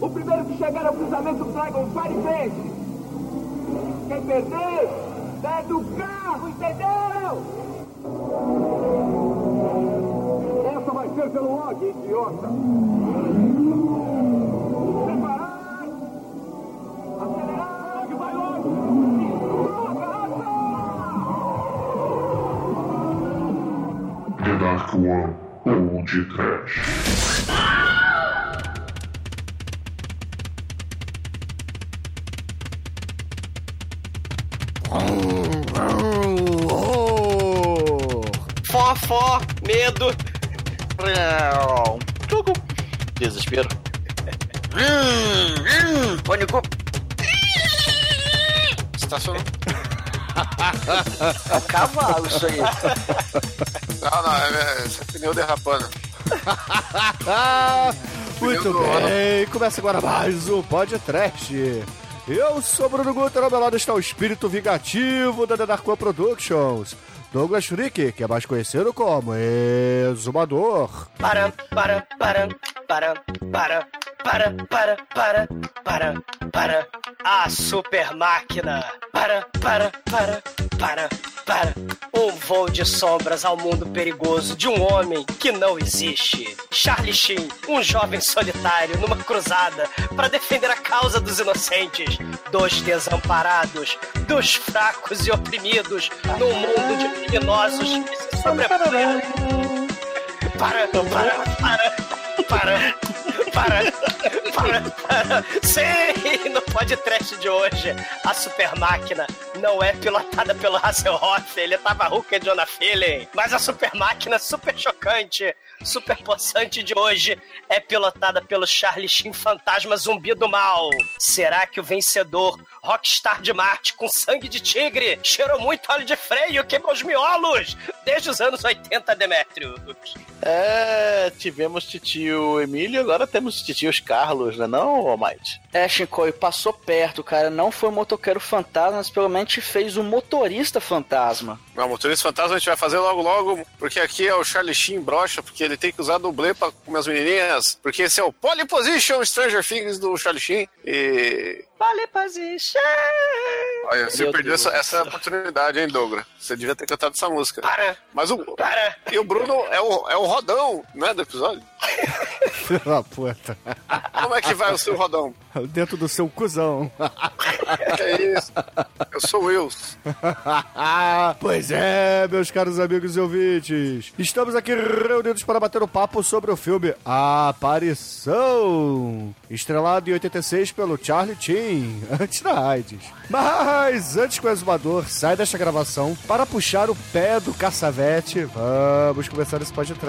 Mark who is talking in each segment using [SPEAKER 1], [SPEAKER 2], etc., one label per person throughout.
[SPEAKER 1] O primeiro que chegar ao cruzamento Dragonfire vence! Quem perder, é do carro, entendeu? Essa vai ser pelo Og, idiota! Preparar! Acelerar! Og vai longe!
[SPEAKER 2] The Dark One Old Trash.
[SPEAKER 3] Fó, medo. Tudo. Desespero. Pânico.
[SPEAKER 4] Estacionou.
[SPEAKER 3] É um cavalo isso aí.
[SPEAKER 4] Não, não, é, é, é pneu derrapando.
[SPEAKER 5] Muito bem, começa agora mais um podcast. Eu sou Bruno Guter, ao meu lado está o espírito vingativo da The Dark One Productions, Douglas Freak, que é mais conhecido como Exumador.
[SPEAKER 3] Para, para, para, para, para, para, para, para, para, para. A super máquina. Para, para, para, para, para. Um voo de sombras ao mundo perigoso de um homem que não existe. Charlie Sheen, um jovem solitário numa cruzada para defender a causa dos inocentes, dos desamparados, dos fracos e oprimidos, num mundo de criminosos que se sobrepõem para, para, para, para, para, para. Sim, no podcast de hoje, a super máquina não é pilotada pelo Hasselhoff, ele tava Hulk e Jonah Feeling, mas a super máquina super chocante, super possante de hoje é pilotada pelo Charlie Sheen fantasma zumbi do mal. Será que o vencedor, Rockstar de Marte com sangue de tigre, cheirou muito óleo de freio, queimou os miolos desde os anos 80, Demetrius?
[SPEAKER 6] É, tivemos titio Emílio, agora temos titios Carlos, né não, Almighty?
[SPEAKER 7] É, Shinkoi, passou perto, cara. Não foi o motoqueiro fantasma, mas pelo menos fez o motorista fantasma.
[SPEAKER 4] Não, motorista fantasma a gente vai fazer logo logo, porque aqui é o Charlie Sheen brocha, porque ele tem que usar dublê pra comer as menininhas, porque esse é o Pole Position Stranger Things do Charlie Sheen. E.
[SPEAKER 3] Vale position.
[SPEAKER 4] Olha, você
[SPEAKER 7] Meu
[SPEAKER 4] perdeu
[SPEAKER 7] Deus
[SPEAKER 4] essa, essa oportunidade, hein, Douglas? Você devia ter cantado essa música.
[SPEAKER 3] Para,
[SPEAKER 4] Mas o.
[SPEAKER 3] para.
[SPEAKER 4] E o Bruno é o, é o rodão, não é do episódio?
[SPEAKER 5] Filho da puta.
[SPEAKER 4] Como é que vai o seu rodão?
[SPEAKER 5] Dentro do seu cuzão.
[SPEAKER 4] Que é isso? Eu sou o Wills.
[SPEAKER 5] pois é, meus caros amigos e ouvintes. Estamos aqui reunidos para bater o papo sobre o filme Aparição. Estrelado em 86 pelo Charlie Sheen, antes da AIDS. Mas antes que o exumador saia desta gravação para puxar o pé do caçavete, vamos começar esse podcast.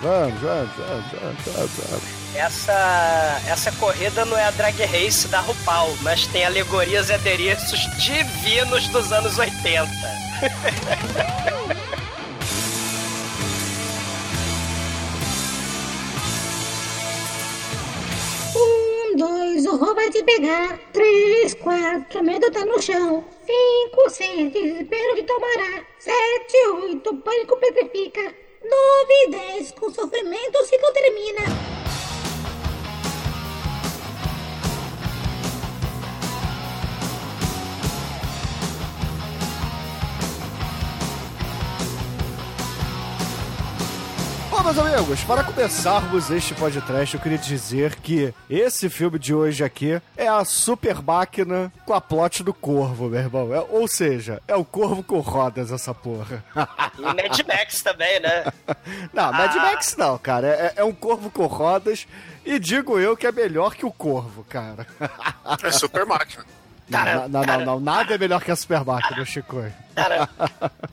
[SPEAKER 5] Vamos, vamos. vamos.
[SPEAKER 3] Essa, essa corrida não é a drag race da RuPaul, mas tem alegorias e adereços divinos dos anos 80.
[SPEAKER 8] Um, dois, o roubo vai te pegar. Três, quatro, medo tá no chão. Cinco, seis, desespero de tomará. Sete, oito, pânico petrifica. Nove, e dez, com sofrimento o ciclo termina.
[SPEAKER 5] Bom, meus amigos, para começarmos este podcast, eu queria dizer que esse filme de hoje aqui é a super máquina com a plot do corvo, meu irmão. É- ou seja, é o corvo com rodas, essa porra.
[SPEAKER 3] E Mad Max também, né?
[SPEAKER 5] não, Mad
[SPEAKER 3] Ah.
[SPEAKER 5] Max não, cara. É, é um corvo com rodas e digo eu que é melhor que o corvo, cara.
[SPEAKER 4] É super máquina.
[SPEAKER 5] Não, não, não, não, nada é melhor que a super máquina, Chico.
[SPEAKER 3] Taran,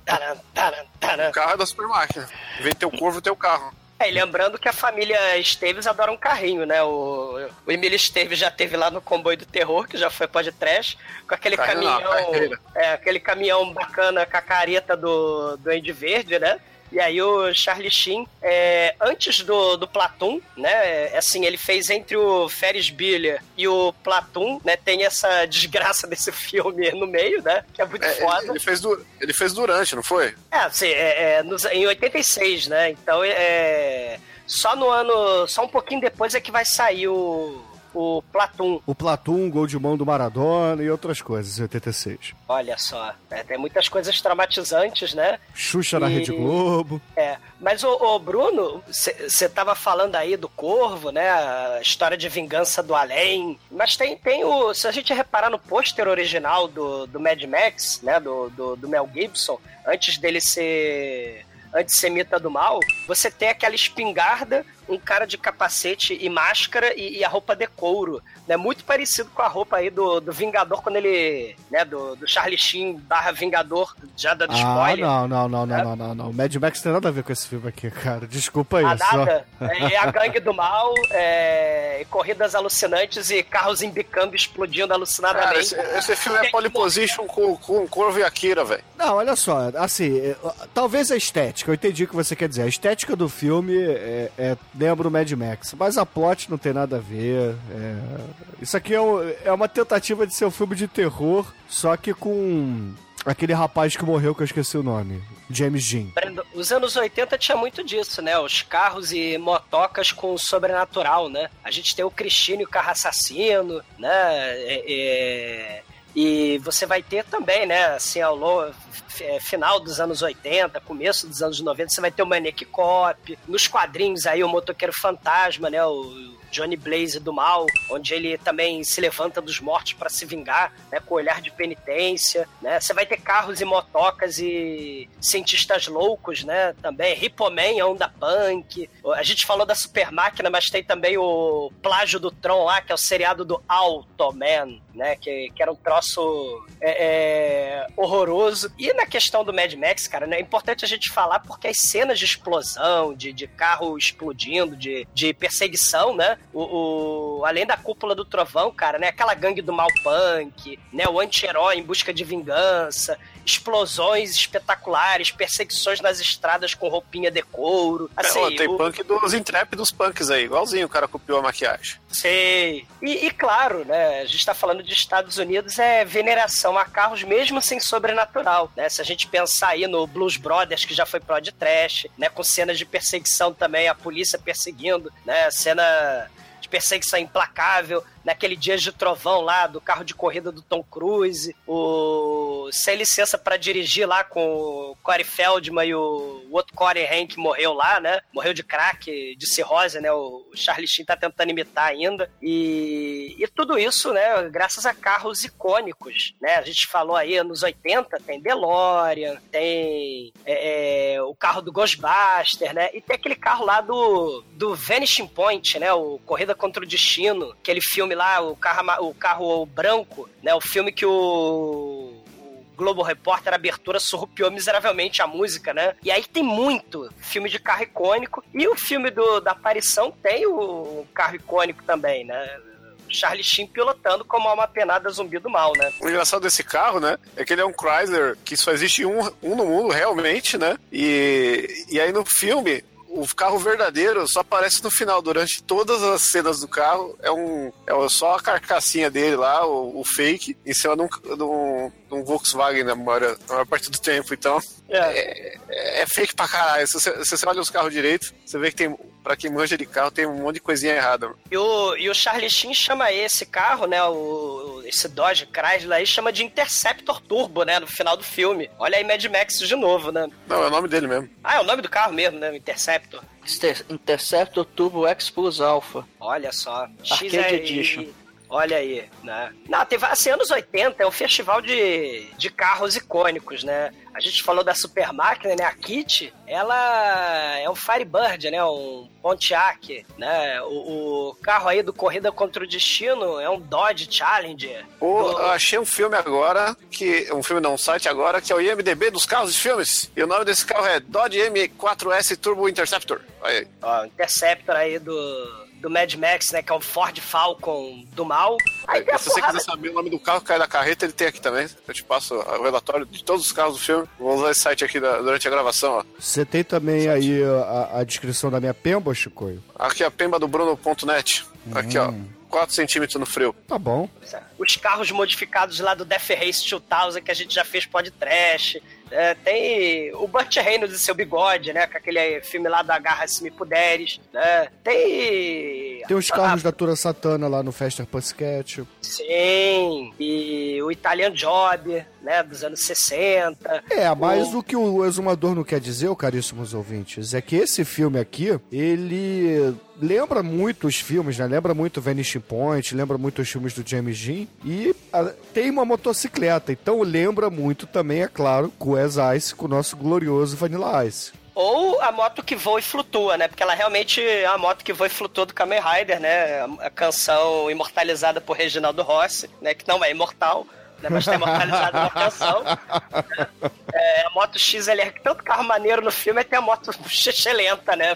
[SPEAKER 3] taran, taran, taran.
[SPEAKER 4] O carro é da super máquina. Vem teu corvo, teu carro.
[SPEAKER 3] É, e lembrando que a família Esteves adora um carrinho, né? O, o Emílio Esteves já teve lá no Comboio do Terror, que já foi pode trash, com aquele
[SPEAKER 4] Carrinho
[SPEAKER 3] caminhão. é, aquele caminhão bacana com a careta do, do Andy Verde, né? E aí o Charlie Sheen, é, antes do, do Platum, né? é, Assim, ele fez entre o Ferris Bueller e o Platum, né? Tem essa desgraça desse filme no meio, né? Que é muito
[SPEAKER 4] É,
[SPEAKER 3] foda.
[SPEAKER 4] ele, ele fez du- ele fez durante, não foi?
[SPEAKER 3] É, assim, é, é, nos- em 86, né? Então, é. Só no ano. Só um pouquinho depois é que vai sair o. O Platum.
[SPEAKER 5] O Platum, gol de mão do Maradona e outras coisas em 86.
[SPEAKER 3] Olha só. é, tem muitas coisas traumatizantes, né?
[SPEAKER 5] Xuxa na
[SPEAKER 3] E-
[SPEAKER 5] Rede Globo.
[SPEAKER 3] É, mas o, o Bruno, você tava falando aí do Corvo, né? A história de vingança do além. Mas tem, tem o. Se a gente reparar no pôster original do, do Mad Max, né? Do, do, do Mel Gibson, antes dele ser antissemita do mal, você tem aquela espingarda, um cara de capacete e máscara e, e a roupa de couro, né? Muito parecido com a roupa aí do, do Vingador quando ele, né? Do, do Charlie Sheen barra Vingador, já dando
[SPEAKER 5] Ah,
[SPEAKER 3] spoiler.
[SPEAKER 5] não, não, não, não, não, não, não. Mad Max tem nada a ver com esse filme aqui, cara. Desculpa aí.
[SPEAKER 3] Ah,
[SPEAKER 5] só.
[SPEAKER 3] nada. É a gangue do mal, é, corridas alucinantes e carros embicando, explodindo
[SPEAKER 4] Cara,
[SPEAKER 3] alucinadamente.
[SPEAKER 4] esse, esse filme é polyposition com, com Corvo e Akira, velho.
[SPEAKER 5] Não, olha só, assim, é, talvez a estética, eu entendi o que você quer dizer. A estética do filme é, é- lembra o Mad Max, mas a plot não tem nada a ver. é. Isso aqui é, um- é uma tentativa de ser um filme de terror, só que com aquele rapaz que morreu, que eu esqueci o nome, James.
[SPEAKER 3] Brando, Os anos 80 tinha muito disso, né? Os carros e motocas com o sobrenatural, né? A gente tem o Cristino e o carro assassino, né? É, é, E você vai ter também, né? Assim, ao longo, é, final dos anos 80, começo dos anos 90, você vai ter o Manic Cop. Nos quadrinhos aí, o Motoqueiro Fantasma, né? O Johnny Blaze do mal, onde ele também se levanta dos mortos para se vingar, né, com olhar de penitência, né? Você vai ter carros e motocas e cientistas loucos, né? Também Ripoman, Onda Punk. A gente falou da Super Máquina, mas tem também o Plágio do Tron lá, que é o seriado do Automan, né? Que, que era um troço é, é, horroroso. E na questão do Mad Max, cara, né, é importante a gente falar porque as cenas de explosão, de, de carro explodindo, de, de perseguição, né? O, o- além da cúpula do trovão, cara, né? Aquela gangue do mal punk, né? O anti-herói em busca de vingança, explosões espetaculares, perseguições nas estradas com roupinha de couro. Assim,
[SPEAKER 4] Ó, tem
[SPEAKER 3] o-
[SPEAKER 4] punk dos intrépidos punks aí, igualzinho o cara copiou a maquiagem.
[SPEAKER 3] Sei. E, e claro, né? A gente tá falando de Estados Unidos, é veneração a carros mesmo sem sobrenatural, né? Se a gente pensar aí no Blues Brothers, que já foi pro de trash, né? Com cenas de perseguição também, a polícia perseguindo, né? Cena de perseguição implacável, naquele dia de trovão lá do carro de corrida do Tom Cruise, o sem licença pra dirigir lá com o Corey Feldman e o, o outro Corey que morreu lá, né? Morreu de crack, de cirrose, né? O Charlie Sheen tá tentando imitar ainda. E, e tudo isso, né? Graças a carros icônicos, né? A gente falou aí, anos 80, tem DeLorean, tem é, é, o carro do Ghostbuster, né? E tem aquele carro lá do, do Vanishing Point, né? O Corrida contra o Destino, aquele filme lá, o carro, o carro branco, né? O filme que o Globo Repórter, abertura, surrupiou miseravelmente a música, né? E aí tem muito filme de carro icônico. E o filme do, da aparição tem o carro icônico também, né? Charlie Sheen pilotando como uma penada zumbi do mal, né?
[SPEAKER 4] O engraçado desse carro, né, é que ele é um Chrysler que só existe um, um no mundo realmente, né? E, e aí no filme, o carro verdadeiro só aparece no final, durante todas as cenas do carro. É um é só a carcassinha dele lá, o, o fake, em cima de um, de um, de um Volkswagen na maior, na maior parte do tempo. Então,
[SPEAKER 3] É.
[SPEAKER 4] é, é fake pra caralho. Se você, se você olha os carros direito, você vê que tem, pra quem manja de carro, tem um monte de coisinha errada.
[SPEAKER 3] E o, e o Charlie Sheen chama esse carro, né? O, esse Dodge Chrysler aí, chama de Interceptor Turbo, né? No final do filme. Olha aí Mad Max de novo, né?
[SPEAKER 4] Não, é o nome dele mesmo.
[SPEAKER 3] Ah, é o nome do carro mesmo, né? Interceptor.
[SPEAKER 7] Inter- Interceptor Turbo X Plus Alpha.
[SPEAKER 3] Olha só.
[SPEAKER 7] Arcade
[SPEAKER 3] aí.
[SPEAKER 7] Edition.
[SPEAKER 3] Olha aí, né? Não, teve assim, anos 80, é um festival de, de carros icônicos, né? A gente falou da Super Máquina, né? A Kit, ela é um Firebird, né? Um Pontiac, né? O, o carro aí do Corrida contra o Destino é um Dodge Challenger.
[SPEAKER 4] Pô,
[SPEAKER 3] Do-
[SPEAKER 4] eu achei um filme agora, que um filme não, um site agora, que é o IMDB dos carros de filmes. E o nome desse carro é Dodge M4S Turbo Interceptor. Aí.
[SPEAKER 3] Ó, Interceptor aí do, do Mad Max, né? Que é um Ford Falcon do mal. Aí a
[SPEAKER 4] Se você quiser saber o nome do carro que cai da carreta, ele tem aqui também. Eu te passo o relatório de todos os carros do filme. Vou usar esse site aqui da- durante a gravação, ó.
[SPEAKER 5] Você tem também aí a, a descrição da minha pemba, Chicoio?
[SPEAKER 4] Aqui é a pemba do Bruno.net. Aqui, ó. 4 centímetros no frio.
[SPEAKER 5] Tá bom.
[SPEAKER 3] Os carros modificados lá do Death Race 2000 que a gente já fez podcast, É, tem o Burt Reynolds e seu bigode, né? Com aquele filme lá da Garra Se Me Puderes, né? Tem...
[SPEAKER 5] Tem os carros da Tura Satana lá no Fester Pussycat.
[SPEAKER 3] Sim, e o Italian Job, né, dos anos 60.
[SPEAKER 5] É, mas o que o exumador não quer dizer, caríssimos ouvintes, é que esse filme aqui, ele lembra muito os filmes, né? Lembra muito Vanishing Point, lembra muito os filmes do James Dean e a, tem uma motocicleta, então lembra muito também, é claro, com o Ice, com o nosso glorioso Vanilla Ice.
[SPEAKER 3] Ou a moto que voa e flutua, né? Porque ela realmente é a moto que voa e flutua do Kamen Rider, né? A canção imortalizada por Reginaldo Rossi, né? Que não é imortal, né? Mas tá imortalizada na canção. É, a moto XLR, que tanto carro maneiro no filme, é tem a moto lenta, né?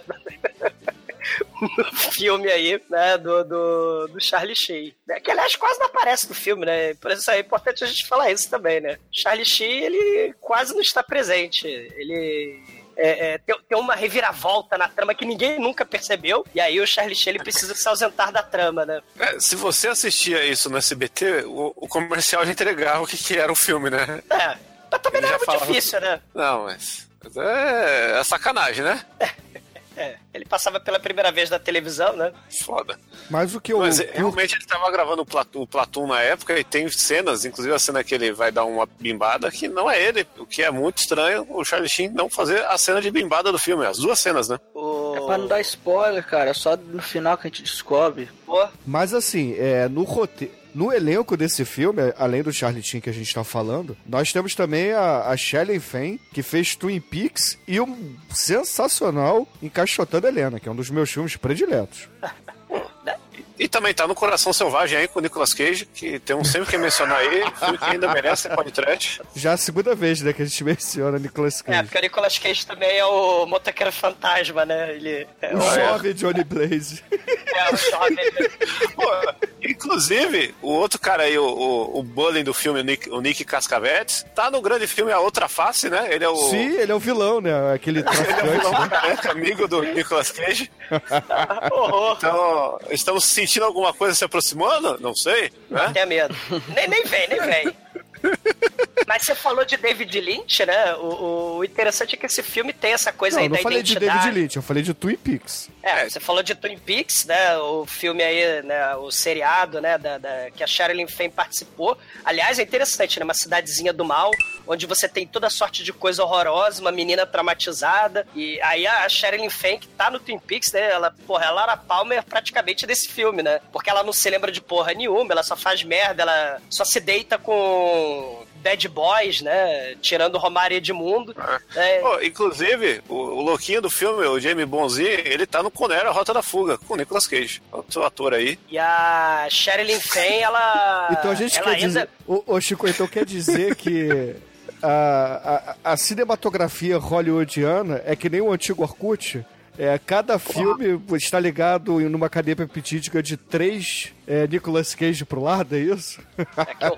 [SPEAKER 3] No filme aí, né, do, do, do Charlie Sheen. Né, que, aliás, quase não aparece no filme, né? Por isso é importante a gente falar isso também, né? Charlie Sheen, ele quase não está presente. Ele é, é, tem, tem, uma reviravolta na trama que ninguém nunca percebeu, e aí o Charlie Sheen precisa se ausentar da trama, né?
[SPEAKER 4] É, se você assistia isso no SBT, o, o comercial já entregava o que, que, era o filme, né?
[SPEAKER 3] É, mas também ele não era muito difícil, né?
[SPEAKER 4] Não, mas... É, é sacanagem, né?
[SPEAKER 3] É, ele passava pela primeira vez na televisão, né?
[SPEAKER 4] Foda.
[SPEAKER 5] Mas o que eu.
[SPEAKER 4] Mas realmente ele estava gravando o Platum, o Platum na época e tem cenas, inclusive a cena que ele vai dar uma bimbada, que não é ele. O que é muito estranho o Charlie Sheen não fazer a cena de bimbada do filme, as duas cenas, né?
[SPEAKER 7] O... É pra não dar spoiler, cara. É só no final que a gente descobre.
[SPEAKER 3] Pô.
[SPEAKER 5] Mas assim, é, no roteiro. No elenco desse filme, além do Charlie Sheen que a gente tá falando, nós temos também a, a Shelley Fain, que fez Twin Peaks, e um sensacional Encaixotando Helena, que é um dos meus filmes prediletos.
[SPEAKER 4] E também tá no Coração Selvagem aí com o Nicolas Cage, que tem um sempre que mencionar aí, filme que ainda merece podcast.
[SPEAKER 5] Já é a segunda vez, né, que a gente menciona Nicolas Cage.
[SPEAKER 3] É, porque o Nicolas Cage também é o motoqueiro fantasma, né? Ele é
[SPEAKER 5] o, o jovem Johnny Blaze.
[SPEAKER 3] É.
[SPEAKER 4] Pô, inclusive, o outro cara aí, o, o, o Bullying do filme, o Nick, o Nick Cascavetes, tá no grande filme A Outra Face, né? Ele é o...
[SPEAKER 5] Sim, ele é o vilão, né? Aquele traficante, ele é o vilão,
[SPEAKER 4] né? amigo do Nicolas Cage. então, estamos sentindo alguma coisa se aproximando? Não sei. Né?
[SPEAKER 3] Tenha medo. Nem, nem vem, nem vem. Mas você falou de David Lynch, né? O, o, interessante é que esse filme tem essa coisa
[SPEAKER 5] não,
[SPEAKER 3] aí
[SPEAKER 5] eu não
[SPEAKER 3] da
[SPEAKER 5] falei
[SPEAKER 3] identidade.
[SPEAKER 5] de David Lynch, eu falei de Twin Peaks.
[SPEAKER 3] É, você falou de Twin Peaks, né? O filme aí, né? O seriado, né? Da, da que a Sherilyn Fenn participou. Aliás, é interessante, né? Uma cidadezinha do mal, onde você tem toda sorte de coisa horrorosa, uma menina traumatizada. E aí a Sherilyn Fenn, que tá no Twin Peaks, né? Ela, porra, ela era Palmer praticamente desse filme, né? Porque ela não se lembra de porra nenhuma, ela só faz merda, ela só se deita com Bad Boys, né? Tirando Romário Edmundo.
[SPEAKER 4] É. Oh, inclusive, o, o, louquinho do filme, o Jamie Bonzi, ele tá no Conera Rota da Fuga, com o Nicolas Cage, outro ator aí.
[SPEAKER 3] E a Sherilyn Fenn, ela.
[SPEAKER 5] Então a gente
[SPEAKER 3] ela
[SPEAKER 5] quer
[SPEAKER 3] ainda...
[SPEAKER 5] dizer. Ô, ô, Chico, então quer dizer que. A, a, a cinematografia hollywoodiana é que nem o antigo Orkut, é, cada filme está ligado numa cadeia peptídica de três é, Nicolas Cage pro lado, é isso?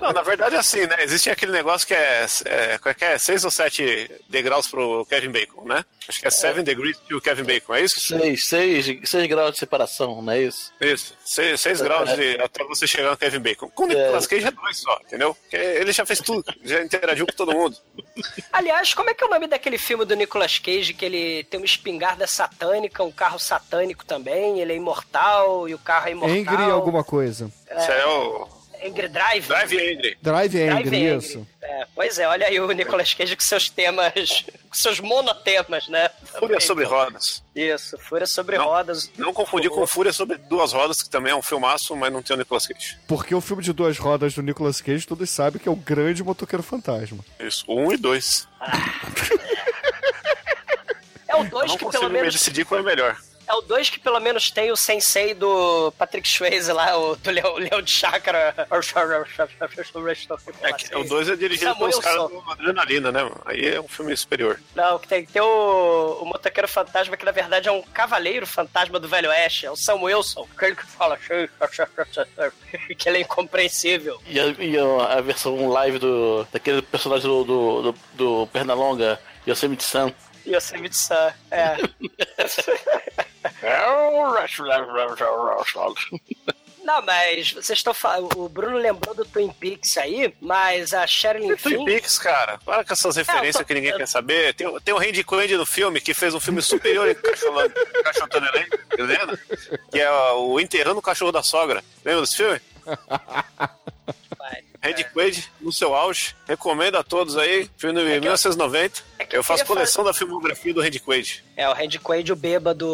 [SPEAKER 4] Não, na verdade é assim, né? Existe aquele negócio que é, é, que é seis ou sete degraus pro Kevin Bacon, né? Acho que é seven degrees to Kevin Bacon, é isso?
[SPEAKER 6] Seis, seis, seis graus de separação, não é isso?
[SPEAKER 4] Isso, seis, seis graus de, até você chegar no Kevin Bacon. Com o Nicolas Cage é dois só, entendeu? Porque ele já fez tudo, já interagiu com todo mundo.
[SPEAKER 3] Aliás, como é que é o nome daquele filme do Nicolas Cage que ele tem uma espingarda satânica, um carro satânico também, ele é imortal e o carro é imortal?
[SPEAKER 5] Angry alguma coisa.
[SPEAKER 4] Isso é o...
[SPEAKER 3] Angry Drive?
[SPEAKER 4] Drive Angry.
[SPEAKER 5] Drive Angry,
[SPEAKER 3] Drive Angry.
[SPEAKER 5] isso.
[SPEAKER 3] É, pois é, olha aí o Nicolas Cage com seus temas, com seus monotemas, né?
[SPEAKER 4] Fúria sobre rodas.
[SPEAKER 3] Isso, Fúria sobre
[SPEAKER 4] Não,
[SPEAKER 3] rodas.
[SPEAKER 4] Não confundir com Fúria sobre duas rodas, que também é um filmaço, mas não tem o Nicolas Cage.
[SPEAKER 5] Porque o filme de duas rodas do Nicolas Cage, todos sabem que é o grande motoqueiro fantasma.
[SPEAKER 4] Isso, um e dois.
[SPEAKER 3] É o
[SPEAKER 4] Eu
[SPEAKER 3] dois
[SPEAKER 4] não
[SPEAKER 3] que
[SPEAKER 4] consigo
[SPEAKER 3] pelo
[SPEAKER 4] me
[SPEAKER 3] menos.
[SPEAKER 4] decidir qual é melhor.
[SPEAKER 3] É o dois que pelo menos tem o sensei do Patrick Swayze lá, o do Leão, Leão de Chakra.
[SPEAKER 4] É que o dois é dirigido pelos caras do Adrenalina, né? mano? Aí é um filme superior.
[SPEAKER 3] Não, que tem, tem o, o motoqueiro fantasma, que na verdade é um cavaleiro fantasma do Velho Oeste, é o Sam Wilson, aquele que fala que ele é incompreensível.
[SPEAKER 6] E a, e a- a versão live do, daquele personagem do, do, do, do Pernalonga, Yosemite Sam.
[SPEAKER 3] Yosemite Sam, é. Não, mas vocês estão falando. O Bruno lembrou do Twin Peaks aí, mas a Sherilyn
[SPEAKER 4] E Twin. Peaks, cara. Para com essas referências
[SPEAKER 3] É, tô-
[SPEAKER 4] que ninguém
[SPEAKER 3] eu-
[SPEAKER 4] quer saber. Tem, o- tem o Randy Quaid no filme, que fez um filme superior em Cachorro- Cachotando Elenco, lembra? Que é o Enterrando o Cachorro da Sogra. Lembra desse filme? Randy Quaid, no seu auge. Recomendo a todos aí. Filme de 1990.
[SPEAKER 3] é que eu
[SPEAKER 4] eu faço coleção da filmografia do Randy Quaid.
[SPEAKER 3] É, o Randy Quaid, o bêbado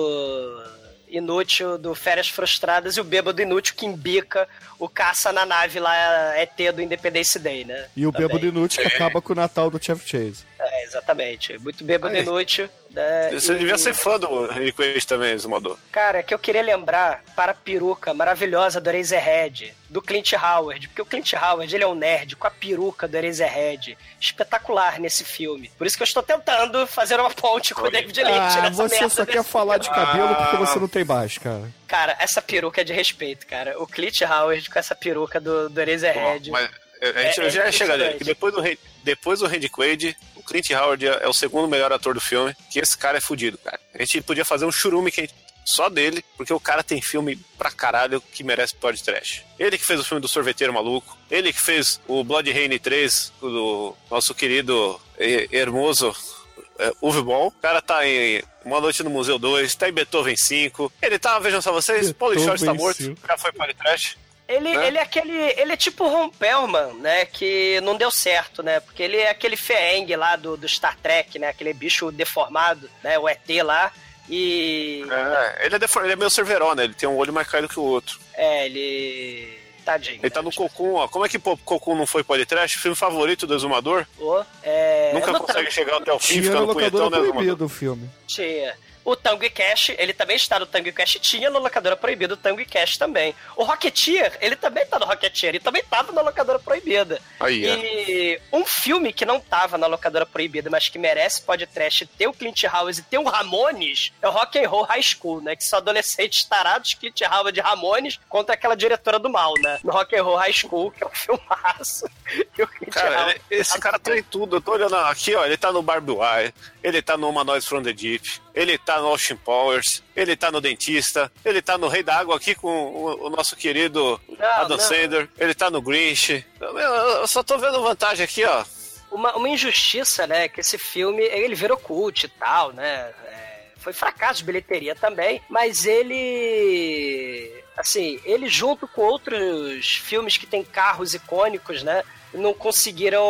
[SPEAKER 3] inútil do Férias Frustradas e o bêbado inútil que embica o caça na nave lá, ET do Independence Day, né?
[SPEAKER 5] E o
[SPEAKER 3] Também.
[SPEAKER 5] bêbado inútil que acaba com o Natal do Chevy Chase.
[SPEAKER 3] É, exatamente. Muito bêbado
[SPEAKER 4] Aí.
[SPEAKER 3] inútil. Né?
[SPEAKER 4] Você
[SPEAKER 3] E-
[SPEAKER 4] devia ser fã do Randy Quaid também, Zumador.
[SPEAKER 3] Cara, é que eu queria lembrar para a peruca maravilhosa do Eraserhead, do Clint Howard, porque o Clint Howard, ele é um nerd com a peruca do Eraserhead, espetacular nesse filme. Por isso que eu estou tentando fazer uma ponte com o David Lynch
[SPEAKER 5] Ah, você só quer falar de cabelo porque
[SPEAKER 4] Ah.
[SPEAKER 5] você não tem mais, cara.
[SPEAKER 3] Cara, essa peruca é de respeito, cara. O Clint Howard com essa peruca do, do Eraserhead.
[SPEAKER 4] Mas a gente
[SPEAKER 3] É- é
[SPEAKER 4] já chega nele, depois do, depois do Randy Quaid, o Clint Howard é é o segundo melhor ator do filme, que esse cara é fudido, cara. A gente podia fazer um churume que gente- só dele, porque o cara tem filme pra caralho que merece pod trash. Ele que fez o filme do Sorveteiro Maluco, ele que fez o Blood Rain 3, o do nosso querido eh, Hermoso é, Uwe Ball. O cara tá em Uma Noite no Museu 2, tá em Beethoven 5. Ele tá, vejam só vocês, Paulo Short tá morto,
[SPEAKER 5] 5.
[SPEAKER 4] já foi pod trash.
[SPEAKER 3] Ele,
[SPEAKER 4] né?
[SPEAKER 3] ele é aquele. Ele é tipo o Ron Perlman, né? Que não deu certo, né? Porque ele é aquele Feeng lá do, do Star Trek, né? Aquele bicho deformado, né? O ET lá. E.
[SPEAKER 4] É, ele é, defor- ele é meio Cerveró, né? Ele tem um olho mais caído que o outro.
[SPEAKER 3] É, ele. Tadinho.
[SPEAKER 4] Ele tá
[SPEAKER 3] né?
[SPEAKER 4] no Cocum, ó. Como é que Cocum não foi podcast? Filme favorito do Exumador?
[SPEAKER 3] Ô, é,
[SPEAKER 4] Nunca
[SPEAKER 3] no
[SPEAKER 4] consegue
[SPEAKER 3] Tango-
[SPEAKER 4] chegar até o fim,
[SPEAKER 5] Tinha
[SPEAKER 4] fica
[SPEAKER 5] na
[SPEAKER 4] no punhetão, né, Exumador?
[SPEAKER 5] proibido o filme.
[SPEAKER 3] Tinha. O Tango e Cash, ele também está no Tango e Cash, tinha no Locadora Proibida o Tango e Cash também. O Rocketeer, ele também tá no Rocketeer, ele também tava na Locadora Proibida.
[SPEAKER 4] Aí, é.
[SPEAKER 3] E um filme que não tava na Locadora Proibida, mas que merece podcast ter o Clint Howard e ter o Ramones, é o Rock and Roll High School, né? Que são adolescentes tarados, Clint Howard e Ramones, contra aquela diretora do mal, né? No Rock and Roll High School, que é um filmaço. E o Clint
[SPEAKER 4] Cara,
[SPEAKER 3] Howard-
[SPEAKER 4] ele- esse cara tá em tudo. Eu tô olhando aqui, ó. Ele tá no Barbie Wire, ele tá no Humanoids from the Deep, ele tá no Austin Powers, ele tá no Dentista, ele tá no Rei da Água aqui com o, o nosso querido
[SPEAKER 3] Não,
[SPEAKER 4] Adam
[SPEAKER 3] não.
[SPEAKER 4] Sandler, ele tá no Grinch. Eu, eu só tô vendo vantagem aqui, ó.
[SPEAKER 3] uma, uma injustiça, né? Que esse filme, ele virou cult e tal, né? É, foi fracasso de bilheteria também, mas ele. Assim, ele junto com outros filmes que tem carros icônicos, né? Não conseguiram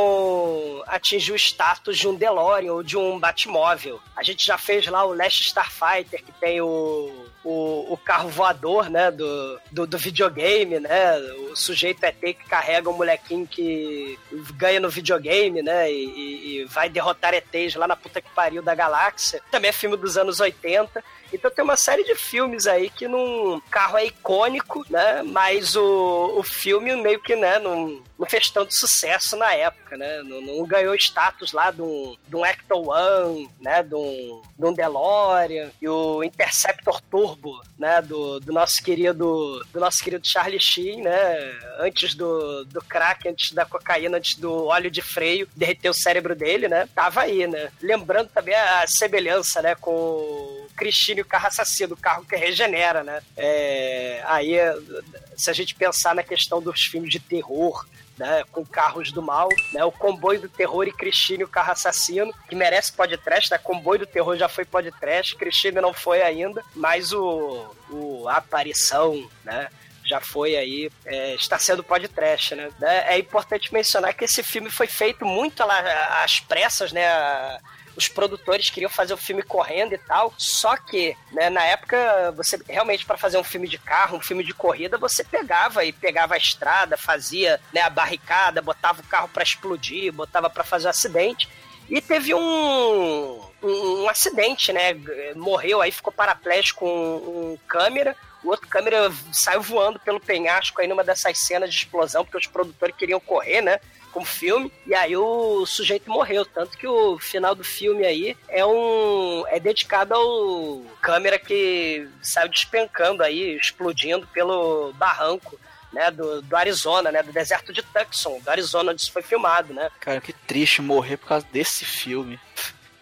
[SPEAKER 3] atingir o status de um DeLorean ou de um Batmóvel. A gente já fez lá o Last Starfighter, que tem o, o, o carro voador, né, do, do, do videogame, né, o sujeito ET que carrega um molequinho que ganha no videogame, né, e, e- e vai derrotar ETs lá na puta que pariu da galáxia. Também é filme dos anos 80. Então tem uma série de filmes aí que num carro é icônico, né, mas o, o filme meio que, né, não, não fez tanto sucesso na época, né, não, não ganhou status lá de um, de um Ecto One, né, de um, de um DeLorean, e o Interceptor Turbo, né, do, do nosso querido do nosso querido Charlie Sheen, né, antes do, do crack, antes da cocaína, antes do óleo de freio derreter o cérebro dele, né, tava aí, né. Lembrando também a semelhança, né, com o Cristine o carro assassino, o carro que regenera, né. É, aí, se a gente pensar na questão dos filmes de terror, né, com carros do mal, né, o Comboio do Terror e Cristine, o carro assassino, que merece podcast, né, Comboio do Terror já foi podcast, Cristine não foi ainda, mas o, o a aparição, né, já foi aí, é, está sendo podcast, né? É importante mencionar que esse filme foi feito muito lá, às pressas, né? Os produtores queriam fazer o filme correndo e tal, só que, né, na época, você realmente para fazer um filme de carro, um filme de corrida, você pegava e pegava a estrada, fazia né, a barricada, botava o carro para explodir, botava para fazer um acidente. E teve um, um, um acidente, né? Morreu aí, ficou paraplégico com um, um câmera. O outro câmera saiu voando pelo penhasco aí numa dessas cenas de explosão, porque os produtores queriam correr, né? Com o filme, e aí o sujeito morreu. Tanto que o final do filme aí é um. é dedicado ao câmera que saiu despencando aí, explodindo pelo barranco. Né, do, do Arizona, né, do deserto de Tucson, do Arizona, onde isso foi filmado, né?
[SPEAKER 7] Cara, que triste morrer por causa desse filme.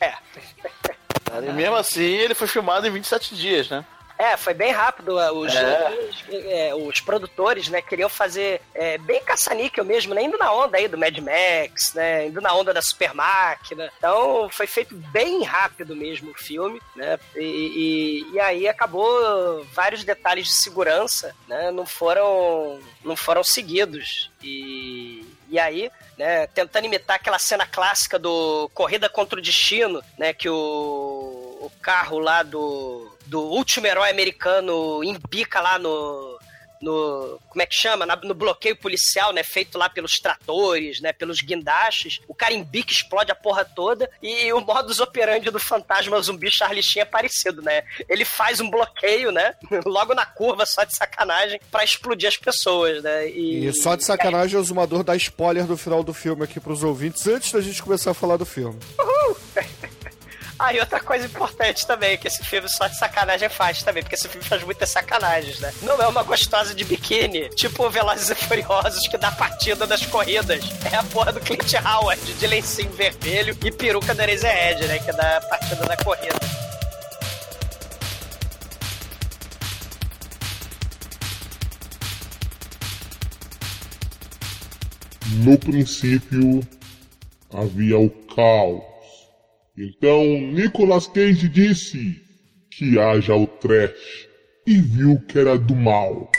[SPEAKER 3] É,
[SPEAKER 6] E mesmo assim, ele foi filmado em 27 dias, né?
[SPEAKER 3] É, foi bem rápido. Os,
[SPEAKER 6] É.
[SPEAKER 3] os, é, os produtores, né, queriam fazer é, bem caça-níquel mesmo, né? Indo na onda aí do Mad Max, né? Indo na onda da Super Máquina. Então, foi feito bem rápido mesmo o filme, né? E, e, e aí acabou vários detalhes de segurança, né? Não foram, não foram seguidos. E, e aí, né, tentando imitar aquela cena clássica do Corrida contra o Destino, né? Que o, o carro lá do, do último herói americano embica lá no. No, como é que chama? Na- no bloqueio policial, né? Feito lá pelos tratores, né? Pelos guindastes. O cara embica, explode a porra toda. E o modus operandi do fantasma zumbi Charlie Sheen é parecido, né? Ele faz um bloqueio, né? Logo na curva, só de sacanagem, pra explodir as pessoas, né? E,
[SPEAKER 5] E só de sacanagem o Zumador dá spoiler do final do filme aqui pros ouvintes antes da gente começar a falar do filme.
[SPEAKER 3] Ah, e outra coisa importante também, que esse filme só de sacanagem faz também, porque esse filme faz muitas sacanagens, né? Não é uma gostosa de biquíni, tipo Velozes e Furiosos que dá partida das corridas. É a porra do Clint Howard, de lencinho vermelho e peruca da Eraserhead, né? Que dá partida da corrida.
[SPEAKER 2] No princípio havia o caos. Então Nicolas Cage disse que haja o trash e viu que era do mal.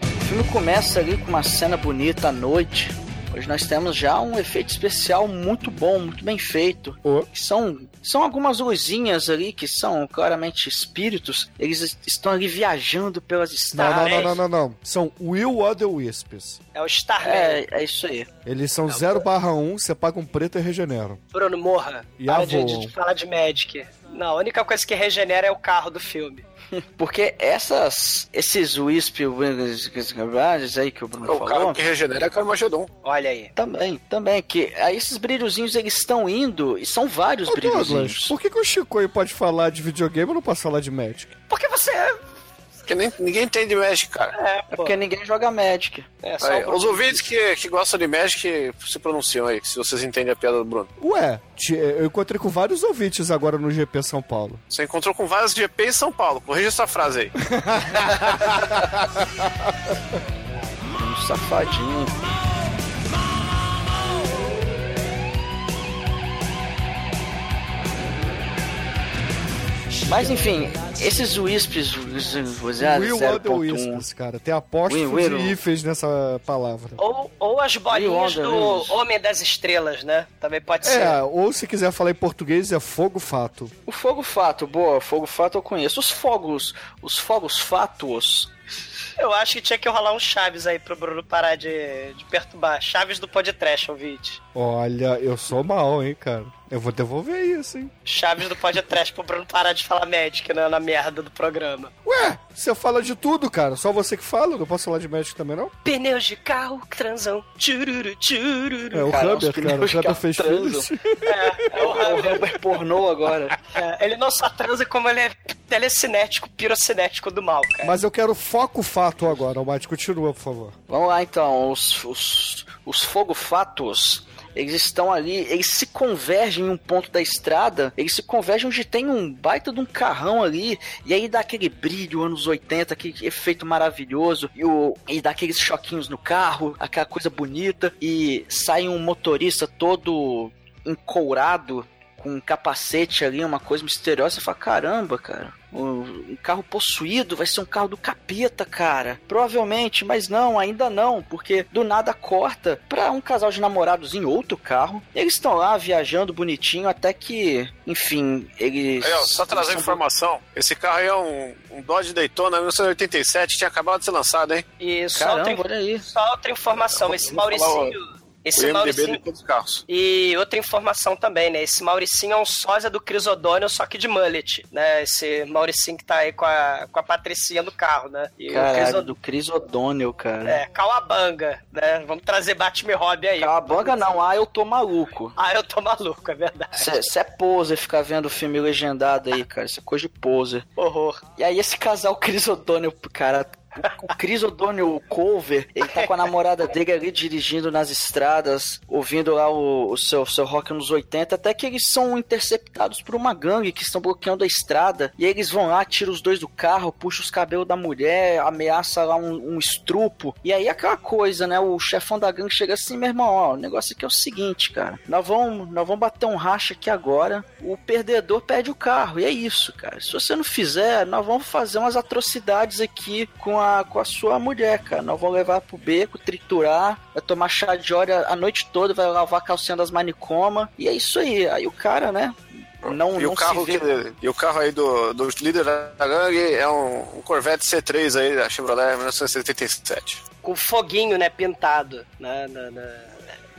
[SPEAKER 7] O filme começa ali com uma cena bonita à noite. Hoje nós temos já um efeito especial muito bom, muito bem feito. Que são, são algumas luzinhas ali que são claramente espíritos. Eles est- estão ali viajando pelas
[SPEAKER 5] Não,
[SPEAKER 7] estradas.
[SPEAKER 5] não, não, não, não, não. São Will or the Wisps.
[SPEAKER 3] É o Starman.
[SPEAKER 7] É, é isso aí.
[SPEAKER 5] Eles são 0 barra 1, você paga um preto e regeneram.
[SPEAKER 3] Bruno Morra.
[SPEAKER 5] E
[SPEAKER 3] para de, de falar de Magic. Não, a única coisa que regenera é o carro do filme.
[SPEAKER 7] Porque essas, esses Wisp aí que o Bruno
[SPEAKER 4] O
[SPEAKER 7] falou.
[SPEAKER 4] carro que regenera é Carmageddon.
[SPEAKER 3] Olha aí.
[SPEAKER 7] Também, também, que aí esses brilhozinhos eles estão indo, e são vários
[SPEAKER 5] Ô, Douglas,
[SPEAKER 7] brilhozinhos.
[SPEAKER 5] por que, que o Chico pode falar de videogame e não pode falar de Magic?
[SPEAKER 3] Porque você é.
[SPEAKER 4] Porque nem, ninguém entende Magic, cara.
[SPEAKER 3] É,
[SPEAKER 7] É porque ninguém joga Magic.
[SPEAKER 3] É só
[SPEAKER 4] Aí, os ouvintes que, que gostam de Magic se pronunciam aí, se vocês entendem a piada do Bruno.
[SPEAKER 5] Ué, te- eu encontrei com vários ouvintes agora no GP São Paulo.
[SPEAKER 4] Você encontrou com vários GP em São Paulo. Corrija essa frase aí.
[SPEAKER 7] Um safadinho. Mas enfim, esses Wisps, os- os-
[SPEAKER 5] Will or the
[SPEAKER 7] 0.1,
[SPEAKER 5] Wisps, cara. Tem
[SPEAKER 7] Will, Will.
[SPEAKER 5] e hífens nessa palavra.
[SPEAKER 3] Ou, ou as bolinhas
[SPEAKER 7] Wonder
[SPEAKER 3] do. Homem das Estrelas, né? Também pode ser.
[SPEAKER 5] É, ou se quiser falar em português, é fogo fato.
[SPEAKER 7] O fogo fato, boa, fogo fato eu conheço. Os fogos, os fogos fátuos,
[SPEAKER 3] Eu acho que tinha que rolar um Chaves aí pro Bruno parar de, de perturbar. Chaves do podcast, ouvinte.
[SPEAKER 5] Olha, eu sou mal, hein, cara. Eu vou devolver isso, hein.
[SPEAKER 3] Chaves do podcast pro Bruno parar de falar Magic na, na merda do programa.
[SPEAKER 5] Ué, você fala de tudo, cara. Só você que fala, eu não posso falar de Magic também, não?
[SPEAKER 3] Pneus de carro, transão. Tchururu, tchururu.
[SPEAKER 5] É, o
[SPEAKER 7] Cara, os
[SPEAKER 5] cara. O
[SPEAKER 7] que
[SPEAKER 5] fez filhos.
[SPEAKER 3] É, é o
[SPEAKER 7] o
[SPEAKER 3] Hammer.
[SPEAKER 7] Hammer pornô agora.
[SPEAKER 3] É, ele não só transa como ele é telecinético, pirocinético do mal, cara.
[SPEAKER 5] Mas eu quero foco fato agora, Almighty. Continua, por favor.
[SPEAKER 7] Vamos lá então, os, os, os fogo fatos, eles estão ali, eles se convergem em um ponto da estrada, eles se convergem onde tem um baita de um carrão ali, e aí dá aquele brilho anos 80, aquele efeito maravilhoso, e, o, e dá aqueles choquinhos no carro, aquela coisa bonita, e sai um motorista todo encourado, com um capacete ali, uma coisa misteriosa, você fala, caramba, cara, um carro possuído vai ser um carro do capeta, cara. Provavelmente, mas não, ainda não, porque do nada corta pra um casal de namorados em outro carro. Eles estão lá viajando bonitinho até que, enfim, eles.
[SPEAKER 4] Aí, ó, só trazer
[SPEAKER 7] eles são-
[SPEAKER 4] informação. Esse carro aí é um, um Dodge Daytona 1987, tinha acabado de ser lançado, hein?
[SPEAKER 3] E só,
[SPEAKER 7] Caramba,
[SPEAKER 3] outra,
[SPEAKER 7] olha aí.
[SPEAKER 3] só outra informação, esse
[SPEAKER 4] Vou falar O
[SPEAKER 3] Esse
[SPEAKER 4] IMDB
[SPEAKER 3] Mauricinho.
[SPEAKER 4] de todos os carros.
[SPEAKER 3] E outra informação também, né? Esse Mauricinho é um sósia do Chris O'Donnell, só que de mullet, né? Esse Mauricinho que tá aí com a, com a Patricinha no carro, né? E o
[SPEAKER 7] Caralho,
[SPEAKER 3] O'Donnell.
[SPEAKER 7] do Chris O'Donnell, cara.
[SPEAKER 3] É, Calabanga, né? Vamos trazer Batman Robin aí.
[SPEAKER 7] Calabanga não, ah, eu tô maluco.
[SPEAKER 3] Ah, eu tô maluco, é verdade.
[SPEAKER 7] Isso é poser ficar vendo filme legendado aí, cara. Isso é coisa de poser.
[SPEAKER 3] Horror.
[SPEAKER 7] E aí esse casal Chris O'Donnell, cara, o, Chris O'Donnell Cover, ele tá com a namorada dele ali dirigindo nas estradas, ouvindo lá o, o seu, seu rock nos 80, até que eles são interceptados por uma gangue que estão bloqueando a estrada, e eles vão lá, tiram os dois do carro, puxa os cabelos da mulher, ameaça lá um, um estrupo, e aí aquela coisa, né, o chefão da gangue chega assim, meu irmão, ó, o negócio aqui é o seguinte, cara, nós vamos, nós vamos bater um racha aqui agora, o perdedor perde o carro, e é isso, cara, se você não fizer, nós vamos fazer umas atrocidades aqui com a, com a sua mulher, cara, nós vamos levar pro beco, triturar, vai tomar chá de óleo a noite toda, vai lavar a calcinha das manicomas, e é isso aí, aí o cara, né, não,
[SPEAKER 4] e,
[SPEAKER 7] não
[SPEAKER 4] o carro
[SPEAKER 7] se vê...
[SPEAKER 4] que, e o carro aí do, do líder da gangue é um, um Corvette C3 aí da Chevrolet 1977.
[SPEAKER 3] Com foguinho, né, pintado na, na, na,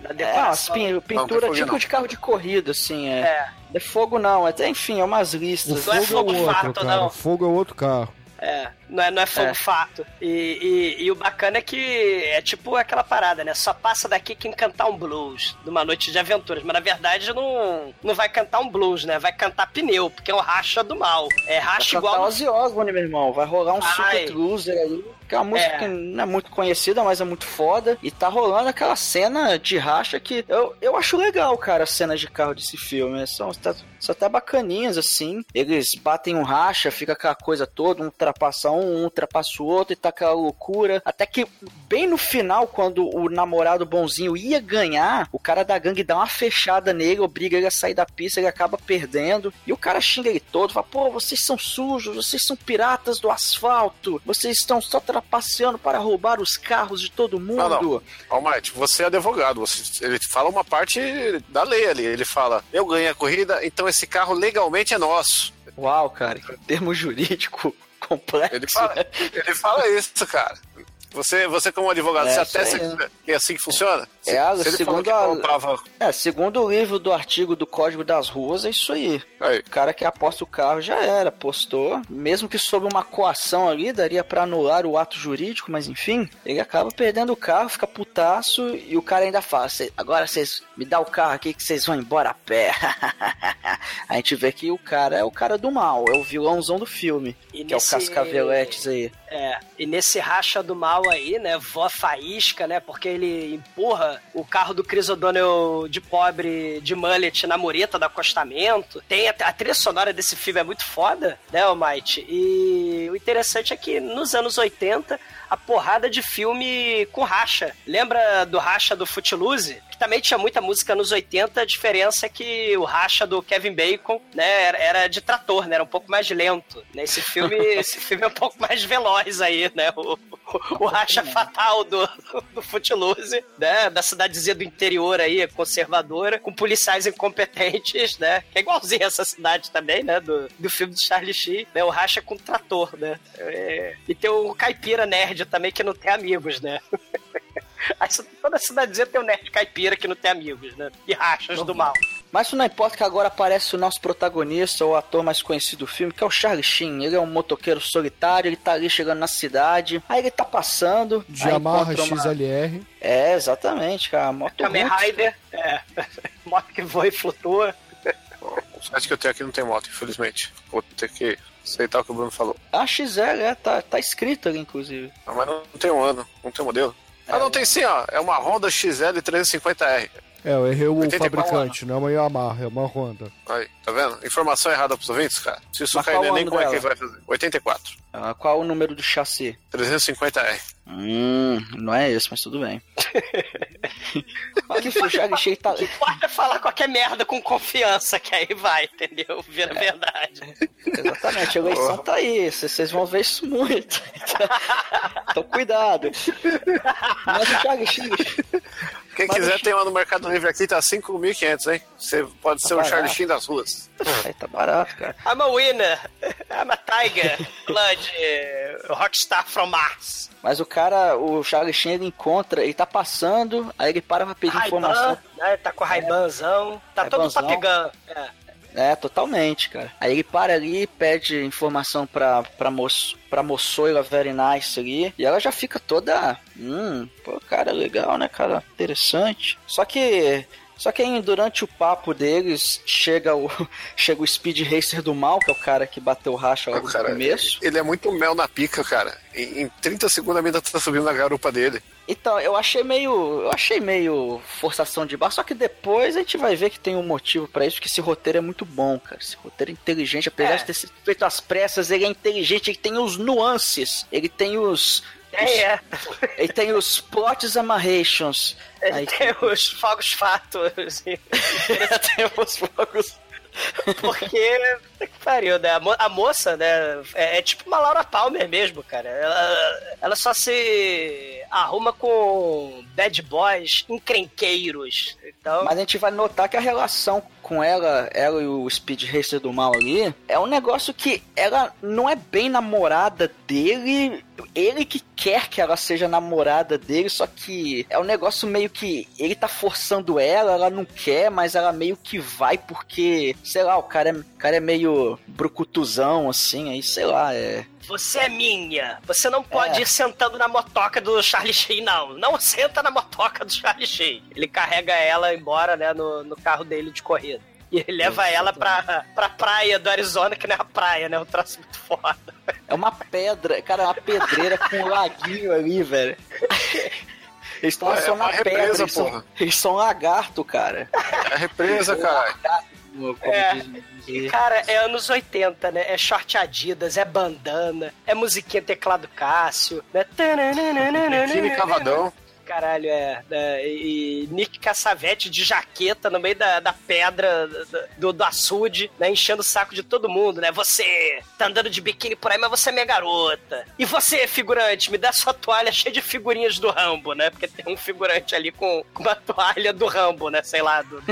[SPEAKER 3] na
[SPEAKER 7] É,
[SPEAKER 3] decoração.
[SPEAKER 7] pin-
[SPEAKER 4] Não,
[SPEAKER 7] pintura
[SPEAKER 4] fogo
[SPEAKER 7] tipo
[SPEAKER 4] não.
[SPEAKER 7] de carro de corrida, assim, é.
[SPEAKER 3] É,
[SPEAKER 7] Não é fogo não, até enfim, é umas listas.
[SPEAKER 3] Não é
[SPEAKER 5] fogo é,
[SPEAKER 3] fogo
[SPEAKER 5] o outro,
[SPEAKER 3] fato,
[SPEAKER 5] cara.
[SPEAKER 3] não.
[SPEAKER 5] O fogo é outro carro.
[SPEAKER 3] é. Não é, não é fogo
[SPEAKER 7] É.
[SPEAKER 3] fato. E, e, e o bacana é que é tipo aquela parada, né? Só passa daqui quem cantar um blues numa noite de aventuras. Mas na verdade não, não vai cantar um blues, né? Vai cantar pneu, porque é um racha do mal. É
[SPEAKER 7] Vai
[SPEAKER 3] racha
[SPEAKER 7] cantar
[SPEAKER 3] igual.
[SPEAKER 7] Ozzy Osbourne, meu irmão. Vai rolar um
[SPEAKER 3] Vai.
[SPEAKER 7] Super Cruiser aí. Que é uma música
[SPEAKER 3] É.
[SPEAKER 7] que não é muito conhecida, mas é muito foda. E tá rolando aquela cena de racha que eu, eu acho legal, cara, as cenas de carro desse filme. São, são até bacaninhas, assim. Eles batem um racha, fica aquela coisa toda, um ultrapassa um, um ultrapassa o outro e tá aquela loucura. Até que, bem no final, quando o namorado bonzinho ia ganhar, o cara da gangue dá uma fechada nele, obriga ele a sair da pista, ele acaba perdendo. E o cara xinga ele todo, fala: pô, vocês são sujos, vocês são piratas do asfalto, vocês estão só trapaceando para roubar os carros de todo mundo.
[SPEAKER 4] Não, não. Almighty, você é advogado. Você, ele fala uma parte da lei ali. Ele fala: Eu ganhei a corrida, então esse carro legalmente é nosso.
[SPEAKER 7] Uau, cara, que termo jurídico complexo.
[SPEAKER 4] Ele fala, ele fala isso, cara. Você, você como advogado,
[SPEAKER 7] É,
[SPEAKER 4] você que que é assim que funciona? Se,
[SPEAKER 7] É,
[SPEAKER 4] se ele
[SPEAKER 7] segundo a-
[SPEAKER 4] comprava...
[SPEAKER 7] É, segundo o livro do artigo do Código das Ruas, é isso aí.
[SPEAKER 4] Aí,
[SPEAKER 7] O cara que aposta o carro já era, postou. Mesmo que sob uma coação ali, daria pra anular o ato jurídico, mas enfim, ele acaba perdendo o carro, fica putaço e o cara ainda fala: "Cê- agora vocês me dá o carro aqui que vocês vão embora a pé. a gente vê que o cara é o cara do mal, é o vilãozão do filme,
[SPEAKER 3] E
[SPEAKER 7] que é o
[SPEAKER 3] nesse-
[SPEAKER 7] Cascaveletes aí.
[SPEAKER 3] É, e nesse racha do mal aí, né, vó faísca, né, porque ele empurra o carro do Chris O'Donnell de pobre, de mullet, na mureta do acostamento. Tem a, a trilha sonora desse filme é muito foda, né, Almighty? E o interessante é que nos anos 80, a porrada de filme com racha. Lembra do racha do Footloose? Que também tinha muita música nos 80, a diferença é que o racha do Kevin Bacon, né, era, de trator, né, era um pouco mais lento. Nesse filme, esse filme é um pouco mais veloz aí, né, o, o, o racha fatal do, do Footloose, né, da cidadezinha do interior aí, conservadora, com policiais incompetentes, né, que é igualzinho essa cidade também, né, do, do filme do Charlie Sheen, né, o racha com trator, né, É, e tem o caipira nerd também que não tem amigos, né. Aí toda cidadezinha tem um nerd caipira que não tem amigos, né? E rachas do mal.
[SPEAKER 7] Mas isso não importa que agora aparece o nosso protagonista, o ator mais conhecido do filme, que é o Charlie Sheen. Ele é um motoqueiro solitário, ele tá ali chegando na cidade, aí ele tá passando.
[SPEAKER 5] De
[SPEAKER 7] encontra uma-
[SPEAKER 5] XLR.
[SPEAKER 7] É, exatamente, cara. Moto
[SPEAKER 3] Kamen. Rider, é. Moto que voa e flutua.
[SPEAKER 4] o site que eu tenho aqui não tem moto, infelizmente. Vou ter que aceitar o que o Bruno falou.
[SPEAKER 7] A XL, é, tá, tá escrito ali, inclusive.
[SPEAKER 4] Ah, Mas não tem um ano, não tem modelo. Ah, não, tem sim, ó. É uma Honda XL 350R.
[SPEAKER 5] É, eu errei o
[SPEAKER 4] 84
[SPEAKER 5] fabricante, não é uma Yamaha, é uma Honda.
[SPEAKER 4] Aí, tá vendo? Informação errada pros ouvintes, cara. Se isso
[SPEAKER 7] Mas
[SPEAKER 4] cair
[SPEAKER 7] ano
[SPEAKER 4] como é que ele
[SPEAKER 7] dela?
[SPEAKER 4] vai fazer? 84.
[SPEAKER 7] Ah, qual o número do chassi?
[SPEAKER 4] 350R.
[SPEAKER 7] Hum, não é esse, mas tudo bem. Aqui, o Charlie Sheen tá...
[SPEAKER 3] Pode falar qualquer merda com confiança, que aí vai, entendeu? Vira verdade.
[SPEAKER 7] Exatamente, a eleição tá aí, vocês vão ver isso muito. Então, cuidado. Mas o Charlie Sheen...
[SPEAKER 4] Quem
[SPEAKER 7] Mas
[SPEAKER 4] quiser
[SPEAKER 7] deixa-
[SPEAKER 4] tem uma no Mercado Livre aqui, tá 5.500, hein? Você pode ser o. Charlie Sheen das ruas.
[SPEAKER 7] Aí tá barato, cara.
[SPEAKER 3] I'm a winner. I'm a tiger. Blood. Rockstar from Mars.
[SPEAKER 7] Mas o cara, o Charlie Sheen, ele encontra, ele tá passando, aí ele para pra pedir informação.
[SPEAKER 3] Raiban, né? Tá com Raibanzão. Tá todo Gun. É.
[SPEAKER 7] É, totalmente, cara. Aí ele para ali, pede informação pra, pra, moço, pra moçoila very nice ali, e ela já fica toda, hum, pô, cara, legal, né, cara, interessante. Só que Só que aí, durante o papo deles, chega o, chega o Speed Racer do mal, que é o cara que bateu o racha logo
[SPEAKER 4] Cara,
[SPEAKER 7] no começo.
[SPEAKER 4] ele é muito mel na pica, cara. Em, em 30 segundos a mina tá subindo na garupa dele.
[SPEAKER 7] Então, eu achei meio. Eu achei meio forçação de barra, só que depois a gente vai ver que tem um motivo pra isso, que esse roteiro é muito bom, cara. Esse roteiro é inteligente, apesar
[SPEAKER 3] É.
[SPEAKER 7] de ter sido feito às pressas, ele é inteligente, ele tem os nuances, ele tem os.
[SPEAKER 3] É, é.
[SPEAKER 7] Ele tem os plots amarrations. Aí
[SPEAKER 3] Tem os fogos fatos.
[SPEAKER 7] tem os fogos.
[SPEAKER 3] Porque, que pariu, né? A, mo- a moça, né? É, é tipo uma Laura Palmer mesmo, cara. Ela, ela só se arruma com bad boys encrenqueiros. Então,
[SPEAKER 7] Mas a gente vai notar que a relação com ela, ela e o Speed Racer do mal ali, é um negócio que ela não é bem namorada dele, ele que quer que ela seja namorada dele, só que é um negócio meio que ele tá forçando ela, ela não quer, mas ela meio que vai porque, sei lá, o cara é, o cara é meio brucutuzão, assim, aí sei lá, é.
[SPEAKER 3] Você é minha. Você não pode
[SPEAKER 7] É.
[SPEAKER 3] ir sentando na motoca do Charlie Sheen, não. Não senta na motoca do Charlie Sheen. Ele carrega ela embora, né, no, no carro dele de corrida. E ele leva ela pra, pra praia do Arizona, que não é a praia, né? Um troço muito foda.
[SPEAKER 7] É uma pedra, cara, é uma pedreira com um laguinho ali, velho. Eles estão
[SPEAKER 4] é
[SPEAKER 7] só
[SPEAKER 4] uma
[SPEAKER 7] na pedra,
[SPEAKER 4] represa,
[SPEAKER 7] eles são,
[SPEAKER 4] porra.
[SPEAKER 7] eles são lagarto, cara.
[SPEAKER 4] É represa, cara.
[SPEAKER 7] Como
[SPEAKER 3] É.
[SPEAKER 7] diz-
[SPEAKER 3] Cara, é anos 80, né? É short Adidas, é bandana, é musiquinha teclado Cássio, né?
[SPEAKER 4] Biquíni cavadão.
[SPEAKER 3] Caralho, é. é, e Nick Cassavete de jaqueta no meio da, da pedra do, do, do açude, né? Enchendo o saco de todo mundo, né? Você tá andando de biquíni por aí, mas você é minha garota. E você, figurante, me dá sua toalha cheia de figurinhas do Rambo, né? Porque tem um figurante ali com, com uma toalha do Rambo, né? Sei lá, do,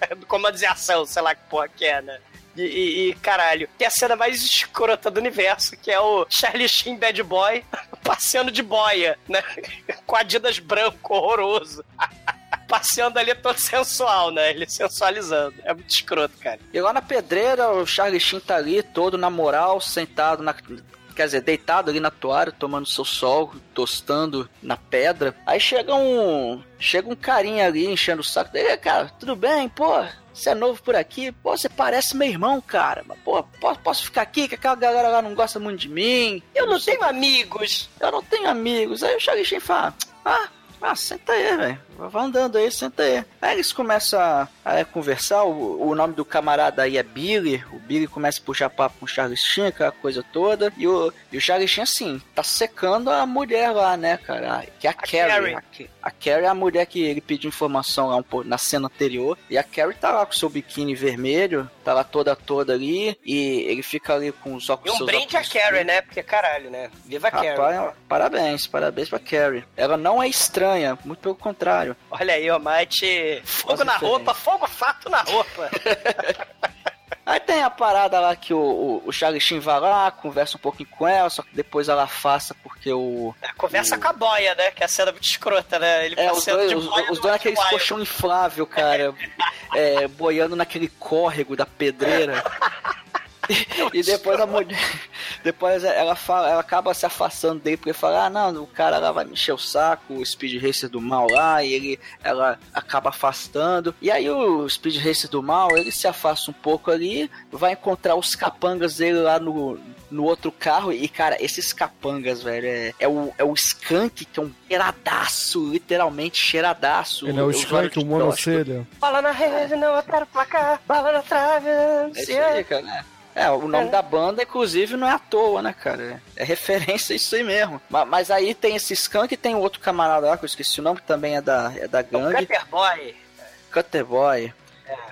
[SPEAKER 3] do comando de ação, sei lá que porra que é, né? E, e- e, caralho, tem a cena mais escrota do universo, que é o Charlie Sheen Bad Boy passeando de boia, né? Com Adidas branco, horroroso. Passeando ali todo sensual, né? Ele sensualizando. É muito escroto, cara.
[SPEAKER 7] E lá na pedreira, o Charlie Sheen tá ali, todo na moral, sentado na. Quer dizer, deitado ali na toalha, tomando seu sol, tostando na pedra. Aí chega um. Chega um carinha ali enchendo o saco dele. "E, Cara, tudo bem? Pô, você é novo por aqui? Pô, você parece meu irmão, cara. Mas, pô, posso, posso ficar aqui? Que aquela galera lá não gosta muito de mim.
[SPEAKER 3] Eu não tenho amigos.
[SPEAKER 7] Eu não tenho amigos. Aí o Charlie Sheen fala: Ah, ah, senta aí, velho. Vai andando aí, senta aí. Aí eles começam a, a conversar. O, o nome do camarada aí é Billy. O Billy começa a puxar papo com o Charlie Sheen, aquela coisa toda. E o, e o Charlie Sheen, assim, tá secando a mulher lá, né, cara? Que é a, Carrie.
[SPEAKER 3] Carrie.
[SPEAKER 7] A, a Carrie é a mulher que ele pediu informação lá um pouco na cena anterior. E a Carrie tá lá com seu biquíni vermelho. Tá lá toda, toda ali. E ele fica ali com os
[SPEAKER 3] E
[SPEAKER 7] óculos.
[SPEAKER 3] um
[SPEAKER 7] seus
[SPEAKER 3] brinde a Carrie, né? Porque caralho, né? Viva a Carrie.
[SPEAKER 7] Parabéns, parabéns pra Carrie. Ela não é estranha, muito pelo contrário.
[SPEAKER 3] Olha aí, ó, Mate. Fogo na
[SPEAKER 7] diferente.
[SPEAKER 3] roupa, fogo fato na roupa.
[SPEAKER 7] Aí tem a parada lá que o, o, o Charlie Sheen vai lá, conversa um pouquinho com ela, só que depois ela afasta porque o.
[SPEAKER 3] É, Conversa com a boia, né? Que é a cena muito escrota, né? Ele
[SPEAKER 7] É, os dois,
[SPEAKER 3] de
[SPEAKER 7] os, os dois naqueles colchão inflável, cara, é, boiando naquele córrego da pedreira. E depois a mulher. Depois ela fala, ela acaba se afastando dele porque fala, ah não, o cara lá vai me encher o saco, o Speed Racer do mal lá, e ele ela acaba afastando. E aí o Speed Racer do mal, ele se afasta um pouco ali, vai encontrar os capangas dele lá no, no outro carro. E, cara, esses capangas, velho, é, é, o, é o Skunk, que é um cheiradaço, literalmente cheiradaço.
[SPEAKER 5] Ele é o Skank, o monocelha.
[SPEAKER 3] Bala na rede, não otário pra cá, bala na trave. não
[SPEAKER 7] É isso
[SPEAKER 3] sei.
[SPEAKER 7] aí, cara. É, o nome da banda, inclusive, não é à toa, né, cara? É referência a isso aí mesmo. Ma- Mas, aí tem esse Skunk e tem outro camarada lá, que eu esqueci o nome, que também é da, é da
[SPEAKER 3] O
[SPEAKER 7] gangue,
[SPEAKER 3] Cutter Boy.
[SPEAKER 7] Cutter Boy.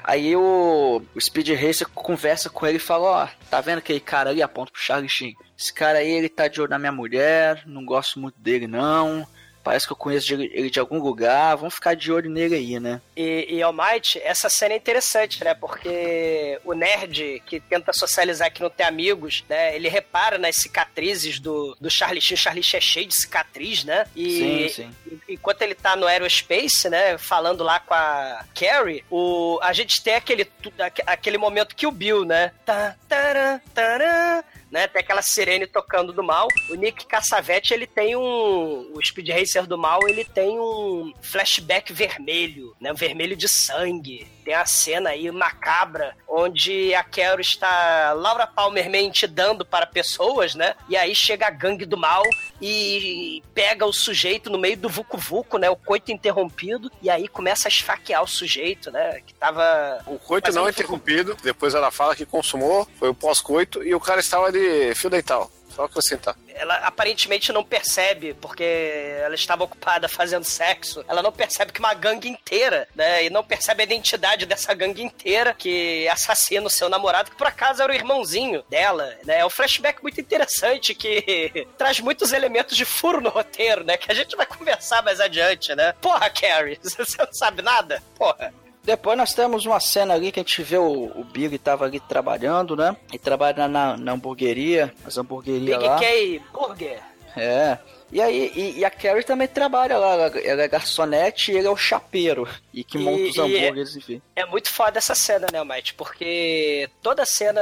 [SPEAKER 7] Aí o, o Speed Racer conversa com ele e fala, ó, tá vendo aquele cara ali? Aponta pro Charlie Sheen. Esse cara aí, ele tá de olho na minha mulher, não gosto muito dele, não. Parece que eu conheço ele de algum lugar, vamos ficar de olho nele aí, né?
[SPEAKER 3] E, e Almighty, essa cena é interessante, né? Porque o nerd que tenta socializar que não tem amigos, né? Ele repara nas cicatrizes do, do Charlie Sheen. O Charlie Sheen é cheio de cicatriz, né? E
[SPEAKER 7] Sim, sim.
[SPEAKER 3] enquanto ele tá no aerospace, né? Falando lá com a Carrie, o, a gente tem aquele, aquele momento que o Bill, né? Tá, tarã, tarã, né? Tem aquela sirene tocando do mal. O Nick Cassavetti, ele tem um. O Speed Racer do mal, ele tem um flashback vermelho, né? Um vermelho de sangue. Tem a cena aí macabra onde a Carol está Laura Palmer dando para pessoas, né? E aí chega a gangue do mal e pega o sujeito no meio do Vucu Vucu, né? O coito interrompido, e aí começa a esfaquear o sujeito, né? Que tava.
[SPEAKER 4] O coito não interrompido, depois ela fala que consumou, foi o pós-coito, e o cara estava de fio dental. Só acrescentar.
[SPEAKER 3] Ela aparentemente não percebe, porque ela estava ocupada fazendo sexo. Ela não percebe que uma gangue inteira, né? E não percebe a identidade dessa gangue inteira que assassina o seu namorado, que por acaso era o irmãozinho dela, né? É um flashback muito interessante que traz muitos elementos de furo no roteiro, né? Que a gente vai conversar mais adiante, né? Porra, Carrie, você não sabe nada? Porra.
[SPEAKER 7] Depois nós temos uma cena ali que a gente vê o, o Big tava ali trabalhando, né? Ele trabalha na, na hamburgueria, as hamburguerias
[SPEAKER 3] Big
[SPEAKER 7] lá.
[SPEAKER 3] K Burger.
[SPEAKER 7] É. E aí, e, e a Carrie também trabalha lá, ela, ela é garçonete e ele é o chapeiro. E que monta
[SPEAKER 3] E-
[SPEAKER 7] os
[SPEAKER 3] e-
[SPEAKER 7] hambúrgueres, enfim.
[SPEAKER 3] É muito foda essa cena, né, Mike? Porque toda cena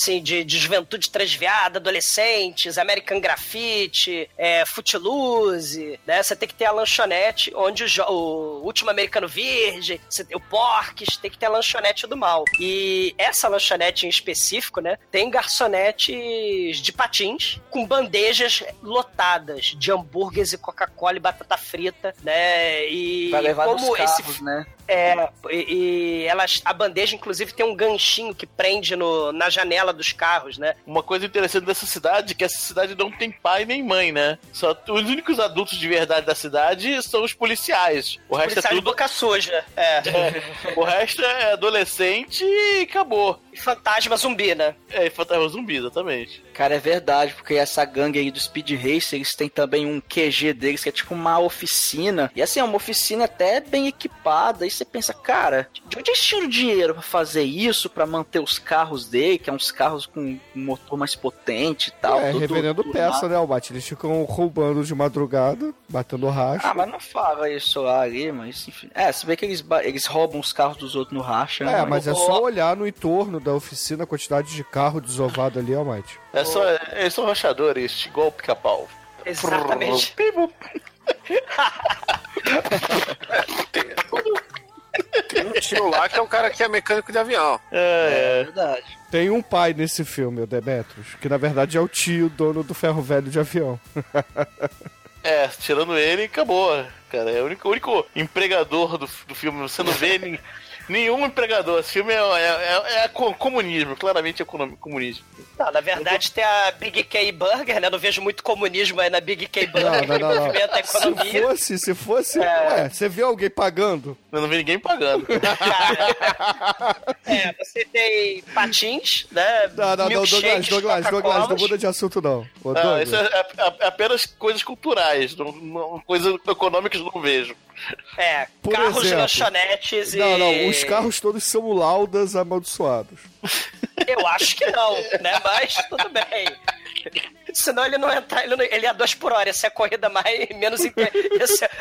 [SPEAKER 3] assim, de, de juventude transviada, adolescentes, American Graffiti, é, Footloose, né? Você tem que ter a lanchonete onde o, o último americano virgem, o Porques, tem que ter a lanchonete do mal. E essa lanchonete em específico, né? Tem garçonetes de patins com bandejas lotadas de hambúrgueres e Coca-Cola e batata frita, né? E
[SPEAKER 7] levar
[SPEAKER 3] como
[SPEAKER 7] nos
[SPEAKER 3] esse
[SPEAKER 7] carros, né?
[SPEAKER 3] É, e, e elas, a bandeja, inclusive, tem um ganchinho que prende no, na janela dos carros, né?
[SPEAKER 6] Uma coisa interessante dessa cidade é que essa cidade não tem pai nem mãe, né? Só os únicos adultos de verdade da cidade são os policiais. O resto
[SPEAKER 3] Policial
[SPEAKER 6] é
[SPEAKER 3] de
[SPEAKER 6] tudo.
[SPEAKER 3] boca suja. É.
[SPEAKER 6] O resto é adolescente e acabou.
[SPEAKER 3] E fantasma zumbi, né?
[SPEAKER 6] É, e fantasma zumbi, exatamente.
[SPEAKER 7] Cara, é verdade, porque essa gangue aí do Speed Racer, eles têm também um QG deles, que é tipo uma oficina. E assim, é uma oficina até bem equipada. Aí você pensa, cara, de onde eles tiram dinheiro pra fazer isso, pra manter os carros dele, que é uns carros com um motor mais potente e tal.
[SPEAKER 5] é,
[SPEAKER 7] tudo-
[SPEAKER 5] reverendo
[SPEAKER 7] tudo
[SPEAKER 5] peça,
[SPEAKER 7] lá.
[SPEAKER 5] né, Albate? Eles ficam roubando de madrugada, batendo racha.
[SPEAKER 7] Ah, mas não fala isso lá ali, mas enfim. É, você vê que eles, eles roubam os carros dos outros no racha.
[SPEAKER 5] É,
[SPEAKER 7] né,
[SPEAKER 5] mas é só olhar no entorno da oficina a quantidade de carro desovado ali, Almighty.
[SPEAKER 6] É só, eles são rachadores, igual o pica-pau.
[SPEAKER 3] Exatamente.
[SPEAKER 4] Tem um tio lá que é o cara que é mecânico de avião.
[SPEAKER 7] É
[SPEAKER 6] É,
[SPEAKER 7] verdade.
[SPEAKER 5] Tem um pai nesse filme, o Demetrius, que na verdade é o tio, dono do ferro velho de avião.
[SPEAKER 6] é, é, tirando ele, acabou. Cara, é o único, o único empregador do, do filme. Você não vê nin- nenhum empregador. Esse filme é, é, é- é co- comunismo, claramente é comunismo.
[SPEAKER 3] Não, na verdade tem a Big K Burger, né? Não vejo muito comunismo aí na Big K Burger,
[SPEAKER 5] Não, não,
[SPEAKER 3] que
[SPEAKER 5] não, não.
[SPEAKER 3] movimenta a
[SPEAKER 5] Se fosse, se fosse.
[SPEAKER 3] É.
[SPEAKER 5] Ué, você viu alguém pagando?
[SPEAKER 6] Eu não vi ninguém pagando.
[SPEAKER 3] É, você tem patins, né?
[SPEAKER 5] Não, não, não, Douglas, Douglas, Douglas, não muda de assunto, não. Ô,
[SPEAKER 6] Não, isso é, é- é apenas coisas culturais, não, não- coisas econômicas eu não vejo.
[SPEAKER 3] É,
[SPEAKER 5] Por
[SPEAKER 3] carros,
[SPEAKER 5] exemplo.
[SPEAKER 3] lanchonetes e...
[SPEAKER 5] Não, não, os carros todos são laudas amaldiçoados.
[SPEAKER 3] Eu acho que não, né? Mas tudo bem. Senão ele não entrar, ele, não, ele ia dois por hora, ia ser a corrida mais menos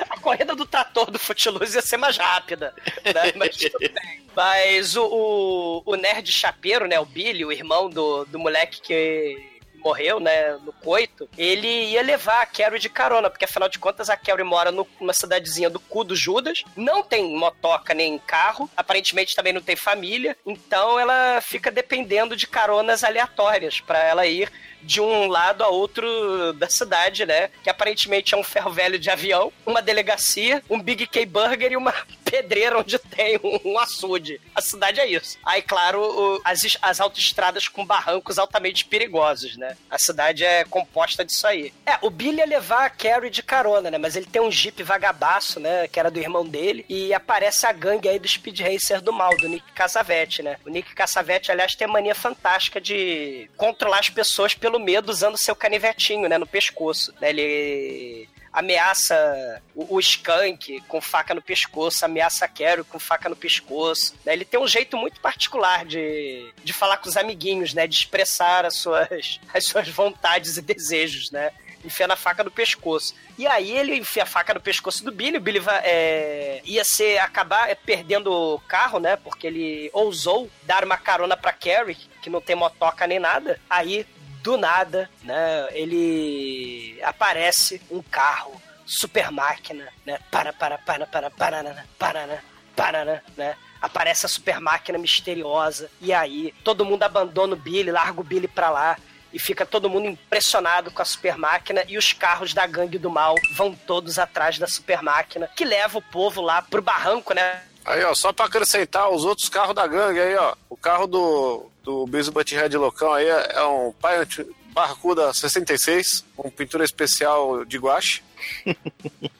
[SPEAKER 3] A corrida do trator do Footloose ia ser mais rápida. Né? Mas tudo bem. Mas o, o, o nerd chapeiro, né? O Billy, o irmão do, do moleque que morreu, né, no coito, ele ia levar a Carrie de carona, porque afinal de contas a Carrie mora numa cidadezinha do cu do Judas, não tem motoca nem carro, aparentemente também não tem família, então ela fica dependendo de caronas aleatórias pra ela ir de um lado a outro da cidade, né? Que aparentemente é um ferro velho de avião, uma delegacia, um Big K Burger e uma pedreira onde tem um, açude. A cidade é isso. Aí, claro, o- as, as autoestradas com barrancos altamente perigosos, né? A cidade é composta disso aí. É, o Billy ia levar a Carrie de carona, né? Mas ele tem um jeep vagabaço, né? Que era do irmão dele. E aparece a gangue aí do Speed Racer do mal, do Nick Cassavetti, né? O Nick Cassavetti, aliás, tem a mania fantástica de controlar as pessoas pelo medo usando seu canivetinho, né? No pescoço. Né? Ele ameaça o, o Skunk com faca no pescoço, ameaça a com faca no pescoço. né? Ele tem um jeito muito particular de, de falar com os amiguinhos, né? De expressar as suas, as suas vontades e desejos, né? Enfia na faca no pescoço. E aí ele enfia a faca no pescoço do Billy. O Billy vai, é, ia ser acabar é, perdendo o carro, né? Porque ele ousou dar uma carona pra Carrie, que não tem motoca nem nada. Aí do nada, né, ele aparece um carro super máquina, né? Para, para, para, para, para, para, para, para, né? Aparece a super máquina misteriosa. E aí, todo mundo abandona o Billy, larga o Billy pra lá. E fica todo mundo impressionado com a super máquina. E os carros da gangue do mal vão todos atrás da super máquina, que leva o povo lá pro barranco, né?
[SPEAKER 4] Aí, ó, só pra acrescentar os outros carros da gangue aí, ó. O carro do, do Biso Butthead aí é, é um Pilot Barracuda 66, com pintura especial de guache.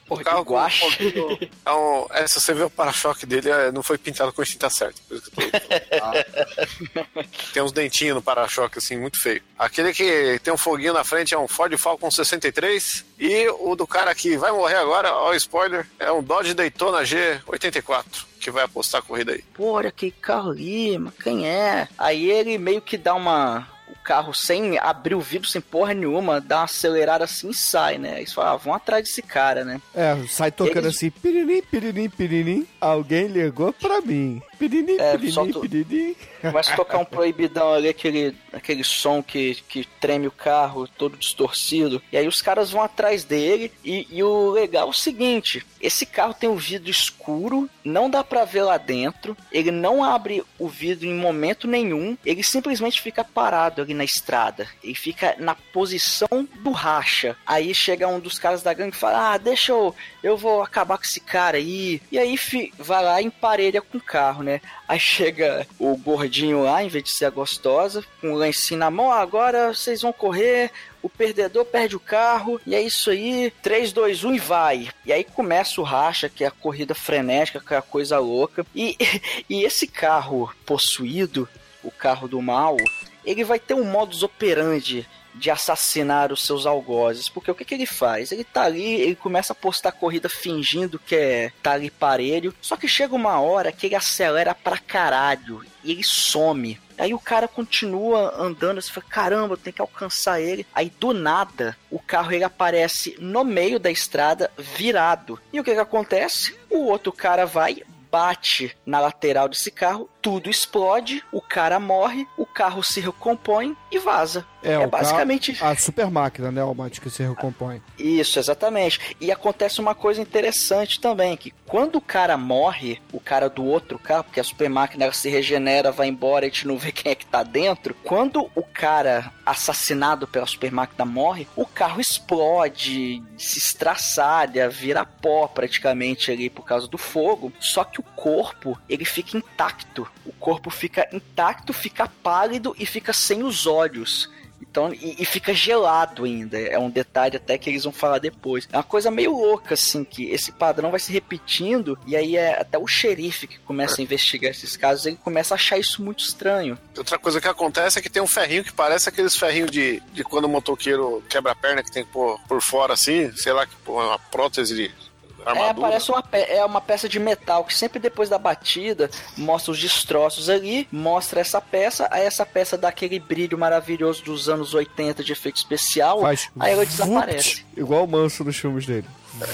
[SPEAKER 4] O carro
[SPEAKER 7] de guache.
[SPEAKER 4] com- é um, é, se você ver o para-choque dele, é, não foi pintado com a tinta certa. que tô- Tem uns dentinhos no para-choque, assim, muito feio. Aquele que tem um foguinho na frente é um Ford Falcon 63. E o do cara que vai morrer agora, ó, spoiler, é um Dodge Daytona G84, que vai apostar a corrida aí.
[SPEAKER 7] Pô, olha aquele carro ali, mas quem é? Aí ele meio que dá uma. O carro sem abrir o vidro, sem porra nenhuma, dá uma acelerada assim e sai, né? Aí você fala, ah, vão atrás desse cara, né?
[SPEAKER 5] É, sai tocando
[SPEAKER 7] Eles-
[SPEAKER 5] assim, piririm, piririm, piririm, alguém ligou pra mim. Piririm,
[SPEAKER 7] É, o-
[SPEAKER 5] piririm.
[SPEAKER 7] Começa a tocar um proibidão ali, aquele, aquele som que, que treme o carro, todo distorcido. E aí os caras vão atrás dele. E, e o legal é o seguinte: esse carro tem um vidro escuro, não dá pra ver lá dentro. Ele não abre o vidro em momento nenhum. Ele simplesmente fica parado ali na estrada. Ele fica na posição do racha. Aí chega um dos caras da gangue e fala: Ah, deixa eu. Eu vou acabar com esse cara aí. E aí fi- vai lá e emparelha com o carro, né? Aí chega o gordinho lá, em vez de ser a gostosa, com o lencinho na mão, "Ah, agora vocês vão correr, o perdedor perde o carro, e é isso aí, 3, 2, 1 e vai. E aí começa o racha, que é a corrida frenética, que é a coisa louca. E, e esse carro possuído, o carro do mal, ele vai ter um modus operandi de assassinar os seus algozes. Porque o que, que ele faz? Ele tá ali, ele começa a postar corrida fingindo que é tá ali parelho. Só que chega uma hora que ele acelera pra caralho e ele some. Aí o cara continua andando, você fala, caramba, tem que alcançar ele. Aí do nada, o carro ele aparece no meio da estrada, virado. E o que que acontece? O outro cara vai, bate na lateral desse carro, tudo explode, o cara morre, o carro se recompõe e vaza.
[SPEAKER 5] É,
[SPEAKER 7] É basicamente-
[SPEAKER 5] carro- a super máquina, né, Almighty, que se recompõe.
[SPEAKER 7] Isso, exatamente. E acontece uma coisa interessante também, que quando o cara morre, o cara do outro carro, porque a super máquina se regenera, vai embora, a gente não vê quem é que tá dentro. Quando o cara assassinado pela super máquina morre, o carro explode, se estraçalha, vira pó praticamente ali por causa do fogo. Só que o corpo, ele fica intacto. O corpo fica intacto, fica pálido e fica sem os olhos. Então, e, e fica gelado ainda. É um detalhe até que eles vão falar depois. É uma coisa meio louca, assim, que esse padrão vai se repetindo. E aí é até o xerife que começa a investigar esses casos, ele começa a achar isso muito estranho.
[SPEAKER 4] Outra coisa que acontece é que tem um ferrinho que parece aqueles ferrinhos de, de quando o motoqueiro quebra a perna que tem pôr por fora assim, sei lá, que pô, uma prótese de
[SPEAKER 7] É,
[SPEAKER 4] armadura.
[SPEAKER 7] parece uma, pe- é uma peça de metal que sempre depois da batida mostra os destroços ali, mostra essa peça, aí essa peça dá aquele brilho maravilhoso dos anos 80 de efeito especial,
[SPEAKER 5] Faz
[SPEAKER 7] aí ela desaparece.
[SPEAKER 5] Igual o Manso nos filmes dele.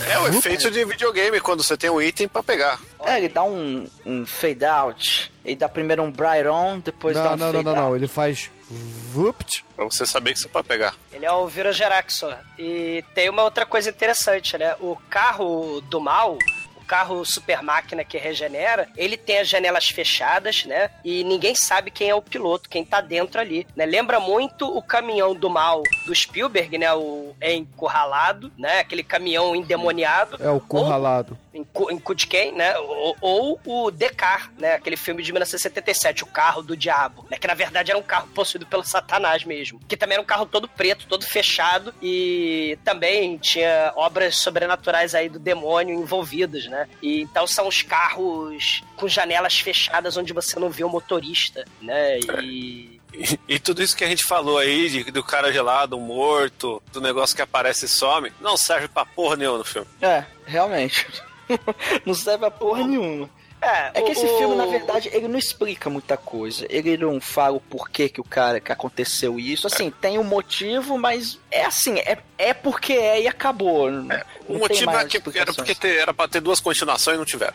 [SPEAKER 4] É o efeito de videogame quando você tem um item pra pegar.
[SPEAKER 7] É, ele dá um, um fade out, ele dá primeiro um bright on, depois dá
[SPEAKER 5] Não,
[SPEAKER 7] um
[SPEAKER 5] não, não,
[SPEAKER 7] fade
[SPEAKER 5] não, não.
[SPEAKER 7] out.
[SPEAKER 5] Ele faz vupt.
[SPEAKER 4] Pra você saber que você pode pegar.
[SPEAKER 3] Ele é o Virogeraxor. E tem uma outra coisa interessante, né? O carro do mal, o carro super máquina que regenera, ele tem as janelas fechadas, né? E ninguém sabe quem é o piloto, quem tá dentro ali, né? Lembra muito o caminhão do mal do Spielberg, né? O encurralado, né? Aquele caminhão endemoniado.
[SPEAKER 5] É o curralado.
[SPEAKER 3] Em, em Kudken, né? Ou, ou o Decar, né? Aquele filme de 1977, o carro do diabo, né? Que na verdade era um carro possuído pelo Satanás mesmo. Que também era um carro todo preto, todo fechado e também tinha obras sobrenaturais aí do demônio envolvidas, né? E então são os carros com janelas fechadas onde você não vê o motorista, né? E
[SPEAKER 4] E, e tudo isso que a gente falou aí, de- do cara gelado, morto, do negócio que aparece e some, não serve pra porra nenhuma no filme.
[SPEAKER 7] É, realmente. não serve a porra nenhuma.
[SPEAKER 3] é,
[SPEAKER 7] É que
[SPEAKER 3] o-
[SPEAKER 7] esse filme, na verdade, ele não explica muita coisa. Ele não fala o porquê que o cara que aconteceu isso. Assim, tem um motivo, mas é assim, é, é porque é e acabou. Não
[SPEAKER 4] O motivo é que era porque ter- era pra ter duas continuações e não tiveram.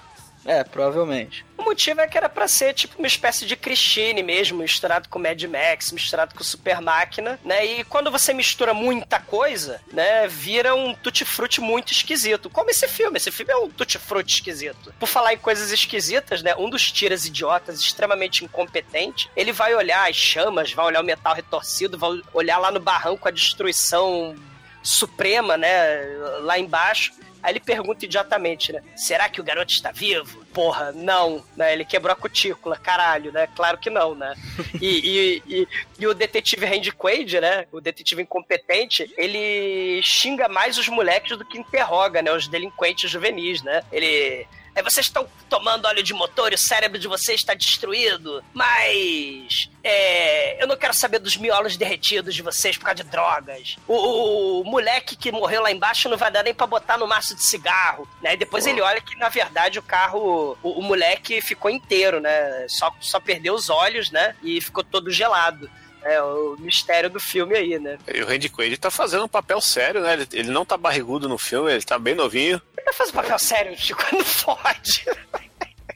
[SPEAKER 7] É, provavelmente.
[SPEAKER 3] O motivo é que era pra ser tipo uma espécie de Christine mesmo, misturado com Mad Max, misturado com Super Máquina, né? E quando você mistura muita coisa, né, vira um tutti-frutti muito esquisito. Como esse filme, esse filme é um tutti-frutti esquisito. Por falar em coisas esquisitas, né, um dos tiras idiotas, extremamente incompetente, ele vai olhar as chamas, vai olhar o metal retorcido, vai olhar lá no barranco a destruição suprema, né, lá embaixo. Aí ele pergunta idiotamente, né? Será que o garoto está vivo? Porra, não, né? Ele quebrou a cutícula, caralho, né? Claro que não, né? E, e, e, e o detetive Randy Quaid, né? O detetive incompetente, ele xinga mais os moleques do que interroga, né? Os delinquentes juvenis, né? Ele é, vocês estão tomando óleo de motor e o cérebro de vocês está destruído. Mas. É, eu não quero saber dos miolos derretidos de vocês por causa de drogas. O, o, moleque que morreu lá embaixo não vai dar nem pra botar no maço de cigarro, né? E depois ele olha que, na verdade, o carro, o, o moleque ficou inteiro, né? Só, só perdeu os olhos, né? E ficou todo gelado. É o mistério do filme aí, né?
[SPEAKER 4] E o Randy Quaid tá fazendo um papel sério, né? Ele, ele não tá barrigudo no filme, ele tá bem novinho.
[SPEAKER 3] Ele tá fazendo papel sério, Chico, não fode.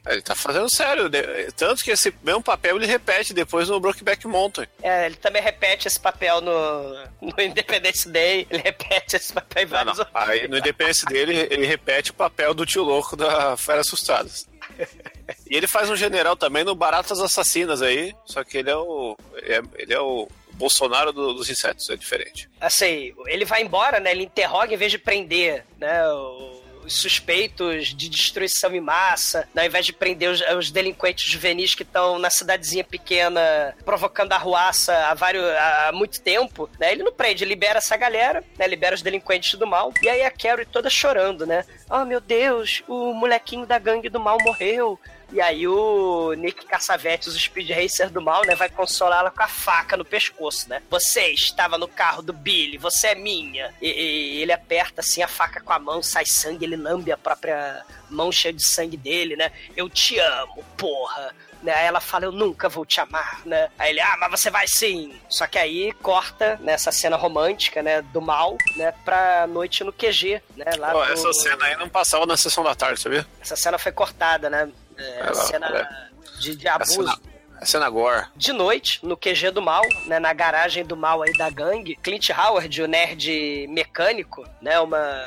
[SPEAKER 4] Ele tá fazendo sério. Tanto que esse mesmo papel ele repete depois no Brokeback Mountain.
[SPEAKER 3] É, ele também repete esse papel no, no Independence Day. Ele repete esse papel em vários
[SPEAKER 4] não, não. Aí no Independence Day ele, ele repete o papel do tio louco da Fera Assustadas. E ele faz um general também no Baratas Assassinas aí, só que ele é o. Ele é, ele é o Bolsonaro do, dos insetos, é diferente.
[SPEAKER 3] Assim, ele vai embora, né? Ele interroga em vez de prender, né? O os suspeitos de destruição em massa, né, ao invés de prender os, os delinquentes juvenis que estão na cidadezinha pequena provocando arruaça há, vários, há muito tempo, né, ele não prende, libera essa galera, né, libera os delinquentes do mal. E aí a Carrie toda chorando, né? Oh meu Deus, o molequinho da gangue do mal morreu. E aí o Nick Cassavetes, o Speed Racer do mal, né, vai consolá-la com a faca no pescoço, né? Você estava no carro do Billy, você é minha. E, e, ele aperta assim a faca com a mão, sai sangue, ele lambe a própria mão cheia de sangue dele, né? Eu te amo, porra. Né? Aí ela fala, eu nunca vou te amar, né? Aí ele, ah, mas você vai sim. Só que aí corta nessa cena romântica, né, do mal, né, pra noite no QG, né? Lá
[SPEAKER 4] Pô, Essa cena aí não passava na sessão da tarde, sabia?
[SPEAKER 3] Essa cena foi cortada, né? É, a cena é. de, de abuso. A cena,
[SPEAKER 4] a cena agora.
[SPEAKER 3] De noite, no QG do mal, né, na garagem do mal aí da gangue, Clint Howard, o nerd mecânico, né, uma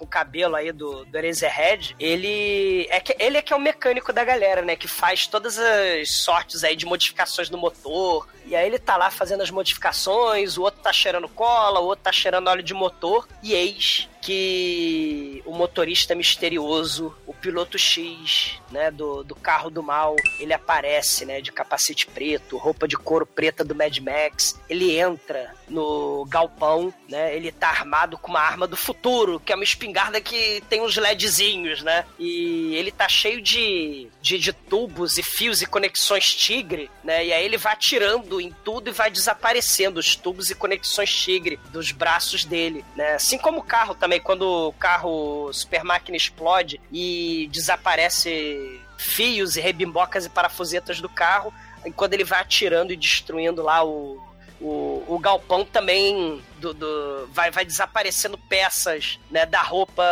[SPEAKER 3] com o cabelo aí do, do Eraserhead, ele é, que, ele é que é o mecânico da galera, né? Que faz todas as sortes aí de modificações no motor. E aí ele tá lá fazendo as modificações, o outro tá cheirando cola, o outro tá cheirando óleo de motor. E eis que o motorista misterioso, o piloto X, né, do, do carro do mal, ele aparece, né, de capacete preto, roupa de couro preta do Mad Max. Ele entra no galpão, né, ele tá armado com uma arma do futuro, que é uma espingarda que tem uns LEDzinhos, né, e ele tá cheio de, de, de tubos e fios e conexões tigre, né, e aí ele vai atirando em tudo e vai desaparecendo os tubos e conexões tigre dos braços dele, né, assim como o carro também também quando o carro Super Máquina explode e desaparece fios e rebimbocas e parafusetas do carro, e quando ele vai atirando e destruindo lá o, o, o galpão também do, do, vai, vai desaparecendo peças né, da roupa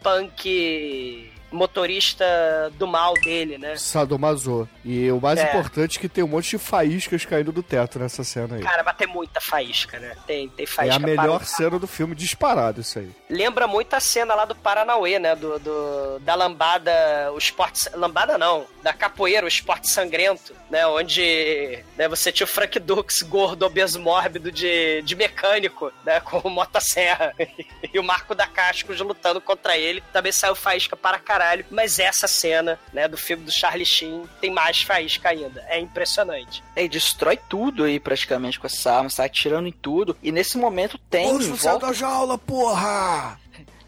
[SPEAKER 3] punk motorista do mal dele, né?
[SPEAKER 5] Sadomaso. E o mais é. importante é que tem um monte de faíscas caindo do teto nessa cena aí.
[SPEAKER 3] Cara, mas tem muita faísca, né? Tem, tem faísca.
[SPEAKER 5] É a melhor cena do filme disparado isso aí.
[SPEAKER 3] Lembra muito a cena lá do Paranauê, né? Do, do da lambada, o esporte... Lambada não, da capoeira, o esporte sangrento, né? Onde né, você tinha o Frank Dux, gordo, obeso, mórbido de, de mecânico, né? Com o motosserra. e o Marco da Cascos lutando contra ele. Também saiu faísca para caralho caralho. Mas essa cena, né, do filme do Charlie Sheen tem mais faísca ainda. É impressionante.
[SPEAKER 7] É, e destrói tudo aí praticamente com essa arma, sai atirando em tudo. E nesse momento tem.
[SPEAKER 5] Hoje você volta... da jaula, porra!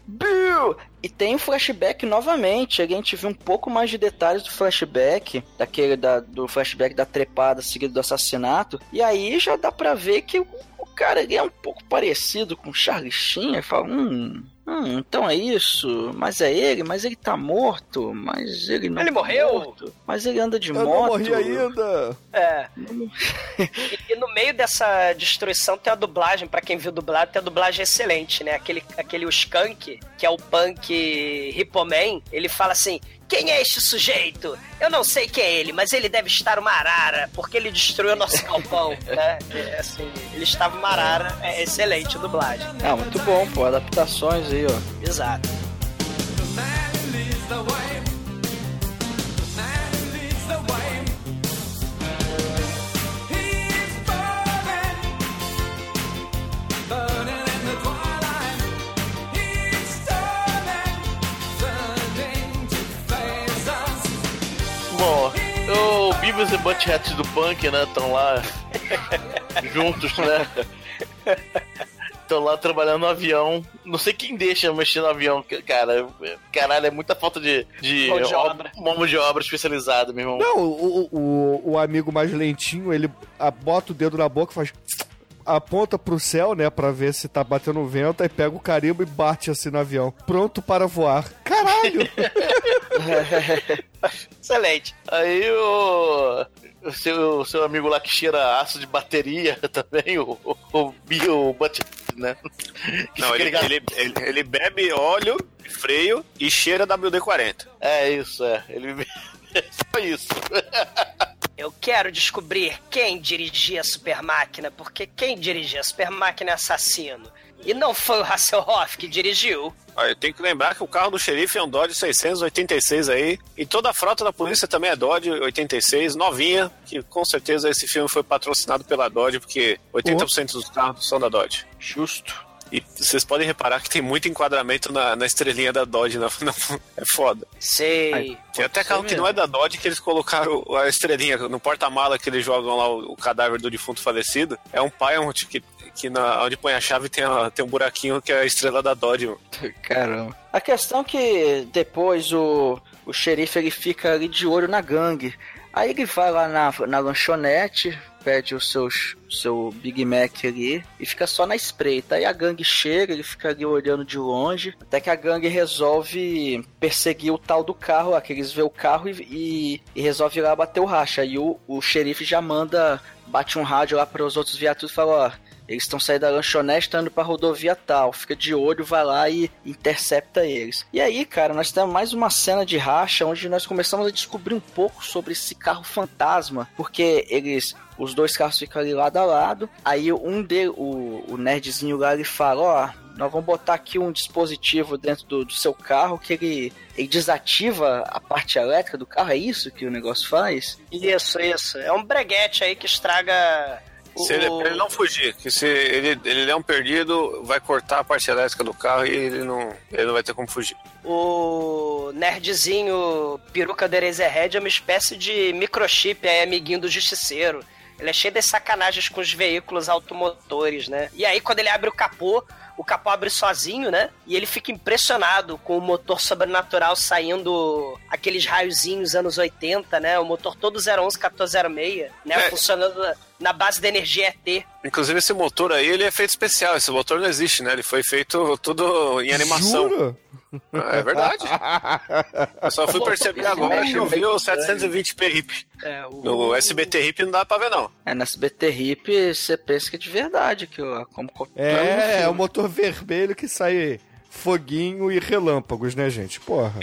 [SPEAKER 7] Bill! E tem um flashback novamente. A gente viu um pouco mais de detalhes do flashback, daquele da, do flashback da trepada seguido do assassinato. E aí já dá pra ver que o, o cara é um pouco parecido com o Charlie Sheen. Fala, hum, Hum, então é isso. Mas é ele, mas ele tá morto. Mas ele não.
[SPEAKER 3] Ele
[SPEAKER 7] tá
[SPEAKER 3] morreu?
[SPEAKER 7] Morto, mas ele anda de
[SPEAKER 5] Eu
[SPEAKER 7] moto.
[SPEAKER 5] Não morri ainda.
[SPEAKER 3] É. E no meio dessa destruição tem a dublagem, pra quem viu dublado, tem a dublagem excelente, né? Aquele, aquele o Skunk, que é o punk Hippoman, ele fala assim: quem é este sujeito? Eu não sei quem é ele, mas ele deve estar uma arara, porque ele destruiu nosso galpão, né? É, assim, ele estava uma arara, é excelente a dublagem.
[SPEAKER 7] Ah, muito bom, pô. Adaptações aí, ó.
[SPEAKER 3] Exato.
[SPEAKER 6] Bom, o Beavis e Butthead do Punk, né? Estão lá juntos, né? Estão lá trabalhando no avião. Não sei quem deixa mexer no avião, cara. Caralho, é muita falta de, de,
[SPEAKER 3] Mão de obra.
[SPEAKER 6] mão de obra especializada, meu irmão.
[SPEAKER 5] Não, o, o, o amigo mais lentinho, ele a- bota o dedo na boca, faz. Aponta pro céu, né, pra ver se tá batendo vento, aí pega o carimbo e bate assim no avião. Pronto para voar. Caralho!
[SPEAKER 3] Excelente.
[SPEAKER 6] Aí o. O seu, o seu amigo lá que cheira aço de bateria também, o, o, o né? Que
[SPEAKER 4] Não, ele, ele, ele, ele bebe óleo, freio e cheira WD-40.
[SPEAKER 6] É isso, é. Ele. Só isso.
[SPEAKER 3] Eu quero descobrir quem dirigia a Super Máquina, porque quem dirigia a Super Máquina é assassino. E não foi o Hasselhoff que dirigiu.
[SPEAKER 4] Olha, eu tenho que lembrar que o carro do xerife é um Dodge 686 aí. E toda a frota da polícia também é Dodge 86, novinha. Que com certeza esse filme foi patrocinado pela Dodge, porque 80% dos carros são da Dodge.
[SPEAKER 7] Justo.
[SPEAKER 4] E vocês podem reparar que tem muito enquadramento na, na estrelinha da Dodge. Na, na- é foda.
[SPEAKER 3] Sei.
[SPEAKER 4] Tem até carro que não é da Dodge que eles colocaram a estrelinha no porta-mala que eles jogam lá o, o cadáver do defunto falecido. É um Piemont que, que na, onde põe a chave tem, a- tem um buraquinho que é a estrela da Dodge. mano.
[SPEAKER 7] Caramba. A questão é que depois o, o xerife ele fica ali de olho na gangue. Aí ele vai lá na, na lanchonete, pede o seus, seu Big Mac ali e fica só na espreita. Aí a gangue chega, ele fica ali olhando de longe, até que a gangue resolve perseguir o tal do carro que eles vê o carro e, e, e resolve ir lá bater o racha. Aí o, o xerife já manda, bate um rádio lá para os outros viaturas e fala, ó, eles estão saindo da lanchonete, estão indo pra rodovia tal. Fica de olho, vai lá e intercepta eles. E aí, cara, nós temos mais uma cena de racha onde nós começamos a descobrir um pouco sobre esse carro fantasma. Porque eles. Os dois carros ficam ali lado a lado. Aí um dele, o, o nerdzinho lá, ele fala: Ó, nós vamos botar aqui um dispositivo dentro do, do seu carro que ele, ele desativa a parte elétrica do carro. É isso que o negócio faz?
[SPEAKER 3] Isso, isso. É um breguete aí que estraga.
[SPEAKER 4] Se ele, pra ele não fugir, que se ele, ele é um perdido, vai cortar a parte elétrica do carro e ele não, ele não vai ter como fugir.
[SPEAKER 3] O nerdzinho peruca do Eraserhead é uma espécie de microchip aí, amiguinho do justiceiro. Ele é cheio de sacanagens com os veículos automotores, né? E aí, quando ele abre o capô, o capô abre sozinho, né? E ele fica impressionado com o motor sobrenatural saindo aqueles raiozinhos anos 80, né? O motor todo 011 1406, né?
[SPEAKER 4] É.
[SPEAKER 3] Funcionando na base da energia ET.
[SPEAKER 4] Inclusive esse motor aí, ele é feito especial. Esse motor não existe, né? Ele foi feito tudo em animação.
[SPEAKER 5] Jura?
[SPEAKER 4] Ah, é verdade. Eu só fui perceber agora que eu vi o 720p RIP.
[SPEAKER 3] É, o...
[SPEAKER 4] No SBT RIP não dá pra ver, não.
[SPEAKER 7] É, na SBT RIP você pensa que é de verdade, que ó, como
[SPEAKER 5] É, é o motor vermelho que sai foguinho e relâmpagos, né, gente? Porra.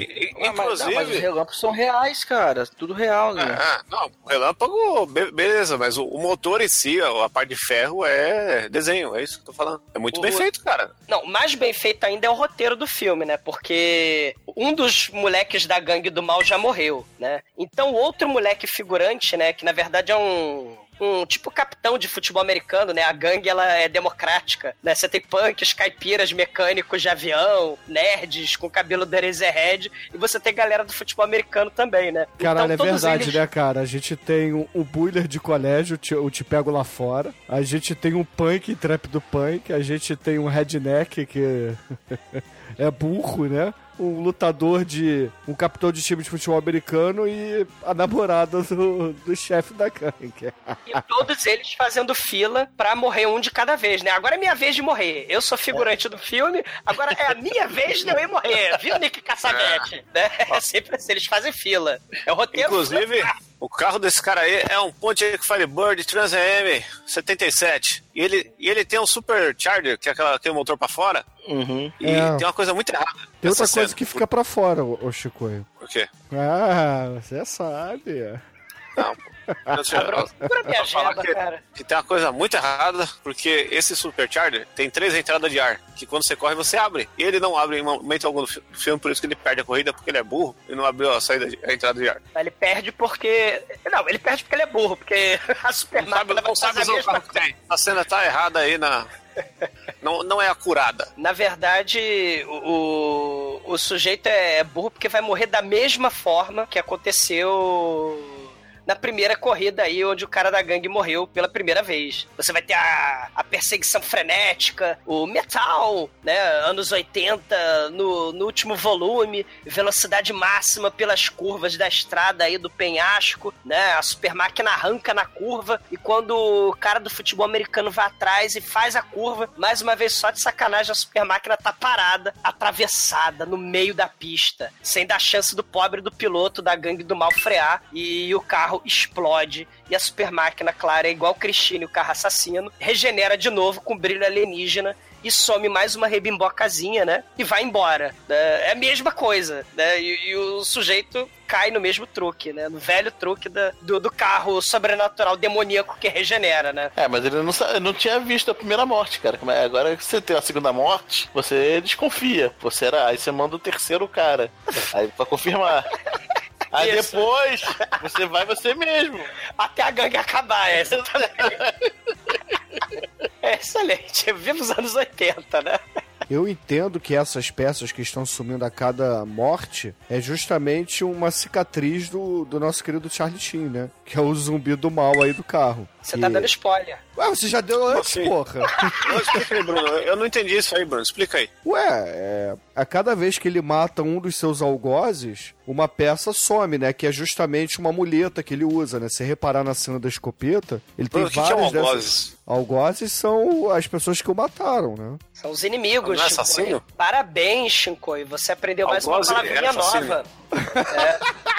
[SPEAKER 7] Ah, mas, não, mas os
[SPEAKER 4] Inclusive.
[SPEAKER 7] relâmpagos são reais, cara. Tudo real, né?
[SPEAKER 4] Ah, não, relâmpago, be- beleza, mas o, o motor em si, a, a parte de ferro é desenho, é isso que eu tô falando. É muito
[SPEAKER 3] O-
[SPEAKER 4] bem feito, cara.
[SPEAKER 3] Não, mais bem feito ainda é o roteiro do filme, né? Porque um dos moleques da gangue do mal já morreu, né? Então o outro moleque figurante, né? Que na verdade é um. Um tipo capitão de futebol americano, né? A gangue ela é democrática, né? Você tem punks, caipiras, mecânicos de avião, nerds com cabelo do Eraserhead, e você tem galera do futebol americano também, né?
[SPEAKER 5] Caralho,
[SPEAKER 3] Então,
[SPEAKER 5] é verdade,
[SPEAKER 3] eles-
[SPEAKER 5] né, cara? A gente tem um, um builer de colégio, eu te pego lá fora. A gente tem um punk, trap do punk. A gente tem um redneck que é burro, né? Um lutador de. um capitão de time de futebol americano e a namorada do, do chefe da gangue.
[SPEAKER 3] E todos eles fazendo fila pra morrer um de cada vez, né? Agora é minha vez de morrer. Eu sou figurante do filme, agora é a minha vez de eu ir morrer. Viu, Nick Caçavete? Né? É sempre assim, eles fazem fila. É o roteiro.
[SPEAKER 4] Inclusive, O carro desse cara aí é um Pontiac Firebird Trans AM 77. E ele, e ele tem um Supercharger, que é aquela, aquele motor pra fora.
[SPEAKER 6] Uhum.
[SPEAKER 4] E
[SPEAKER 5] É.
[SPEAKER 4] tem uma coisa muito errada.
[SPEAKER 5] Tem outra
[SPEAKER 4] nessa
[SPEAKER 5] coisa
[SPEAKER 4] cena.
[SPEAKER 5] que fica pra fora, ô, ô Chicoio.
[SPEAKER 4] Por quê?
[SPEAKER 5] Ah, você sabe.
[SPEAKER 4] Não, eu vou falar que-
[SPEAKER 3] cara.
[SPEAKER 4] que tem uma coisa muito errada, porque esse Supercharger tem três entradas de ar, que quando você corre você abre. E ele não abre em momento algum do fi- do filme, por isso que ele perde a corrida, porque ele é burro e não abriu a saída de, a entrada de ar.
[SPEAKER 3] Ele perde porque. Não, ele perde porque ele é burro, porque a super
[SPEAKER 4] Não sabe, não sabe usar o carro que tem. A cena tá errada aí na. Não, não é acurada.
[SPEAKER 3] Na verdade, o, o, sujeito é burro porque vai morrer da mesma forma que aconteceu na primeira corrida aí, onde o cara da gangue morreu pela primeira vez. Você vai ter a, a perseguição frenética, o metal, né? Anos 80, no, no último volume, velocidade máxima pelas curvas da estrada aí do penhasco, né? A super máquina arranca na curva e quando o cara do futebol americano vai atrás e faz a curva, mais uma vez só de sacanagem, a super máquina tá parada, atravessada no meio da pista, sem dar chance do pobre do piloto da gangue do mal frear e o carro explode e a super máquina, claro, é igual o Christine, o carro assassino, regenera de novo com brilho alienígena e some mais uma rebimbocazinha, né? E vai embora. né? É a mesma coisa, né? E, e o sujeito cai no mesmo truque, né? No velho truque da- do, do carro sobrenatural demoníaco que regenera, né?
[SPEAKER 6] É, mas ele não, não tinha visto a primeira morte, cara. É- Agora que você tem a segunda morte, você desconfia. Você era. Aí você manda o terceiro cara. Aí pra confirmar. Aí
[SPEAKER 3] Isso.
[SPEAKER 6] depois você vai você mesmo.
[SPEAKER 3] Até a gangue acabar, é, exatamente. É excelente. Viva os anos 80, né?
[SPEAKER 5] Eu entendo que essas peças que estão sumindo a cada morte é justamente uma cicatriz do, do nosso querido Charlie Sheen, né? Que é o zumbi do mal aí do carro.
[SPEAKER 3] Você
[SPEAKER 5] Que-
[SPEAKER 3] tá dando spoiler.
[SPEAKER 5] Ué, você já deu antes,
[SPEAKER 4] assim?
[SPEAKER 5] porra.
[SPEAKER 4] Não, explica aí, Bruno. Eu não entendi isso aí, Bruno. Explica aí.
[SPEAKER 5] Ué, é, a cada vez que ele mata um dos seus algozes, uma peça some, né? Que é justamente uma muleta que ele usa, né? Se reparar na cena da escopeta, ele tem
[SPEAKER 4] Bruno, que que é um
[SPEAKER 5] várias dessas...
[SPEAKER 4] algozes?
[SPEAKER 5] Algozes são as pessoas que o mataram, né?
[SPEAKER 3] São os inimigos,
[SPEAKER 4] Não é assassino?
[SPEAKER 3] Parabéns, Shinkoi. Você aprendeu mais uma
[SPEAKER 4] Algoz
[SPEAKER 3] palavrinha
[SPEAKER 4] era assassino.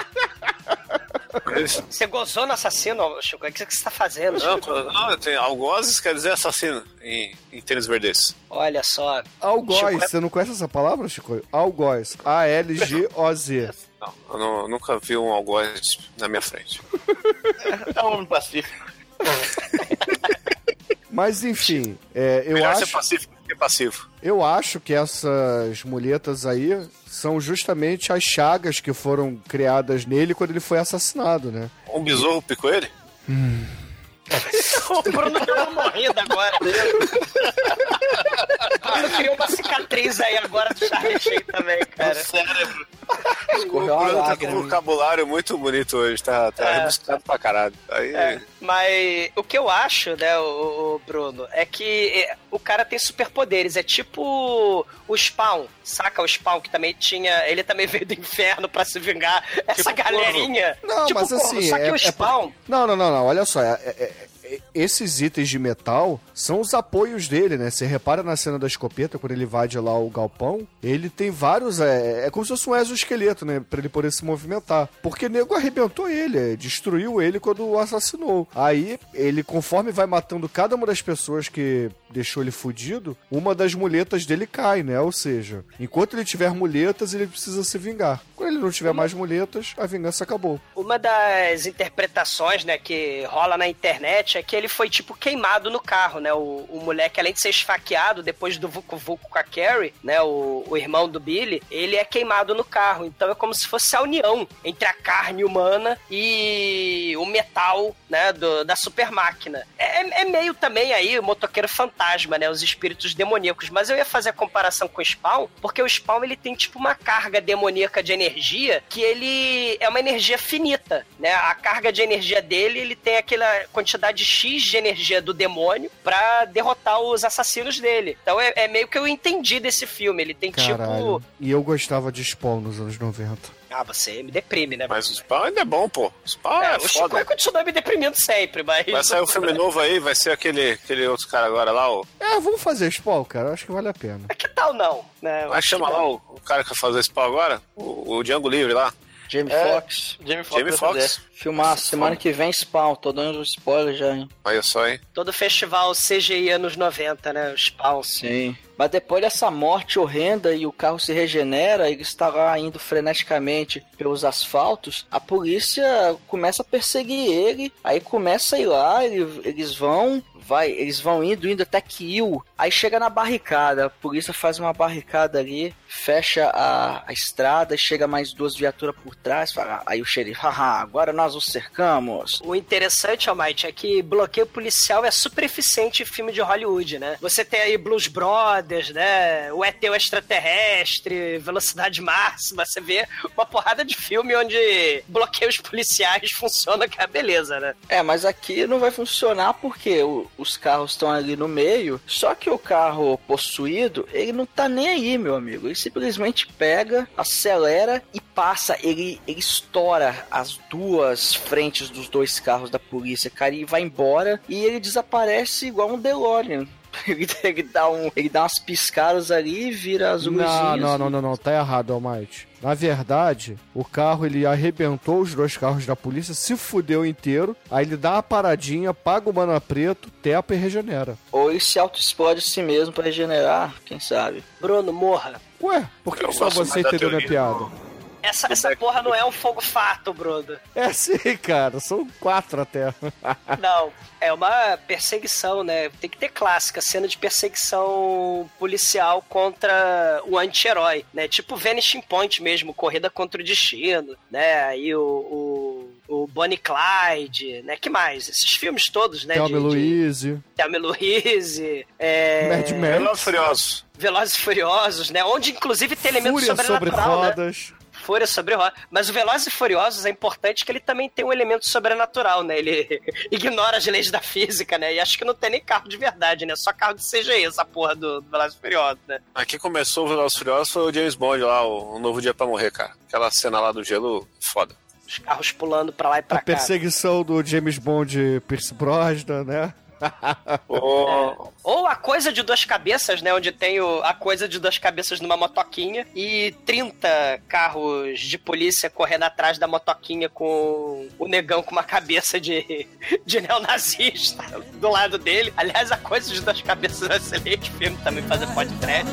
[SPEAKER 3] Você gozou no assassino, Shinkoi? O que você tá fazendo,
[SPEAKER 4] Não,
[SPEAKER 3] Shinkoi?
[SPEAKER 4] não tem algozes quer dizer assassino em, em tênis verdes.
[SPEAKER 3] Olha só.
[SPEAKER 5] Algoz,
[SPEAKER 3] Chico, é-
[SPEAKER 5] você não conhece essa palavra, Chico? Algoz. A-L-G-O-Z.
[SPEAKER 4] Não, eu não- nunca vi um algoz na minha frente.
[SPEAKER 6] É um homem pacífico.
[SPEAKER 5] Mas enfim, é, eu,
[SPEAKER 4] Melhor ser
[SPEAKER 5] acho,
[SPEAKER 4] pacífico que passivo.
[SPEAKER 5] eu acho que essas muletas aí são justamente as chagas que foram criadas nele quando ele foi assassinado, né?
[SPEAKER 4] Um besouro picou ele?
[SPEAKER 3] O Bruno deu uma morrida agora. O Bruno criou uma cicatriz aí agora do Charlie Sheen também, cara.
[SPEAKER 6] Cérebro.
[SPEAKER 4] O Bruno tá com um vocabulário muito bonito hoje, tá, tá
[SPEAKER 3] É.
[SPEAKER 4] rebuscado pra caralho. Aí,
[SPEAKER 3] É, mas o que eu acho, né, o, o Bruno, é que é, o cara tem superpoderes. É tipo o Spawn, saca? O Spawn que também tinha. Ele também veio do inferno pra se vingar. Essa
[SPEAKER 4] Tipo
[SPEAKER 3] galerinha.
[SPEAKER 5] Não,
[SPEAKER 3] tipo
[SPEAKER 5] mas
[SPEAKER 3] Corvo,
[SPEAKER 5] assim,
[SPEAKER 3] Só que
[SPEAKER 5] é-
[SPEAKER 3] o
[SPEAKER 5] é
[SPEAKER 3] Spawn.
[SPEAKER 5] Não, não, não, não. Olha só. é- é- é- esses itens de metal são os apoios dele, né? Você repara na cena da escopeta, quando ele invade lá o galpão, ele tem vários. É, é como se fosse um exoesqueleto, né? Pra ele poder se movimentar. Porque o nego arrebentou ele, é, destruiu ele quando o assassinou. Aí, ele, conforme vai matando cada uma das pessoas que deixou ele fudido, uma das muletas dele cai, né? Ou seja, enquanto ele tiver muletas, ele precisa se vingar. Quando ele não tiver mais muletas, a vingança acabou.
[SPEAKER 3] Uma das interpretações, né, que rola na internet é que ele foi, tipo, queimado no carro, né? O, o moleque, além de ser esfaqueado depois do Vucu Vucu com a Carrie, né? O, o irmão do Billy, ele é queimado no carro. Então é como se fosse a união entre a carne humana e o metal, né? Do, da super máquina. É, é meio também aí o motoqueiro fantasma, né? Os espíritos demoníacos. Mas eu ia fazer a comparação com o Spawn, porque o Spawn ele tem, tipo, uma carga demoníaca de energia que ele é uma energia finita, né? A carga de energia dele, ele tem aquela quantidade X de energia do demônio pra derrotar os assassinos dele. Então é, é meio que eu entendi desse filme. Ele tem
[SPEAKER 5] Caralho.
[SPEAKER 3] tipo.
[SPEAKER 5] E eu gostava de Spawn nos anos 90.
[SPEAKER 3] Ah, você me deprime, né?
[SPEAKER 4] Mas o Spawn ainda é bom, pô. O Spawn é,
[SPEAKER 3] É, o Chico
[SPEAKER 4] foda.
[SPEAKER 3] continua me deprimindo sempre, mas.
[SPEAKER 4] Vai sair um filme novo aí, vai ser aquele, aquele outro cara agora lá, o.
[SPEAKER 5] É, vamos fazer Spawn, cara. Acho que vale a pena.
[SPEAKER 3] Que tal não? Né? Eu
[SPEAKER 4] Como é que
[SPEAKER 3] acho
[SPEAKER 4] chama
[SPEAKER 3] que
[SPEAKER 4] lá
[SPEAKER 3] não.
[SPEAKER 4] o, o cara que vai fazer pau agora? O, o Django Livre lá.
[SPEAKER 7] Jamie
[SPEAKER 6] É.
[SPEAKER 7] Foxx.
[SPEAKER 6] Jamie Foxx.
[SPEAKER 4] Jamie
[SPEAKER 6] fazer.
[SPEAKER 4] Foxx.
[SPEAKER 7] Filmar semana que vem Spawn, tô dando spoiler já, hein?
[SPEAKER 4] Olha só, hein?
[SPEAKER 3] Todo festival CGI anos 90, né? Os paus.
[SPEAKER 7] Sim. Mas depois dessa morte horrenda e o carro se regenera, ele está lá indo freneticamente pelos asfaltos, a polícia começa a perseguir ele, aí começa a ir lá, ele- eles vão, vai, eles vão indo, indo até Kiel, aí chega na barricada, a polícia faz uma barricada ali, fecha a, a estrada, chega mais duas viaturas por trás, fala, aí o xerife, haha, agora nós os cercamos.
[SPEAKER 3] O interessante, Almighty, é que bloqueio policial é super eficiente em filme de Hollywood, né? Você tem aí Blues Brothers, né? O ET o Extraterrestre, Velocidade Máxima. Você vê uma porrada de filme onde bloqueios policiais funcionam, que é beleza, né?
[SPEAKER 7] É, mas aqui não vai funcionar porque o- os carros estão ali no meio. Só que o carro possuído, ele não tá nem aí, meu amigo. Ele simplesmente pega, acelera e passa. Ele, ele estoura as duas frentes dos dois carros da polícia, cara, e vai embora. E ele desaparece igual um DeLorean. Ele, ele dá um, ele dá umas piscadas ali e vira as luzinhas.
[SPEAKER 5] Não, não, não, não, não, tá errado, Almighty. Na verdade, o carro ele arrebentou os dois carros da polícia, se fudeu inteiro, aí ele dá uma paradinha, paga o mana preto, tepa e regenera.
[SPEAKER 7] Ou ele se auto-explode a si mesmo pra regenerar, quem sabe.
[SPEAKER 3] Bruno, morra.
[SPEAKER 5] Ué, por que,
[SPEAKER 4] Eu
[SPEAKER 5] que só você entendeu minha piada?
[SPEAKER 3] Essa, essa porra não é um fogo fato, Bruno.
[SPEAKER 5] É sim, cara, são quatro até.
[SPEAKER 3] Não, é uma perseguição, né? Tem que ter clássica, cena de perseguição policial contra o anti-herói, né? Tipo Vanishing Point mesmo, corrida contra o destino, né? Aí o, o, o Bonnie Clyde, né? Que mais? Esses filmes todos, né?
[SPEAKER 5] Thelma Louise,
[SPEAKER 3] Thelma e Louise, é...
[SPEAKER 5] Mad Max,
[SPEAKER 4] Velozes e Furiosos.
[SPEAKER 3] Velozes e Furiosos, né? Onde inclusive tem elemento
[SPEAKER 5] Fúria sobre
[SPEAKER 3] sobrenatural, né?
[SPEAKER 5] rodas.
[SPEAKER 3] Fúria sobre roda. Mas o Velozes e Furiosos é importante que ele também tem um elemento sobrenatural, né? Ele ignora as leis da física, né? E acho que não tem nem carro de verdade, né? Só carro de CGI, essa porra do, do Velozes e Furiosos, né?
[SPEAKER 4] Aqui começou o Velozes e Furiosos foi o James Bond lá, o, o Novo Dia pra Morrer, cara. Aquela cena lá do gelo, foda.
[SPEAKER 3] Os carros pulando pra lá e pra
[SPEAKER 5] A
[SPEAKER 3] cá.
[SPEAKER 5] perseguição do James Bond Pierce Brosnan, né?
[SPEAKER 4] O-
[SPEAKER 3] Ou a coisa de duas cabeças, né? Onde tem o- a coisa de duas cabeças numa motoquinha e 30 carros de polícia correndo atrás da motoquinha com o negão com uma cabeça de, de neonazista do lado dele. Aliás, a coisa de duas cabeças é um excelente filme também fazer podcast.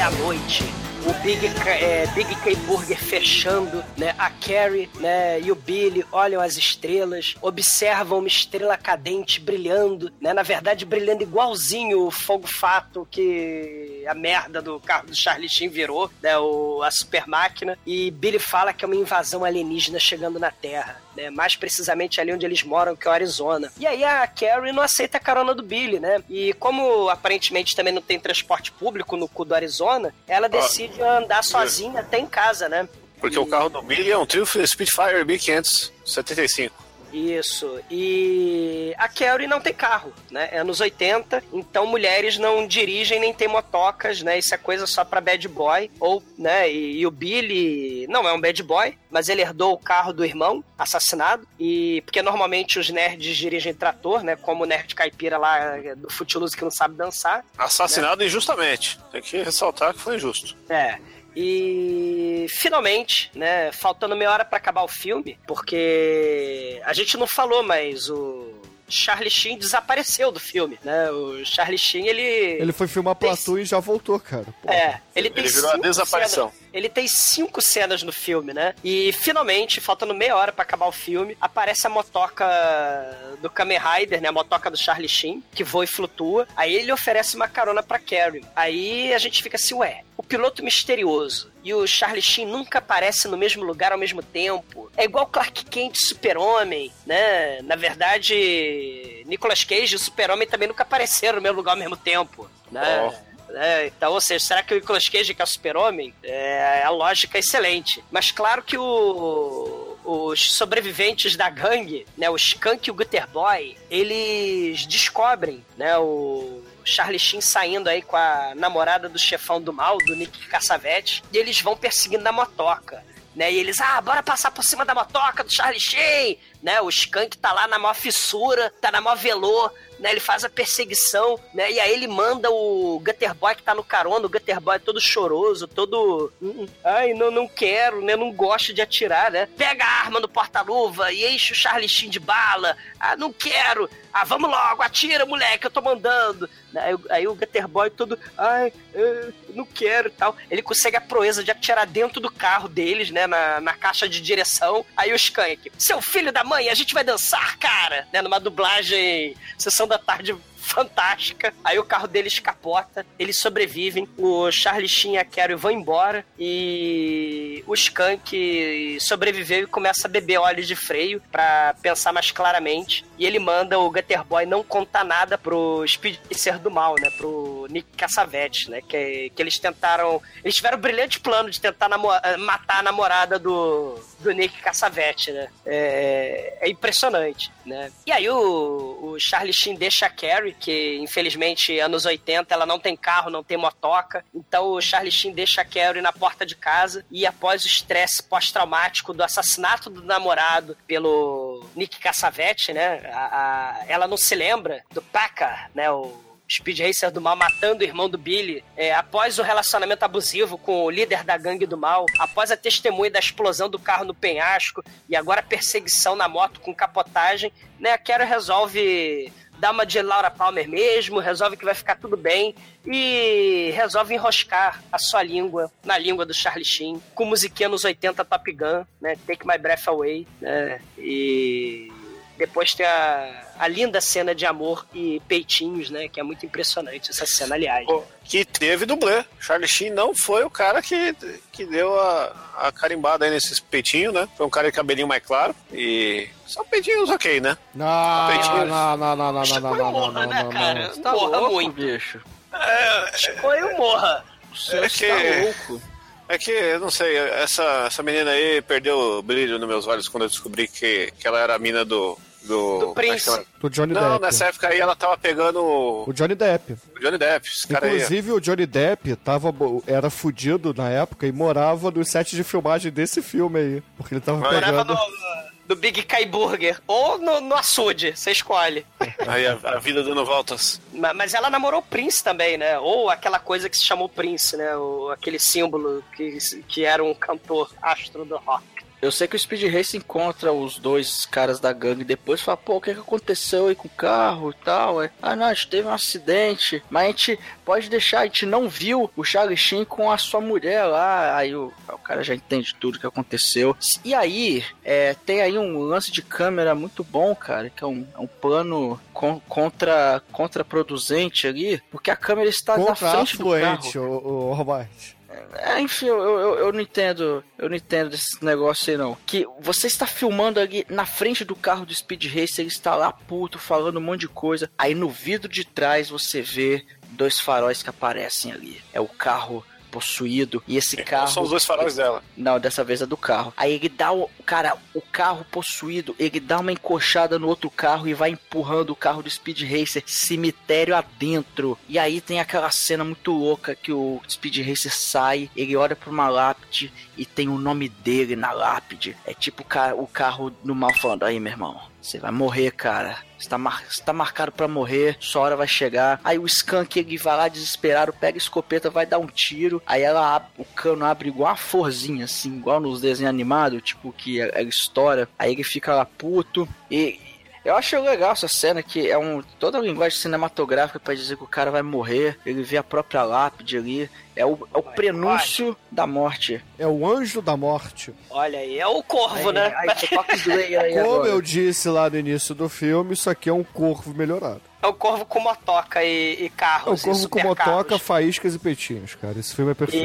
[SPEAKER 3] À noite, o Big, é, Big K Burger fechando, né? A Carrie, né? E o Billy olham as estrelas, observam uma estrela cadente brilhando, né? Na verdade, brilhando igualzinho o fogo fato que a merda do carro do Charlie Sheen virou, né? O, a super máquina. E Billy fala que é uma invasão alienígena chegando na Terra, né? Mais precisamente ali onde eles moram, que é o Arizona. E aí a Carrie não aceita a carona do Billy, né? E como aparentemente também não tem transporte público no cu do Arizona, ela decide andar sozinha até em casa, né?
[SPEAKER 4] Porque o carro do Billy é um Triumph Spitfire 1500 75.
[SPEAKER 3] Isso. E a Carrie não tem carro, né? É anos 80, então mulheres não dirigem nem tem motocas, né? Isso é coisa só pra bad boy. Ou, né? E, e o Billy não é um bad boy, mas ele herdou o carro do irmão, assassinado. E porque normalmente os nerds dirigem trator, né? Como o nerd caipira lá do Footloose que não sabe dançar.
[SPEAKER 4] Assassinado injustamente. Tem que ressaltar que foi injusto.
[SPEAKER 3] É. E finalmente, né, faltando meia hora pra acabar o filme, porque a gente não falou, mas o Charlie Sheen desapareceu do filme, né? O Charlie Sheen, ele
[SPEAKER 5] Ele foi filmar Platu e já voltou, cara. Pô.
[SPEAKER 3] é, ele tem
[SPEAKER 4] Ele virou a
[SPEAKER 3] cinco
[SPEAKER 4] desaparição.
[SPEAKER 3] cenas- ele tem cinco cenas no filme, né? E finalmente, faltando meia hora pra acabar o filme, aparece a motoca do Kamen Rider, né? A motoca do Charlie Sheen, que voa e flutua. Aí ele oferece uma carona pra Carrie. Aí a gente fica assim, ué, o piloto misterioso e o Charlie Sheen nunca aparecem no mesmo lugar ao mesmo tempo. É igual Clark Kent e Super-Homem, né? Na verdade, Nicolas Cage e o Super-Homem também nunca apareceram no mesmo lugar ao mesmo tempo, né? né? Então, ou seja, será que o Nicolas Cage que é o super-homem? É, a lógica é excelente. Mas claro que o, os sobreviventes da gangue, né, o Skunk e o Gutter Boy, eles descobrem, né, o Charlie Sheen saindo aí com a namorada do chefão do mal, do Nick Cassavete, e eles vão perseguindo a motoca. né? E eles, ah, bora passar por cima da motoca do Charlie Sheen, né? O Skunk tá lá na maior fissura, tá na maior velô, né? Ele faz a perseguição, né? E aí ele manda o Gutter Boy que tá no carona, o Gutter Boy todo choroso, todo. "Hum, Ai, não, não quero, né? Não gosto de atirar, né? Pega a arma no porta-luva e enche o Charlie Sheen de bala. Ah, não quero. Ah, vamos logo, atira, moleque, eu tô mandando. Aí, aí o Gutter Boy todo. Ai, não quero e tal. Ele consegue a proeza de atirar dentro do carro deles, né? Na, na caixa de direção. Aí o Skank, seu filho da mãe, a gente vai dançar, cara! Né? Numa dublagem Sessão da Tarde fantástica. Aí o carro deles capota, eles sobrevivem. O Charlie Sheen e a Carrie vão embora e o Skunk sobreviveu e começa a beber óleo de freio pra pensar mais claramente. E ele manda o Gutter Boy não contar nada pro Speed Racer do mal, né? Pro Nick Cassavetes, né? Que, que eles tentaram. Eles tiveram o brilhante plano de tentar eh, matar a namorada do, do Nick Cassavetes, né? É, é impressionante, né? E aí o, o Charlie Sheen deixa a Carrie, que infelizmente anos 80 ela não tem carro, não tem motoca. Então o Charlie Sheen deixa a Carrie na porta de casa e após o estresse pós-traumático do assassinato do namorado pelo Nick Cassavetes, né? a- a- ela não se lembra do Paca, né? O Speed Racer do mal matando o irmão do Billy, é, após o relacionamento abusivo com o líder da gangue do mal, após a testemunha da explosão do carro no penhasco e agora perseguição na moto com capotagem, né? A Carol resolve dar uma de Laura Palmer mesmo, resolve que vai ficar tudo bem e resolve enroscar a sua língua na língua do Charlie Sheen com musiquinha nos 80 Top Gun, né? Take My Breath Away, né? E depois tem a, a linda cena de amor e peitinhos, né? Que é muito impressionante essa cena, aliás.
[SPEAKER 4] Oh. Que teve dublê. Charlie Sheen não foi o cara que, que deu a, a carimbada aí nesses peitinhos, né? Foi um cara de cabelinho mais claro e são peitinhos ok, né?
[SPEAKER 5] Não,
[SPEAKER 4] peitinhos.
[SPEAKER 5] não, não, não, não, não, não, não, é
[SPEAKER 3] morra, não, né,
[SPEAKER 5] não,
[SPEAKER 3] cara?
[SPEAKER 5] não.
[SPEAKER 7] não
[SPEAKER 3] não
[SPEAKER 7] não
[SPEAKER 3] não
[SPEAKER 7] não
[SPEAKER 3] não não morra.
[SPEAKER 7] O
[SPEAKER 4] é
[SPEAKER 7] não
[SPEAKER 4] não
[SPEAKER 7] não
[SPEAKER 4] É que, eu não sei, essa, essa menina aí perdeu o brilho nos meus olhos quando eu descobri que, que ela era a mina do do,
[SPEAKER 3] Do Prince.
[SPEAKER 5] Do Johnny
[SPEAKER 4] Não,
[SPEAKER 5] Depp.
[SPEAKER 4] nessa época aí ela tava pegando o
[SPEAKER 5] O Johnny Depp.
[SPEAKER 4] Johnny Depp. Esse cara aí.
[SPEAKER 5] Inclusive, o Johnny Depp tava, era fudido na época e morava nos sets de filmagem desse filme aí. Porque ele tava
[SPEAKER 4] Morava
[SPEAKER 3] Morava
[SPEAKER 5] pegando.
[SPEAKER 3] no, no Big Kai Burger. Ou no, no açude, você escolhe.
[SPEAKER 4] Aí a, a vida dando voltas.
[SPEAKER 3] Ma- Mas ela namorou o Prince também, né? Ou aquela coisa que se chamou Prince, né? O, aquele símbolo que, que era um cantor astro do rock.
[SPEAKER 7] Eu sei que o Speed Race encontra os dois caras da gangue depois e fala, pô, o que, que aconteceu aí com o carro e tal? É, ah, não, a gente teve um acidente, mas a gente pode deixar, a gente não viu o Charlie Sheen com a sua mulher lá. Aí o, o cara já entende tudo que aconteceu. E aí, é, tem aí um lance de câmera muito bom, cara, que é um, é um plano con- contra contraproducente ali, porque a câmera está na
[SPEAKER 5] Contra
[SPEAKER 7] frente do carro.
[SPEAKER 5] o, o Robert.
[SPEAKER 7] É, enfim, eu, eu, eu não entendo. Eu não entendo desse negócio aí, não. Que você está filmando ali na frente do carro do Speed Racer, ele está lá puto, falando um monte de coisa. Aí no vidro de trás você vê dois faróis que aparecem ali. É o carro possuído e esse carro
[SPEAKER 4] São os dois faróis dela.
[SPEAKER 7] não, dessa vez é do carro. Aí ele dá o. Cara, o carro possuído, ele dá uma encoxada no outro carro e vai empurrando o carro do Speed Racer cemitério adentro. E aí tem aquela cena muito louca que o Speed Racer sai, ele olha pra uma lápide e tem o nome dele na lápide. É tipo o carro no mal falando: aí, meu irmão, você vai morrer, cara. Você tá, mar... você tá marcado pra morrer, sua hora vai chegar. Aí o Skunk vai lá desesperado, pega a escopeta, vai dar um tiro. Aí ela o cano abre igual uma florzinha, assim, igual nos desenhos animados, tipo que ela estoura. Aí ele fica lá puto. E eu acho legal essa cena que é um toda a linguagem cinematográfica pra dizer que o cara vai morrer. Ele vê a própria lápide ali. É o, é o prenúncio da morte.
[SPEAKER 5] É o anjo da morte.
[SPEAKER 3] Olha aí, é o corvo, né?
[SPEAKER 7] Aí, o Slayer aí
[SPEAKER 5] Como
[SPEAKER 7] agora.
[SPEAKER 5] eu disse lá no início do filme, isso aqui é um corvo melhorado.
[SPEAKER 3] É o corvo com motoca e, e
[SPEAKER 5] É
[SPEAKER 3] carros. e
[SPEAKER 5] corvo com motoca, faíscas e peitinhos, cara. Esse filme é perfeito.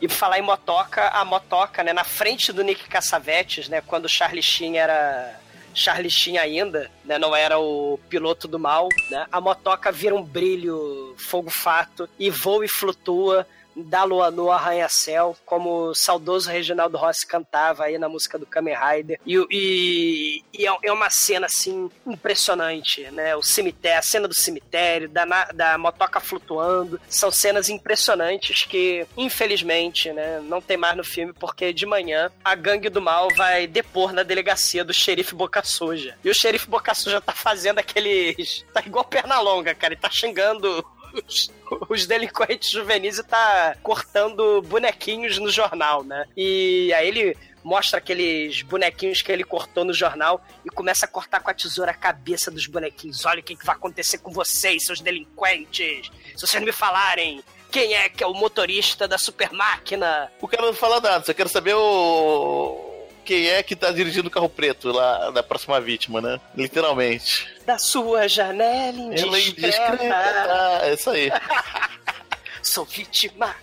[SPEAKER 3] E, e falar em motoca, a motoca, né, na frente do Nick Cassavetes, né, quando o Charlie Sheen era Charlie Sheen ainda, né, não era o piloto do mal, né, a motoca vira um brilho fogo fato e voa e flutua da lua no arranha-céu, como o saudoso Reginaldo Rossi cantava aí na música do Kamen Rider. E, e, e é, é uma cena, assim, impressionante, né? O cemitério, a cena do cemitério, da, da motoca flutuando, são cenas impressionantes que, infelizmente, né, não tem mais no filme, porque de manhã a gangue do mal vai depor na delegacia do xerife Boca Suja. E o xerife Boca Suja tá fazendo aqueles. tá igual perna longa, cara, ele tá xingando os, os delinquentes juvenis e tá cortando bonequinhos no jornal, né? E aí ele mostra aqueles bonequinhos que ele cortou no jornal e começa a cortar com a tesoura a cabeça dos bonequinhos. Olha o que, que vai acontecer com vocês, seus delinquentes. Se vocês não me falarem quem é que é o motorista da super máquina.
[SPEAKER 6] O cara não fala nada, só quero saber o. Quem é que tá dirigindo o carro preto lá da próxima vítima, né? Literalmente.
[SPEAKER 3] Da sua janela
[SPEAKER 6] Ela é
[SPEAKER 3] indiscreta.
[SPEAKER 6] indiscreta. É isso aí.
[SPEAKER 3] Sou vítima.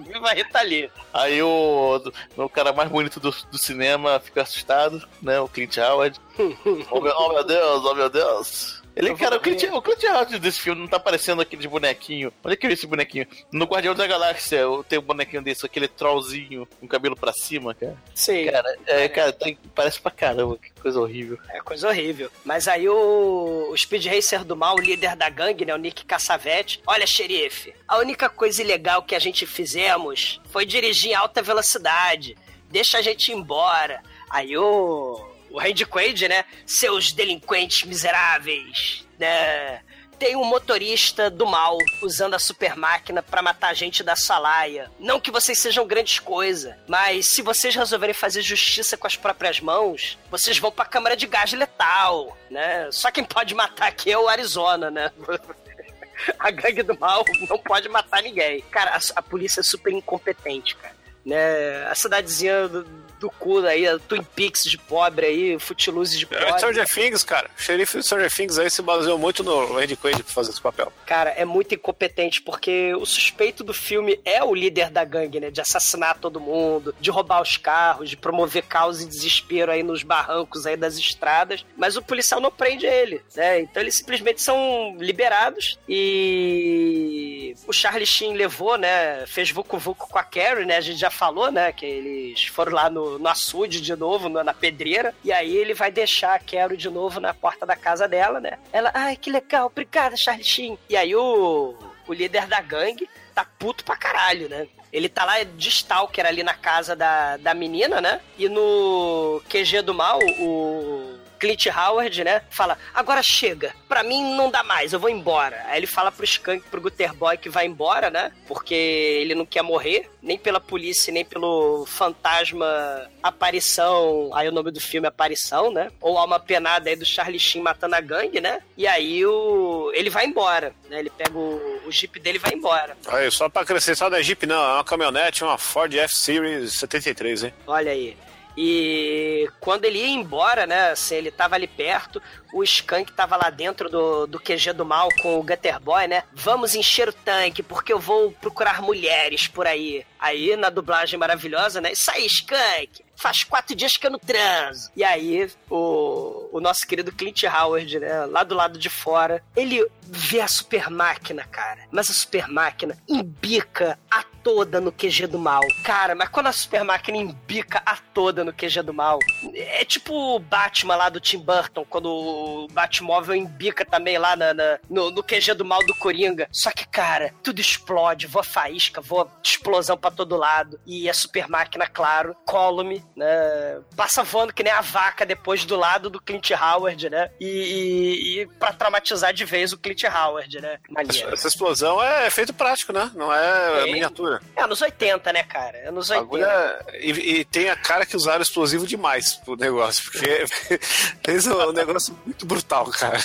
[SPEAKER 3] Viva a Rita Lee.
[SPEAKER 6] Aí o, o cara mais bonito do, do cinema fica assustado, né? O Clint Howard. oh, meu, oh, meu Deus, oh meu Deus. Ele, cara, o Clint, o Clint desse filme não tá parecendo aquele bonequinho. Onde é que eu vi esse bonequinho? No Guardião da Galáxia eu tenho um bonequinho desse, aquele trollzinho com cabelo pra cima, cara.
[SPEAKER 3] Sim.
[SPEAKER 6] Cara, é, cara tem- parece pra caramba, que coisa horrível.
[SPEAKER 3] É coisa horrível. Mas aí o, o Speed Racer do mal, o líder da gangue, né, o Nick Cassavete, olha, xerife, a única coisa ilegal que a gente fizemos foi dirigir em alta velocidade. Deixa a gente ir embora. Aí o o Randy Quaid, né, seus delinquentes miseráveis, né, tem um motorista do mal usando a super máquina pra matar gente da Salaia. Não que vocês sejam grandes coisas, mas se vocês resolverem fazer justiça com as próprias mãos, vocês vão pra câmara de gás letal, né? Só quem pode matar aqui é o Arizona, né? A gangue do mal não pode matar ninguém. Cara, a, a polícia é super incompetente, cara. Né? A cidadezinha do, do cu aí, Twin Peaks de pobre aí, Footloose de
[SPEAKER 4] É,
[SPEAKER 3] pobre.
[SPEAKER 4] Stranger Things, cara. O xerife do Stranger Things aí se baseou muito no Randy Quaid pra fazer esse papel.
[SPEAKER 3] Cara, é muito incompetente, porque o suspeito do filme é o líder da gangue, né? De assassinar todo mundo, de roubar os carros, de promover caos e desespero aí nos barrancos aí das estradas. Mas o policial não prende ele, né? Então eles simplesmente são liberados e o Charlie Sheen levou, né? Fez vucu vucu com a Carrie, né? A gente já falou, né? Que eles foram lá no, no açude de novo, na, na pedreira. E aí ele vai deixar a Carrie de novo na porta da casa dela, né? Ela, ai, que legal, obrigada, Charlie Sheen. E aí o, o líder da gangue tá puto pra caralho, né? Ele tá lá de stalker ali na casa da, da menina, né? E no QG do mal, o Clint Howard, né? Fala, agora chega, pra mim não dá mais, eu vou embora. Aí ele fala pro Skunk, pro Guterboy que vai embora, né? Porque ele não quer morrer, nem pela polícia, nem pelo fantasma aparição. Aí o nome do filme é Aparição, né? Ou Alma Penada aí do Charlie Sheen matando a gangue, né? E aí o... ele vai embora, né? Ele pega o, o jeep dele e vai embora.
[SPEAKER 4] Aí, só pra acrescentar da Jeep, não, é uma caminhonete, uma Ford F-Series 73, hein?
[SPEAKER 3] Olha aí. E quando ele ia embora, né? Assim, ele tava ali perto, o Skank tava lá dentro do, do QG do mal com o Gutter Boy, né? Vamos encher o tanque, porque eu vou procurar mulheres por aí. Aí, na dublagem maravilhosa, né? Isso aí, Skank! Faz quatro dias que eu não transo. E aí, o, o nosso querido Clint Howard, né? Lá do lado de fora, ele vê a super máquina, cara. Mas a super máquina embica a toda no QG do mal. Cara, mas quando a super máquina embica a toda no QG do mal, é tipo o Batman lá do Tim Burton, quando o Batmóvel embica também lá na, na- no, no QG do mal do Coringa. Só que, cara, tudo explode, voa faísca, voa explosão pra todo lado. E a super máquina, claro, column, né? Passa voando que nem a vaca depois do lado do Clint Howard, né? E, e, e pra traumatizar de vez o Clint Howard, né? Maneiro.
[SPEAKER 4] Essa explosão é efeito prático, né? Não é
[SPEAKER 3] Sim.
[SPEAKER 4] miniatura.
[SPEAKER 3] É anos 80, né, cara? É Anos
[SPEAKER 4] O
[SPEAKER 3] 80.
[SPEAKER 4] bagulho é- E, e tem a cara que usaram explosivo demais pro negócio, porque fez um negócio muito brutal, cara.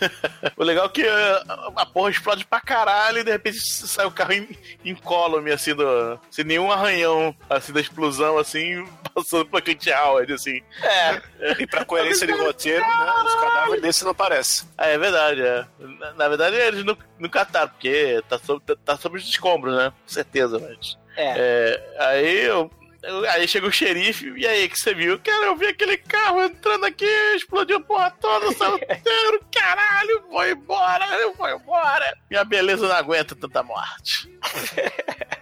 [SPEAKER 6] O legal é que eh, a porra explode pra caralho e de repente sai o carro em, incólume, assim, do, sem nenhum arranhão, assim, da explosão, assim, passando pra Clint Howard, assim.
[SPEAKER 3] É.
[SPEAKER 4] E pra coerência de roteiro, né, os cadáveres desse não aparecem.
[SPEAKER 6] Ah, é verdade, é. Na, na verdade, eles não, não cataram, porque tá sob, tá, tá sob os escombros, né? Com certeza, mas...
[SPEAKER 3] É.
[SPEAKER 6] É, aí eu... Aí chega o xerife, e aí que você viu? Cara, eu vi aquele carro entrando aqui, explodiu a porra toda, saiu inteiro, caralho, vou embora, eu vou embora. Minha beleza não aguenta tanta morte.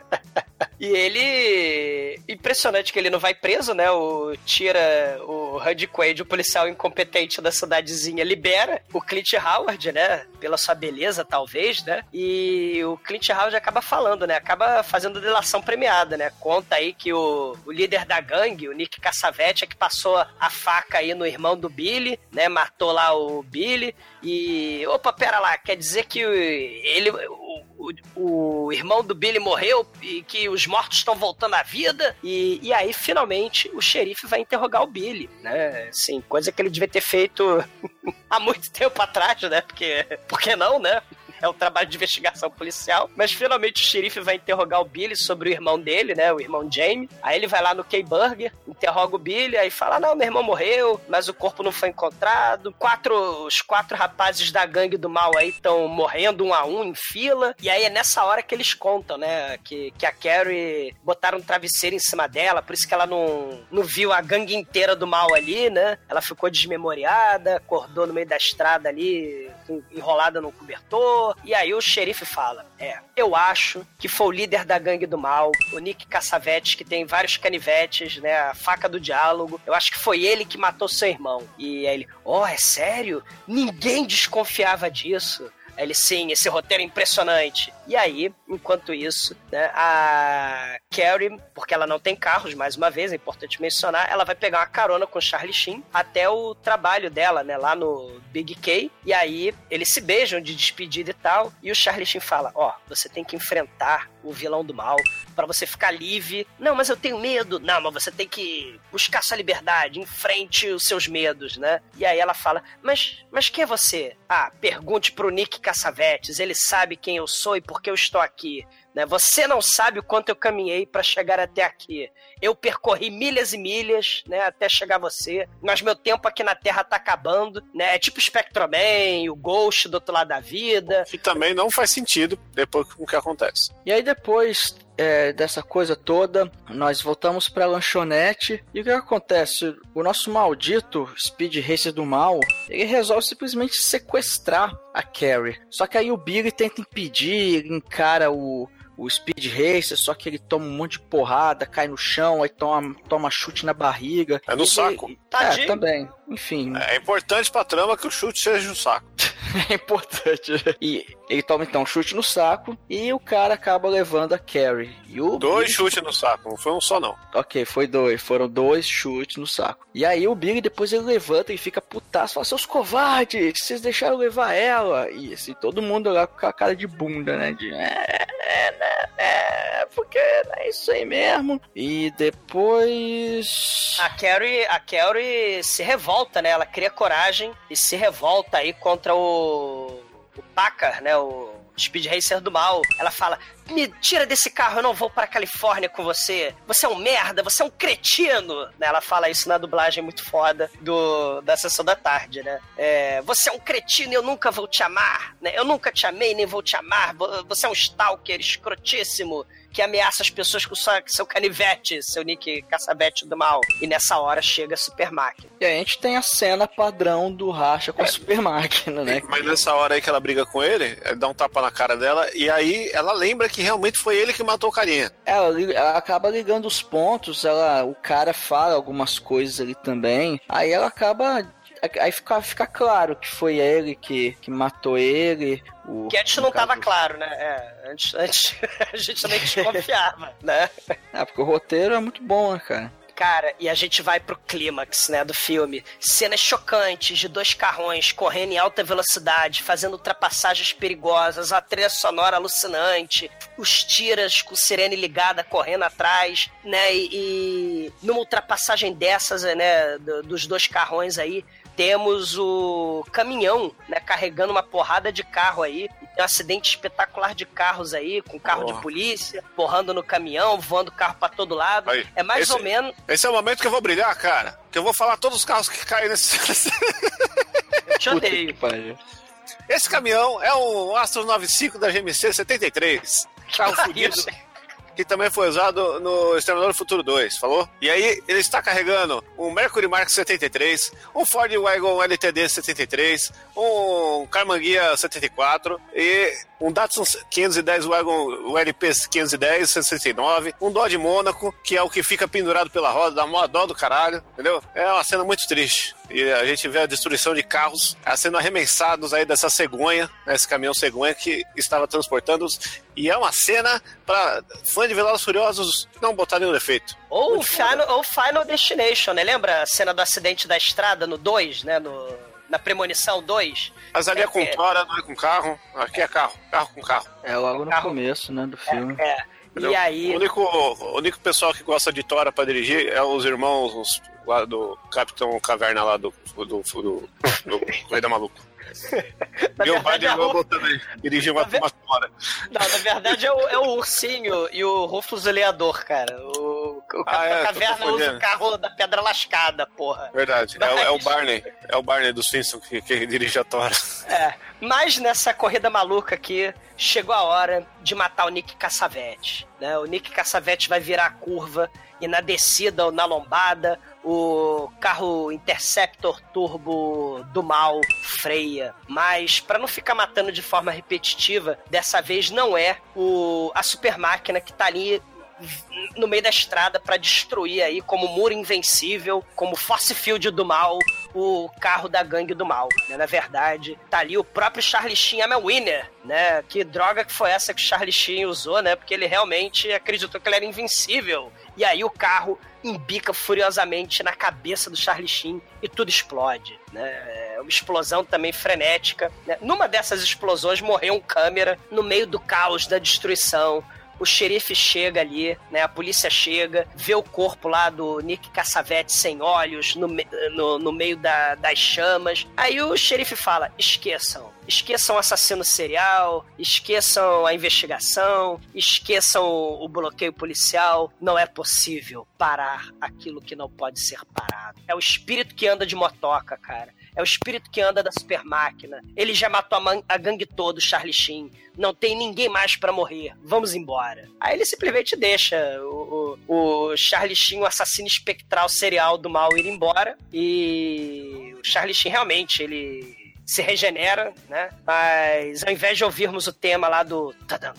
[SPEAKER 3] E ele. Impressionante que ele não vai preso, né? O tira o Hud Quaid, o policial incompetente da cidadezinha, libera o Clint Howard, né? Pela sua beleza, talvez, né? E o Clint Howard acaba falando, né? Acaba fazendo delação premiada, né? Conta aí que o, o líder da gangue, o Nick Cassavetti, é que passou a faca aí no irmão do Billy, né? Matou lá o Billy. E. Opa, pera lá, quer dizer que ele. O, o, irmão do Billy morreu e que os mortos estão voltando à vida. E, e aí, finalmente, o xerife vai interrogar o Billy, né? Assim, coisa que ele devia ter feito há muito tempo atrás, né? Porque, por que não, né? É um trabalho de investigação policial. Mas finalmente o xerife vai interrogar o Billy sobre o irmão dele, né? O irmão Jamie. Aí ele vai lá no K-Burger, interroga o Billy, aí fala: Não, meu irmão morreu, mas o corpo não foi encontrado. Quatro, os quatro rapazes da gangue do mal aí estão morrendo um a um em fila. E aí é nessa hora que eles contam, né? Que, que a Carrie botaram um travesseiro em cima dela, por isso que ela não, não viu a gangue inteira do mal ali, né? Ela ficou desmemoriada, acordou no meio da estrada ali, enrolada no cobertor. E aí o xerife fala: É, eu acho que foi o líder da gangue do mal, o Nick Cassavetes, que tem vários canivetes, né? A faca do diálogo. Eu acho que foi ele que matou seu irmão. E aí ele: Oh, é sério? Ninguém desconfiava disso. Aí ele, sim, esse roteiro é impressionante. E aí, enquanto isso, né, a Carrie, porque ela não tem carros, mais uma vez, é importante mencionar, ela vai pegar uma carona com o Charlie Sheen até o trabalho dela, né, lá no Big K. E aí, eles se beijam de despedida e tal. E o Charlie Sheen fala: Ó, oh, você tem que enfrentar o vilão do mal para você ficar livre. Não, mas eu tenho medo. Não, mas você tem que buscar sua liberdade, enfrente os seus medos, né? E aí ela fala: Mas, mas quem é você? Ah, pergunte pro Nick Cassavetes, ele sabe quem eu sou e por que eu estou aqui. Né? Você não sabe o quanto eu caminhei para chegar até aqui. Eu percorri milhas e milhas, né, até chegar a você. Mas meu tempo aqui na Terra tá acabando, né? É tipo Spectroman, o Ghost do outro lado da vida.
[SPEAKER 4] Que também não faz sentido depois com o que acontece.
[SPEAKER 7] E aí depois é, dessa coisa toda, nós voltamos pra lanchonete e o que acontece? O nosso maldito Speed Racer do mal, ele resolve simplesmente sequestrar a Carrie. Só que aí o Billy tenta impedir, ele encara o, o Speed Racer, só que ele toma um monte de porrada, cai no chão, aí toma, toma chute na barriga.
[SPEAKER 4] É no saco.
[SPEAKER 7] É, também. Enfim.
[SPEAKER 4] É importante pra trama que o chute seja no saco.
[SPEAKER 7] é importante. E ele toma então um chute no saco e o cara acaba levando a Carrie. E o
[SPEAKER 4] dois
[SPEAKER 7] Billy...
[SPEAKER 4] chutes no saco, não foi um só não.
[SPEAKER 7] Ok, foi dois. Foram dois chutes no saco. E aí o Billy depois ele levanta e fica putaço, fala, seus covardes, vocês deixaram levar ela. E assim, todo mundo lá com a cara de bunda, né? De, é, é, né, é, porque é isso aí mesmo. E depois...
[SPEAKER 3] A Carrie, a Carrie se revolta, né? Ela cria coragem e se revolta aí contra o, o Packard, né? O Speed Racer do mal. Ela fala: Me tira desse carro, eu não vou pra Califórnia com você. Você é um merda, você é um cretino. Né, ela fala isso na dublagem muito foda do, da sessão da tarde, né? É, você é um cretino e eu nunca vou te amar. Né? Eu nunca te amei nem vou te amar. Você é um stalker escrotíssimo que ameaça as pessoas com sua, seu canivete, seu Nick Caçabete do mal. E nessa hora chega a Super Máquina.
[SPEAKER 7] E a gente tem a cena padrão do Racha com a Super Máquina, né?
[SPEAKER 4] Mas nessa hora aí que ela briga com ele, ele dá um tapa na cara dela e aí ela lembra que realmente foi ele que matou o carinha.
[SPEAKER 7] Ela, ela acaba ligando os pontos, ela, o cara fala algumas coisas ali também, aí ela acaba aí fica, fica claro que foi ele que, que matou ele. O,
[SPEAKER 3] que antes não estava claro, né? É, antes, antes a gente também desconfiava, né?
[SPEAKER 7] É, porque o roteiro é muito bom, né, cara?
[SPEAKER 3] Cara, e a gente vai pro clímax, né, do filme. Cenas chocantes de dois carrões correndo em alta velocidade, fazendo ultrapassagens perigosas, a trilha sonora alucinante, os tiras com sirene ligada correndo atrás, né, e, e numa ultrapassagem dessas, né, dos dois carrões aí, temos o caminhão, né, carregando uma porrada de carro aí. Tem um acidente espetacular de carros aí, com carro de polícia, porrando no caminhão, voando carro para todo lado. Aí, é mais
[SPEAKER 4] esse,
[SPEAKER 3] ou menos.
[SPEAKER 4] Esse é o momento que eu vou brilhar, cara. Que eu vou falar todos os carros que caem nesse.
[SPEAKER 3] eu te odeio.
[SPEAKER 4] Esse caminhão é um Astro 95 da GMC 73. Carro fudido. Que também foi usado no Exterminador do Futuro 2, falou? E aí ele está carregando um Mercury Mark 73, um Ford Wagon LTD 73, um Carmanguia 74 e um Datsun 510 Wagon ULP 510 69, um Dodge Mônaco, que é o que fica pendurado pela roda, dá mó dó do caralho, entendeu? É uma cena muito triste. E a gente vê a destruição de carros sendo arremessados aí dessa cegonha, né, esse caminhão cegonha que estava transportando os. E é uma cena para fã de Velozes Furiosos não botar nenhum defeito.
[SPEAKER 3] Ou. Final, ou Final Destination, né? Lembra a cena do acidente da estrada no 2, né? No, na Premonição 2?
[SPEAKER 4] Mas ali é com
[SPEAKER 3] É, é.
[SPEAKER 4] tora, não é com carro. Aqui é carro, carro com carro.
[SPEAKER 7] É logo no
[SPEAKER 3] Carro.
[SPEAKER 7] começo, né, do filme.
[SPEAKER 3] É.
[SPEAKER 4] Entendeu?
[SPEAKER 3] E aí.
[SPEAKER 4] O único, o único pessoal que gosta de Tora pra dirigir é os irmãos lá do Capitão Caverna lá do, do, do, do, do Corrida Maluco.
[SPEAKER 3] Na
[SPEAKER 4] Bill
[SPEAKER 3] verdade,
[SPEAKER 4] Biden
[SPEAKER 3] é
[SPEAKER 4] também dirigiu uma,
[SPEAKER 3] ve-
[SPEAKER 4] uma Tora.
[SPEAKER 3] Não, na verdade é o, é o ursinho e o Rufus Leador, cara. O, o Capitão
[SPEAKER 4] Ah, é,
[SPEAKER 3] Caverna usa o carro da Pedra Lascada, porra.
[SPEAKER 4] Verdade. É, o- é o
[SPEAKER 3] Mas-
[SPEAKER 4] Barney. É o Barney dos Simpsons que, que dirige a Tora.
[SPEAKER 3] É. Mas nessa corrida maluca aqui, chegou a hora de matar o Nick Cassavete. Né? O Nick Cassavete vai virar a curva e na descida ou na lombada, o carro Interceptor Turbo do mal freia. Mas para não ficar matando de forma repetitiva, dessa vez não é o a super máquina que tá ali no meio da estrada para destruir aí como muro invencível, como force field do mal, o carro da gangue do mal, né? Na verdade, tá ali o próprio Charlie Sheen é winner, né? Que droga que foi essa que o Charlie Sheen usou, né? Porque ele realmente acreditou que ele era invencível. E aí o carro embica furiosamente na cabeça do Charlie Sheen e tudo explode, né? É uma explosão também frenética. Né? Numa dessas explosões morreu um câmera no meio do caos da destruição. O xerife chega ali, né? A polícia chega, vê o corpo lá do Nick Cassavete sem olhos no, no, no meio da- das chamas. Aí o xerife fala: esqueçam. Esqueçam o assassino serial, esqueçam a investigação, esqueçam o, o bloqueio policial. Não é possível parar aquilo que não pode ser parado. É o espírito que anda de motoca, cara. É o espírito que anda da super máquina. Ele já matou a, a gangue toda, o Charlie Sheen. Não tem ninguém mais pra morrer. Vamos embora. Aí ele simplesmente deixa o, o, o Charlie Sheen, o assassino espectral serial do mal, ir embora. E o Charlie Sheen realmente, ele se regenera, né? Mas ao invés de ouvirmos o tema lá do tadam,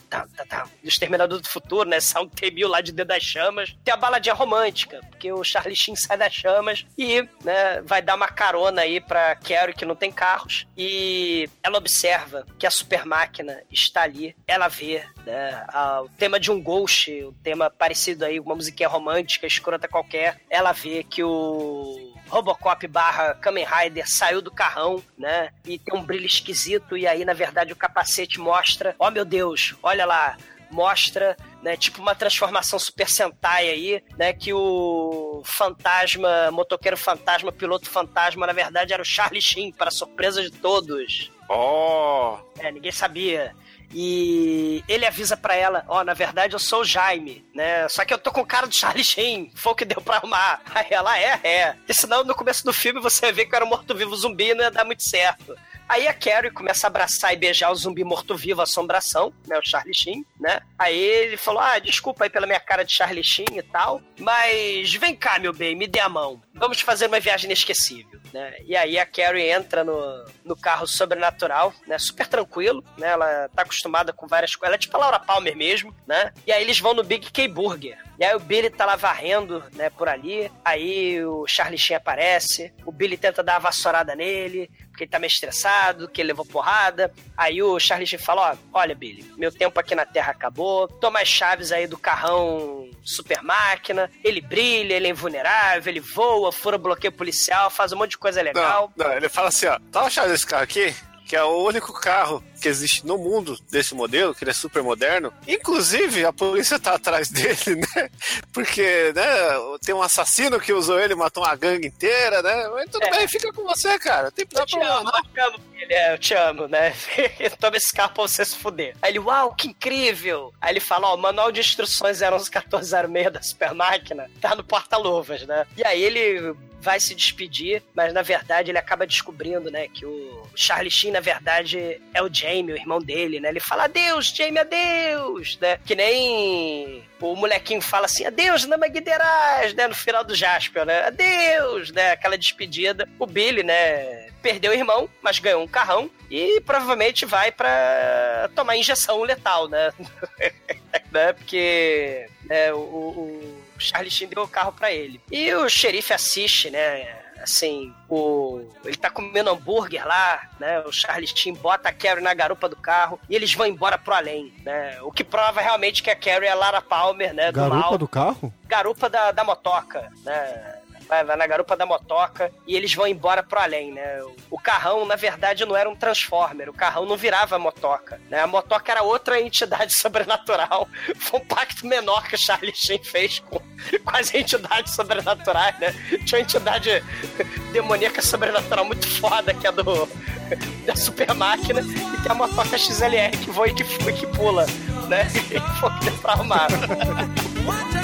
[SPEAKER 3] Exterminador do Futuro, né? Sound T-1000 lá de Dedo das Chamas, tem a baladinha romântica, porque o Charlie Sheen sai das chamas e, né, vai dar uma carona aí pra Carrie, que não tem carros, e ela observa que a super máquina está ali, ela vê, né, a- o tema de um Ghost, o tema parecido aí, uma musiquinha romântica, escrota qualquer, ela vê que o Robocop barra Kamen Rider saiu do carrão, né? E tem um brilho esquisito, e aí, na verdade, o capacete mostra, ó meu Deus, olha lá, mostra, né, tipo uma transformação Super Sentai aí, né, que o fantasma, motoqueiro fantasma, piloto fantasma, na verdade era o Charlie Sheen, para surpresa de todos.
[SPEAKER 4] Oh!
[SPEAKER 3] É, ninguém sabia. E ele avisa pra ela, ó, na verdade eu sou o Jaime, né? Só que eu tô com o cara do Charlie Sheen, foi o que deu pra arrumar. Aí ela, é, é. E senão no começo do filme você ia ver que eu era um morto-vivo zumbi e não ia dar muito certo. Aí a Carrie começa a abraçar e beijar o zumbi morto-vivo, assombração, né? O Charlie Sheen, né? Aí ele falou: Ah, desculpa aí pela minha cara de Charlie Sheen e tal, mas vem cá, meu bem, me dê a mão. Vamos fazer uma viagem inesquecível, né? E aí a Carrie entra no, no carro sobrenatural, né? Super tranquilo, né? Ela tá acostumada com várias coisas. Ela é tipo a Laura Palmer mesmo, né? E aí eles vão no Big K Burger. E aí o Billy tá lá varrendo, né, por ali. Aí o Charlie Sheen aparece. O Billy tenta dar uma vassourada nele, porque ele tá meio estressado, que ele levou porrada. Aí o Charlie Sheen fala: Ó, olha, Billy, meu tempo aqui na Terra acabou. Toma as chaves aí do carrão super máquina. Ele brilha, ele é invulnerável, ele voa, fura bloqueio policial, faz um monte de coisa legal.
[SPEAKER 4] Não, não, ele fala assim, ó, tá achando esse carro aqui? Que é o único carro que existe no mundo desse modelo, que ele é super moderno. Inclusive, a polícia tá atrás dele, né? Porque, né, tem um assassino que usou ele, matou uma gangue inteira, né? Mas tudo
[SPEAKER 3] É.
[SPEAKER 4] bem, fica com você, cara. Tem
[SPEAKER 3] Eu te
[SPEAKER 4] problema, não.
[SPEAKER 3] Filho. É, eu te amo, né? Toma esse carro pra você se fuder. Aí ele, uau, que incrível! Aí ele fala, ó, o manual de instruções era uns 1406 da super máquina, tá no porta-luvas, né? E aí ele vai se despedir, mas na verdade ele acaba descobrindo, né, que o Charlie Sheen, na verdade, é o Jamie, o irmão dele, né? Ele fala, adeus, Jamie, adeus, né? Que nem o molequinho fala assim, adeus, Nama Guiderás, né? No final do Jasper, né? Adeus, né? Aquela despedida. O Billy, né? Perdeu o irmão, mas ganhou um carrão e provavelmente vai para tomar injeção letal, né? né? Porque né, o, o Charlie Sheen deu o carro para ele. E o xerife assiste, né? assim, o ele tá comendo hambúrguer lá, né? O Charlie Sheen bota a Carrie na garupa do carro e eles vão embora pro além, né? O que prova realmente que a Carrie é a Lara Palmer, né? Do
[SPEAKER 5] Garupa
[SPEAKER 3] mal.
[SPEAKER 5] do carro?
[SPEAKER 3] Garupa da, da motoca, né? Vai na garupa da motoca e eles vão embora pro além, né? O carrão, na verdade, não era um Transformer. O carrão não virava motoca, né? A motoca era outra entidade sobrenatural. Foi um pacto menor que o Charlie Sheen fez com, com as entidades sobrenaturais, né? Tinha uma entidade demoníaca sobrenatural muito foda, que é do da super máquina, e tem a motoca XLR que voa e que, que pula, né? E foi que pra arrumar.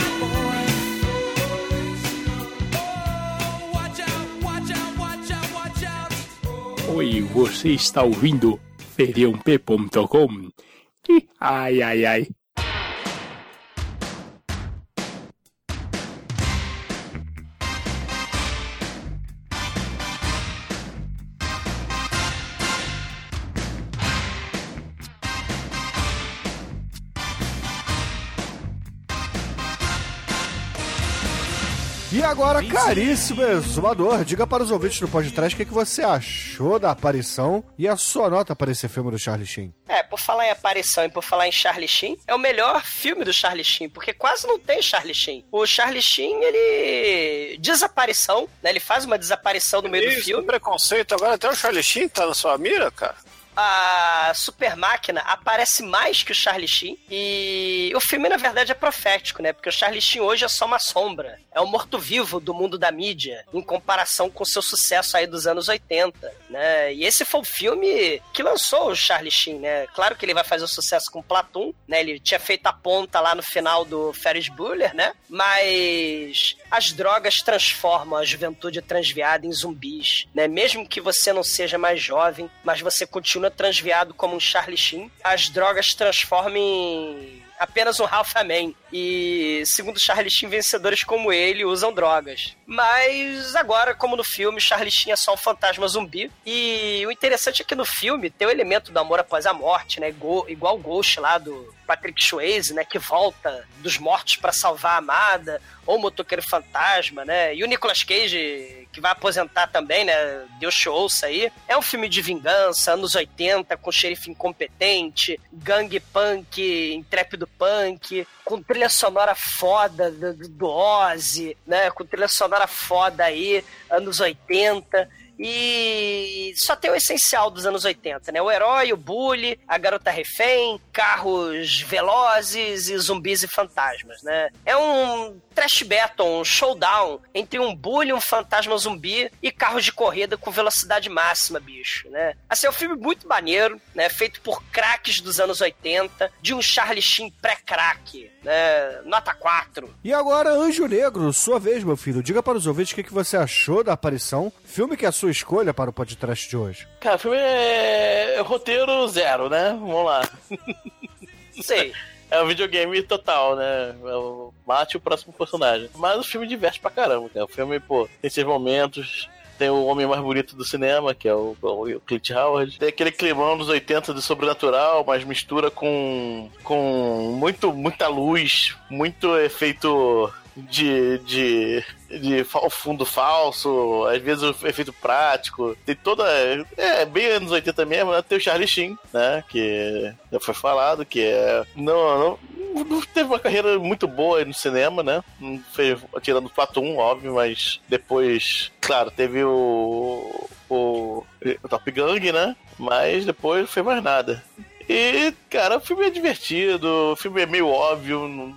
[SPEAKER 9] Oi, você está ouvindo feriãop.com? Ih, Ai, ai, ai.
[SPEAKER 5] Agora, caríssimo exumador, diga para os ouvintes do podcast o que, que você achou da aparição e a sua nota para esse filme do Charlie Sheen.
[SPEAKER 3] É, por falar em aparição e por falar em Charlie Sheen, é o melhor filme do Charlie Sheen, porque quase não tem Charlie Sheen. O Charlie Sheen, ele... Desaparição, né? Ele faz uma desaparição no meio do
[SPEAKER 4] Isso,
[SPEAKER 3] filme.
[SPEAKER 4] preconceito. Agora até o Charlie Sheen tá na sua mira, cara.
[SPEAKER 3] A super máquina aparece mais que o Charlie Sheen e o filme na verdade é profético, né? Porque o Charlie Sheen hoje é só uma sombra, é o morto-vivo do mundo da mídia em comparação com seu sucesso aí dos anos 80, né? E esse foi o filme que lançou o Charlie Sheen, né? Claro que ele vai fazer sucesso com Platoon, né? Ele tinha feito a ponta lá no final do Ferris Bueller, né? Mas as drogas transformam a juventude transviada em zumbis, né? Mesmo que você não seja mais jovem, mas você continua transviado como um Charlie Sheen, as drogas transformam em apenas um Ralph Aman. E, segundo Charlie Sheen, vencedores como ele usam drogas. Mas agora, como no filme, Charlie Sheen é só um fantasma zumbi. E o interessante é que no filme tem o elemento do amor após a morte, né? Igual, igual o Ghost lá do Patrick Swayze, né? Que volta dos mortos para salvar a amada. Ou o motoqueiro fantasma, né? E o Nicolas Cage, que vai aposentar também, né? Deus te ouça aí. É um filme de vingança, anos 80, com xerife incompetente, gangue punk, intrépido punk, com trilha sonora foda do, do- Ozzy, né? Com trilha sonora foda aí, anos 80. E só tem o essencial dos anos 80, né? O herói, o bully, a garota refém, carros velozes e zumbis e fantasmas, né? É um trash battle, um showdown entre um bully, um fantasma zumbi e carros de corrida com velocidade máxima, bicho, né? Assim, é um filme muito maneiro, né? Feito por craques dos anos 80, de um Charlie Sheen pré-crack, né? Nota 4.
[SPEAKER 5] E agora, Anjo Negro, sua vez, meu filho. Diga para os ouvintes o que, que você achou da aparição. Filme que é a sua escolha para o podcast de hoje.
[SPEAKER 6] Cara, o filme é... é roteiro zero, né? Vamos lá.
[SPEAKER 3] Sei.
[SPEAKER 6] É um videogame total, né? É mate o próximo personagem. Mas o filme diverte pra caramba, cara. O filme, pô, tem seus momentos. Tem o homem mais bonito do cinema, que é o, o Clint Howard. Tem aquele climão dos 80 de sobrenatural, mas mistura com, com muito, muita luz, muito efeito de, de, de fundo falso, às vezes o efeito prático. Tem toda. É bem anos 80 mesmo, né? Tem o Charlie Sheen, né? Que já foi falado, que é. Não, não, teve uma carreira muito boa no cinema, né? Fez, tirando o Platum, óbvio, mas depois, claro, teve o. o, o Top Gang, né? Mas depois não mais nada. E, cara, o filme é divertido, o filme é meio óbvio. Não,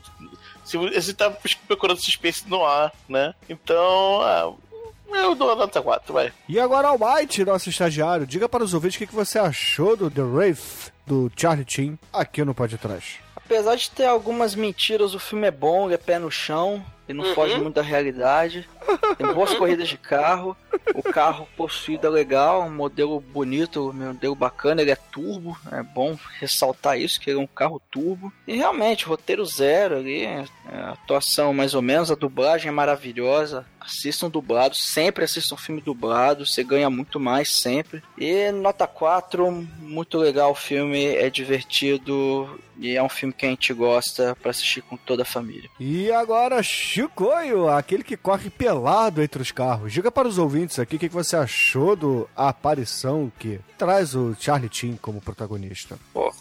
[SPEAKER 6] se você tá procurando suspense no ar, né? Então, ah, eu dou a nota 4, vai.
[SPEAKER 5] E agora, Almighty, nosso estagiário. Diga para os ouvintes o que, você achou do The Wraith, do Charlie Chin, aqui no Pode Trás.
[SPEAKER 7] Apesar de ter algumas mentiras, o filme é bom, ele é pé no chão, ele não
[SPEAKER 3] Uhum.
[SPEAKER 7] foge muito da realidade. Tem boas corridas de carro. O carro possuído é legal, um modelo bonito, um modelo bacana, ele é turbo. É bom ressaltar isso, que ele é um carro turbo. E realmente, roteiro zero ali, é, atuação mais ou menos, a dublagem é maravilhosa. Assistam dublado, sempre assistam filme dublado, você ganha muito mais sempre. E nota 4, muito legal o filme, é divertido e é um filme que a gente gosta para assistir com toda a família.
[SPEAKER 5] E agora, Chicoio, aquele que corre pelado entre os carros. Diga para os ouvintes aqui o que você achou do A Aparição que traz o Charlie Chin como protagonista.
[SPEAKER 4] Pô,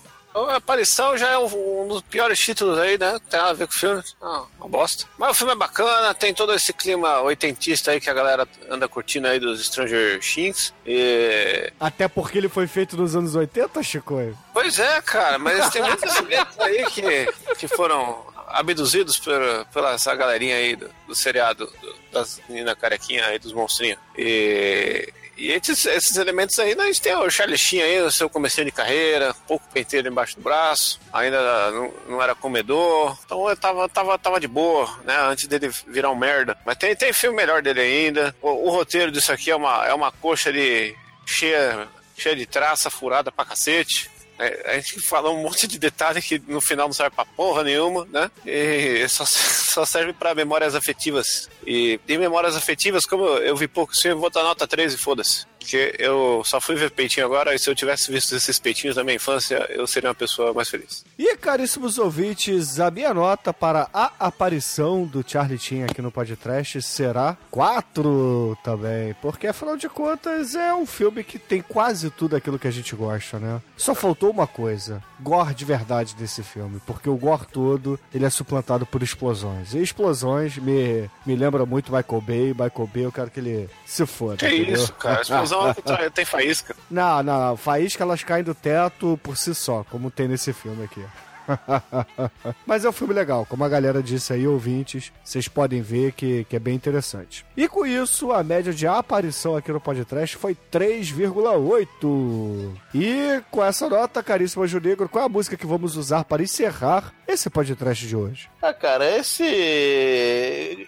[SPEAKER 4] aparição já é um, dos piores títulos aí, né? Tem nada a ver com o filme. Ah, uma bosta. Mas o filme é bacana, tem todo esse clima oitentista aí que a galera anda curtindo aí dos Stranger Things. E...
[SPEAKER 5] Até porque ele foi feito nos anos 80, Chicoio?
[SPEAKER 4] Pois é, cara, mas tem muitos elementos aí que, que foram abduzidos por, pela essa galerinha aí do, do seriado do, das meninas carequinha aí, dos monstrinhos. E, e esses, esses elementos aí, né, a gente tem o Charlie Sheen aí, o seu comecinho de carreira, pouco penteiro embaixo do braço, ainda não, não era comedor, então eu tava, tava, tava de boa, né, antes dele virar um merda. Mas tem, tem filme melhor dele ainda. O, o roteiro disso aqui é uma, é uma coxa de cheia, cheia de traça, furada pra cacete. É, a gente fala um monte de detalhe que no final não serve pra porra nenhuma, né? E só, só serve pra memórias afetivas. E em memórias afetivas, como eu, vi pouco filme, eu vou dar nota 13 e foda-se. Porque eu só fui ver peitinho agora, e se eu tivesse visto esses peitinhos na minha infância, eu seria uma pessoa mais feliz.
[SPEAKER 5] E caríssimos ouvintes, a minha nota para a aparição do Charlie Chin aqui no podcast será 4 também. Porque afinal de contas é um filme que tem quase tudo aquilo que a gente gosta, né? Só faltou uma coisa: gore de verdade desse filme. Porque o gore todo ele é suplantado por explosões. E explosões me, me lembra muito Michael Bay. Michael Bay, eu quero que ele se foda.
[SPEAKER 4] Que
[SPEAKER 5] entendeu?
[SPEAKER 4] isso, cara? A explosão tem faísca.
[SPEAKER 5] Não, não, não. Faísca elas caem do teto por si só, como tem nesse filme aqui. Mas é um filme legal, como a galera disse aí, ouvintes, vocês podem ver que, que é bem interessante. E com isso, a média de aparição aqui no podcast foi 3,8. E com essa nota, caríssimo Junegro, qual é a música que vamos usar para encerrar esse podcast de hoje?
[SPEAKER 6] Ah, cara, esse.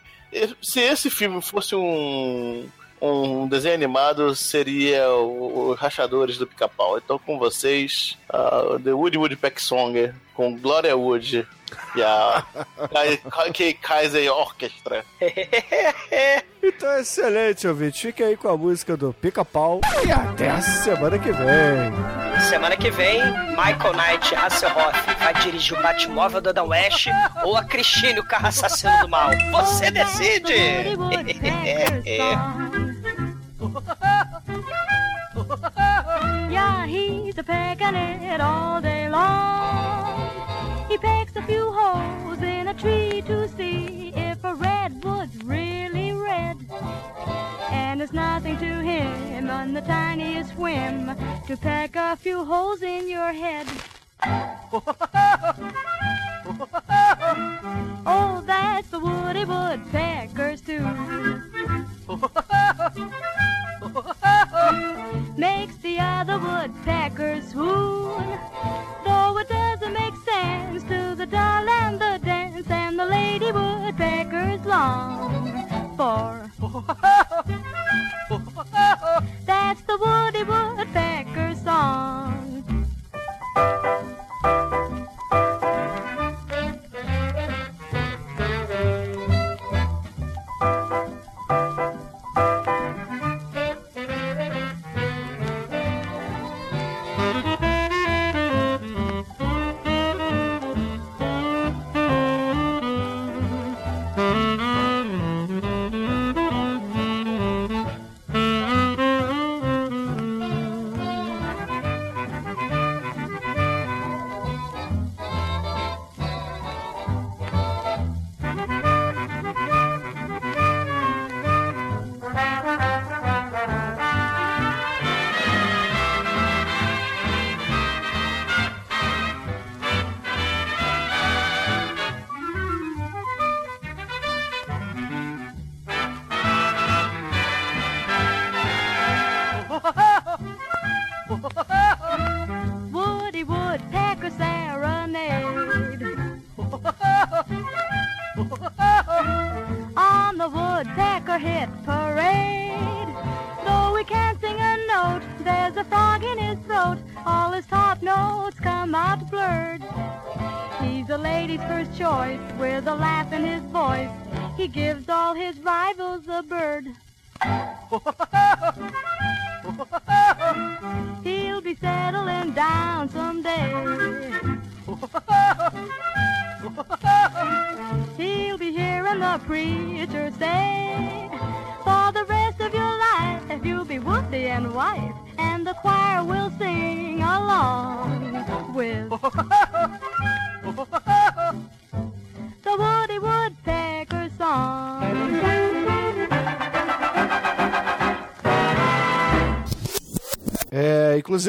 [SPEAKER 6] Se esse filme fosse um. Um desenho animado seria o, o Rachadores do Pica-Pau. Então, com vocês, uh, The Woody Woodpeck Song, com Gloria Wood e a K Kaiser Orchestra.
[SPEAKER 5] Então, excelente, ouvinte. Fique aí com a música do Pica-Pau e até a semana que vem.
[SPEAKER 3] Semana que vem, Michael Knight Hasselhoff vai dirigir o Batmóvel do Adam West ou a Christine, o carro assassino do mal. Você decide!
[SPEAKER 10] yeah, he's a pecking it all day long. He pecks a few holes in a tree to see if a redwood's really red. And it's nothing to him on the tiniest whim to peck a few holes in your head.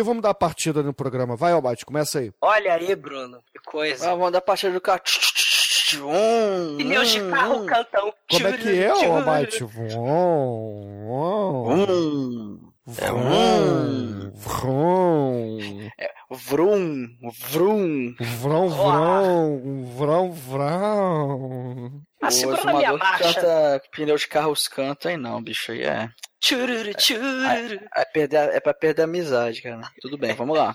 [SPEAKER 5] inclusive vamos dar a partida no programa. Vai, Albate, começa aí.
[SPEAKER 3] Olha aí, Bruno, que coisa.
[SPEAKER 7] Ah, vamos dar partida do carro. Hum,
[SPEAKER 3] Pneus de carro cantam.
[SPEAKER 5] Como é que é, Albate? vom,
[SPEAKER 7] É
[SPEAKER 5] vom, vom,
[SPEAKER 7] Vrum, vrum.
[SPEAKER 5] vrão, vrão, vrão, vrão.
[SPEAKER 3] Ah,
[SPEAKER 7] o
[SPEAKER 3] segura na minha marcha.
[SPEAKER 7] canta pneu de carros canta aí não, bicho. Aí é.
[SPEAKER 3] Tchururu, tchururu.
[SPEAKER 7] É, perder, é pra perder a amizade, cara. Tudo bem, vamos lá.